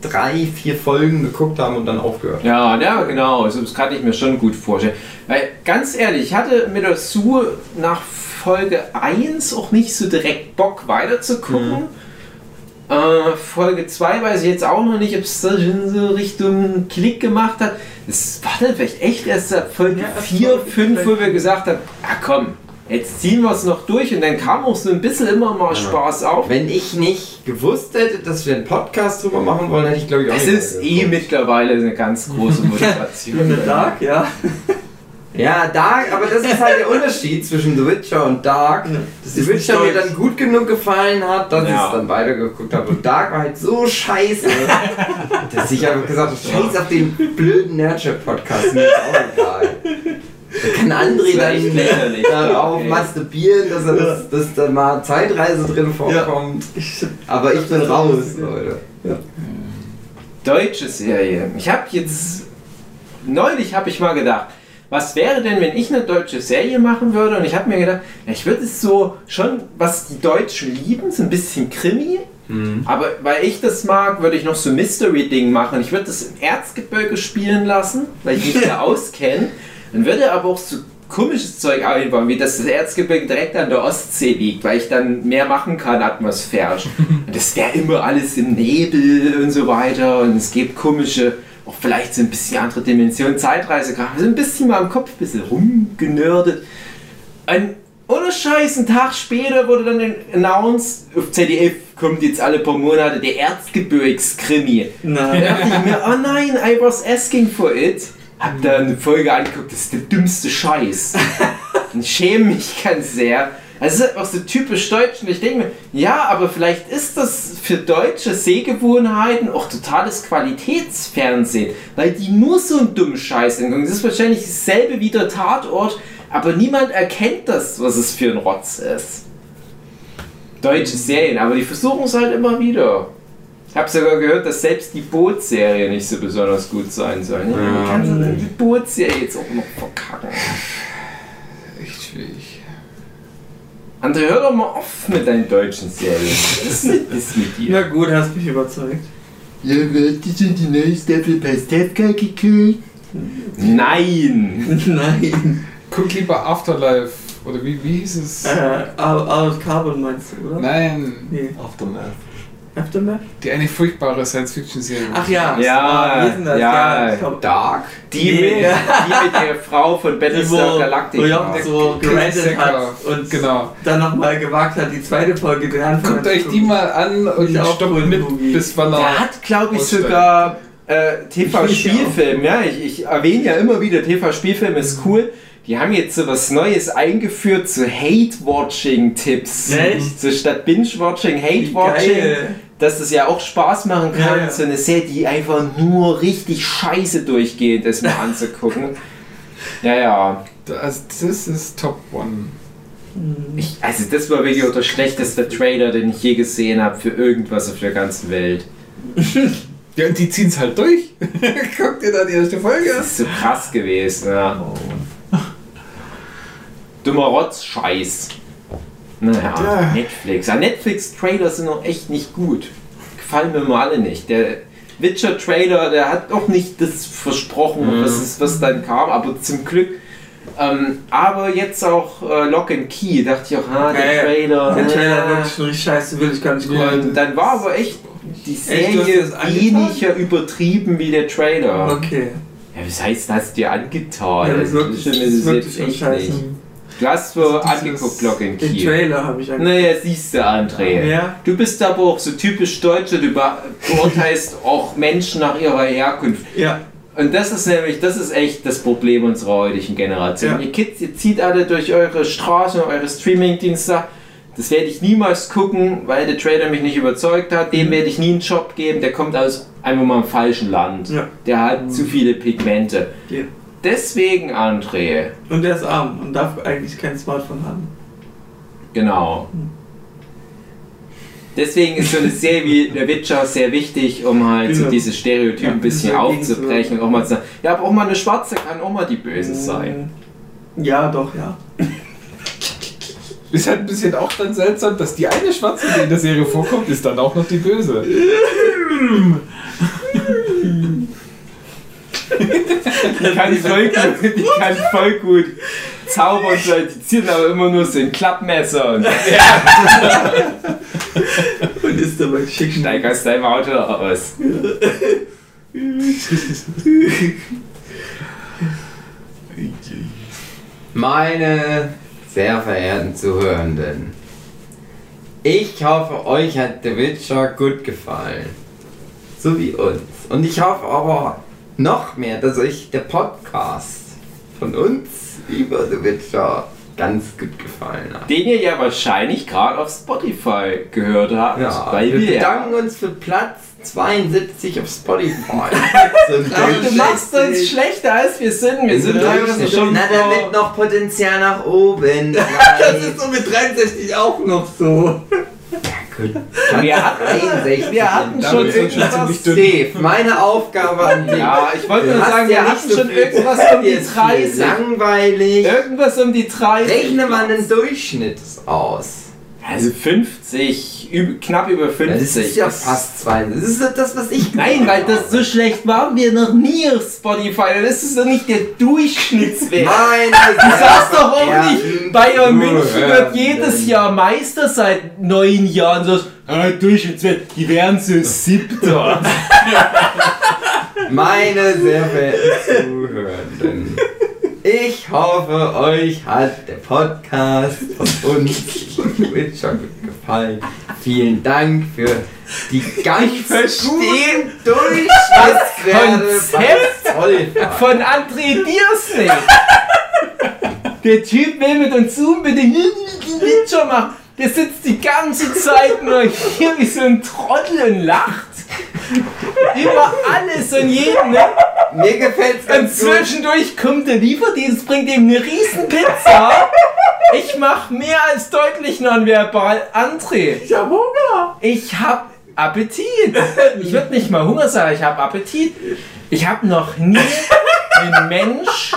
drei, vier Folgen geguckt haben und dann aufgehört. Ja, ja, genau. Also das kann ich mir schon gut vorstellen. Weil, ganz ehrlich, ich hatte mit der Sue nach Folge 1 auch nicht so direkt Bock weiterzugucken. Äh, Folge 2 weiß ich jetzt auch noch nicht, ob es da schon so Richtung Klick gemacht hat. Es war dann vielleicht echt erst ab Folge Ja, ab 4, Folge 5, wo fünf. wir gesagt haben, ah komm, jetzt ziehen wir es noch durch und dann kam auch so ein bisschen immer mal Spaß auf. Wenn ich nicht gewusst hätte, dass wir einen Podcast drüber machen wollen, hätte ich glaube ich auch Es nicht ist eh mittlerweile eine ganz große Motivation. In Dark, ja. Ja, Dark, aber das ist halt der Unterschied zwischen The Witcher und Dark. Ja. Dass The Witcher mir dann gut genug gefallen hat, dass ich Ja. es dann weitergeguckt habe. Und Dark war halt so scheiße, dass ich einfach gesagt habe, scheiß auf den blöden Nerdship-Podcast, mir ist auch egal. Da kann André dann darauf Okay. masturbieren, dass, er das, dass da mal Zeitreise drin vorkommt. Aber ich bin raus, Leute. Deutsche Serie. Ich habe jetzt neulich habe ich mal gedacht, was wäre denn, wenn ich eine deutsche Serie machen würde? Und ich habe mir gedacht, ja, ich würde es so schon, was die Deutschen lieben, so ein bisschen Krimi. Aber weil ich das mag, würde ich noch so Mystery-Ding machen. Ich würde das im Erzgebirge spielen lassen, weil ich mich da auskenne. Dann würde aber auch so komisches Zeug einbauen, wie dass das Erzgebirge direkt an der Ostsee liegt, weil ich dann mehr machen kann atmosphärisch. Und das wäre immer alles im Nebel und so weiter. Und es gibt komische, auch vielleicht so ein bisschen andere Dimensionen, Zeitreise, so ein bisschen mal im Kopf, ein bisschen rumgenördet. Ein ohne Scheiß, einen Tag später wurde dann announced, auf ZDF kommt jetzt alle paar Monate der Erzgebirgskrimi. Da Nein. dachte ich mir, oh nein, I was asking for it. Hab da eine Folge angeguckt, das ist der dümmste Scheiß. Und schäme mich ganz sehr. Also es ist auch so typisch deutsch und ich denke mir, ja, aber vielleicht ist das für deutsche Sehgewohnheiten auch totales Qualitätsfernsehen, weil die nur so einen dummen Scheiß angucken. Das ist wahrscheinlich dasselbe wie der Tatort, aber niemand erkennt das, was es für ein Rotz ist. Deutsche Serien, aber die versuchen es halt immer wieder. Ich habe sogar gehört, dass selbst die Bootserie nicht so besonders gut sein soll. Ja. Wie kannst du die Bootserie jetzt auch noch verkacken? Echt schwierig. André, hör doch mal auf mit deinen deutschen Serien. Was ist das mit dir? Na gut, hast mich überzeugt. Ja, wird die schon die neue Staffel Pastewka geguckt? Nein! Nein. Guck lieber Afterlife. Oder wie, wie hieß es? Äh, Out out of Carbon meinst du, oder? Nein, Nee. Aftermath. Aftermath? die eine furchtbare Science-Fiction-Serie. Ach ja. Ja, wie ist denn das? ja. ich glaub, Dark? Die, mit, die mit der Frau von Battlestar Galactica. wo Jochen so Sacker. hat und Genau. dann nochmal gewagt hat, die zweite Folge Anfang Guckt euch die mal an und stoppt mit, bis wann Der er. hat, glaube ich, sogar äh, TV-Spielfilm. Ja, ich, ich erwähne ja immer wieder, TV-Spielfilm ist cool. Die haben jetzt so was Neues eingeführt, so Hate-Watching-Tipps. Echt? So statt Binge-Watching, Hate-Watching. Dass das ja auch Spaß machen kann, Ja, ja. so eine Serie, die einfach nur richtig scheiße durchgeht, das mal anzugucken. Ja, ja. Das, das ist Top One. Ich, also das war wirklich auch der schlechteste Trailer, den ich je gesehen habe für irgendwas auf der ganzen Welt. Ja, und die ziehen es halt durch. Guck dir da die erste Folge an. Das ist so krass gewesen, ja. Dummer Rotz-Scheiß. Naja, Ja. Netflix. Ja, Netflix-Trailer sind auch echt nicht gut. Gefallen mir mal alle nicht. Der Witcher-Trailer, der hat auch nicht das versprochen, was, es, was dann kam, aber zum Glück. Ähm, aber jetzt auch äh, Lock and Key, dachte ich auch, ah, der Ja, ja. Trailer. Der Trailer ja. wirklich nur richtig scheiße, will ich gar nicht gucken. Und dann war aber echt die Echt, Serie das weniger übertrieben wie der Trailer. Okay. Ja, was heißt, hast du dir angetan? Ja, das ist wirklich, das ist wirklich schon scheiße. Du hast Dieses- angeguckt, Lock and Den Key. Trailer habe ich angeguckt. Naja, siehst du, André. Ja. Du bist aber auch so typisch Deutsche, du be- beurteilst auch Menschen nach ihrer Herkunft. Ja. Und das ist nämlich, das ist echt das Problem unserer heutigen Generation. Ja. Ihr Kids, ihr zieht alle durch eure Straßen, eure Streaming-Dienste. Das werde ich niemals gucken, weil der Trailer mich nicht überzeugt hat. Dem werde ich nie einen Job geben. Der kommt aus einfach mal im falschen Land. Ja. Der hat zu viele Pigmente. Ja. Deswegen, André, Und der ist arm und darf eigentlich kein Smartphone haben. Genau. Deswegen ist so eine Serie wie The Witcher sehr wichtig, um halt so Genau. diese Stereotypen Ja, ein bisschen aufzubrechen und auch mal zu sagen, ja, aber auch mal eine Schwarze kann auch mal die Böse sein. Ja, doch, ja. Ist halt ein bisschen auch dann seltsam, dass die eine Schwarze, die in der Serie vorkommt, ist dann auch noch die Böse. Die kann voll gut, die kann voll gut zaubern und ziehen aber immer nur so ein Klappmesser und Und ist dabei schick. steig aus deinem Auto aus. Meine sehr verehrten Zuhörenden, ich hoffe, euch hat The Witcher gut gefallen. So wie uns. Und ich hoffe aber noch mehr, dass euch der Podcast von uns über The Witcher ganz gut gefallen hat. Den ihr ja wahrscheinlich gerade auf Spotify gehört habt, Ja, weil wir wir bedanken uns für Platz 72 auf Spotify. Du machst uns schlechter als wir sind. Wir sind teilweise schon Na, damit noch Potenzial nach oben. Das ist so mit 63 auch noch so. Wir hatten, 63 wir hatten schon irgendwas. Dave, meine Aufgabe an dich. Ja, ich wollte nur sagen, wir hatten schon irgendwas um die jetzt viel 30. Langweilig. Irgendwas um die 30. Rechne mal einen Durchschnitt aus. Also 50, üb- knapp über Das 50. ist ja fast zwei. Das ist das, was ich. Nein, weil das so schlecht waren wir noch nie auf Spotify. Das ist doch nicht der Durchschnittswert. Meine Du sagst doch auch nicht, Bayern München wird jedes Jahr Meister seit neun Jahren. So, ah, Durchschnittswert, die werden so siebter. Meine sehr verehrten Zuhörenden. Ich hoffe, euch hat der Podcast von uns Witcher gefallen. Vielen Dank für die ganz verstehe guten Durchschnittswerte bei Konzept. Von André Diersning. Der Typ will mit uns unbedingt Witcher machen. Der sitzt die ganze Zeit nur hier wie so ein Trottel und lacht. Über alles und jeden. Ne? Mir gefällt's Und ganz gut. zwischendurch kommt der Lieferdienst, bringt ihm eine riesen Pizza. Ich mach mehr als deutlich nonverbal. André, Ich hab Hunger. ich hab Appetit. Ich würde nicht mal Hunger sagen, ich hab Appetit. Ich habe noch nie einen Mensch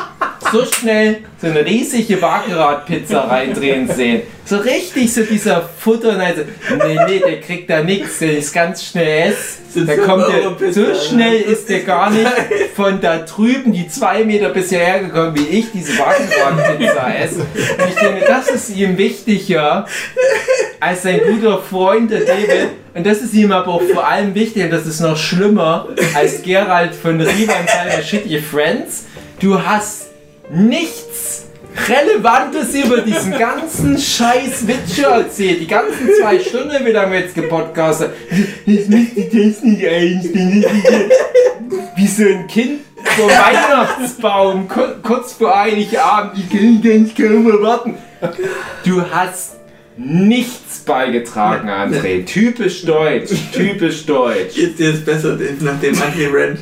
so schnell so eine riesige Wackenrad-Pizza reindrehen sehen. So richtig so dieser Futter. Also, nee, nee, der kriegt da nichts, der ist ganz schnell ess. Sind Da kommt der, so schnell ist der gar nicht von da drüben die zwei Meter bisher hergekommen, wie ich diese Wackenrad-Pizza esse. Und ich denke, das ist ihm wichtiger als sein guter Freund der David. Und das ist ihm aber auch vor allem wichtig, und das ist noch schlimmer, als Gerald von Riva und seiner Shitty Friends. Du hast nichts Relevantes über diesen ganzen Scheiß Witcher erzählt. Die ganzen zwei Stunden, wie lange wir jetzt gepodcastet Ich müsste das nicht einstellen. Wie so ein Kind vor Weihnachtsbaum, ku- kurz vor Heiligabend. Ich kann ganz kaum erwarten. Du hast nichts beigetragen, André. Typisch deutsch, typisch deutsch. Jetzt besser, Dave, nach dem André Rant?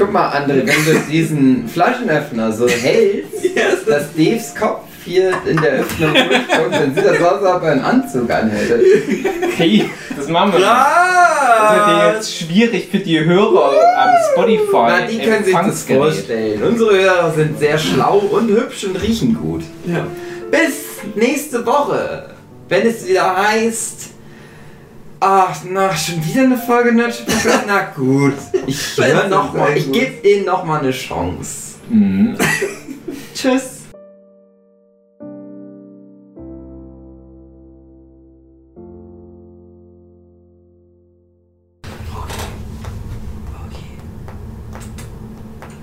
Guck mal, André, wenn du diesen Flaschenöffner so hältst, dass Daves Kopf hier in der Öffnung durchkommt, dann sieht das aus, als ob er einen Anzug anhätte. Okay, das machen wir. Das wird ja jetzt schwierig für die Hörer am Spotify. Na, die können sich das vorstellen. Unsere Hörer sind sehr schlau und hübsch und riechen gut. Ja. Bis nächste Woche, wenn es wieder heißt. Ach, na, schon wieder eine Folge Nerd Podcast? Na gut, ich höre noch mal, ich gebe ihnen noch mal eine Chance. Mhm. Tschüss.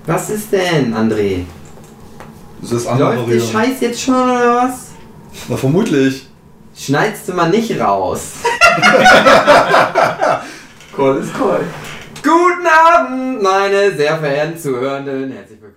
Was ist denn, André? Das ist Läuft der. Scheiß jetzt schon oder was? Na, vermutlich. Schneidest du mal nicht raus. Call ist Call. Guten Abend, meine sehr verehrten Zuhörenden. Herzlich willkommen.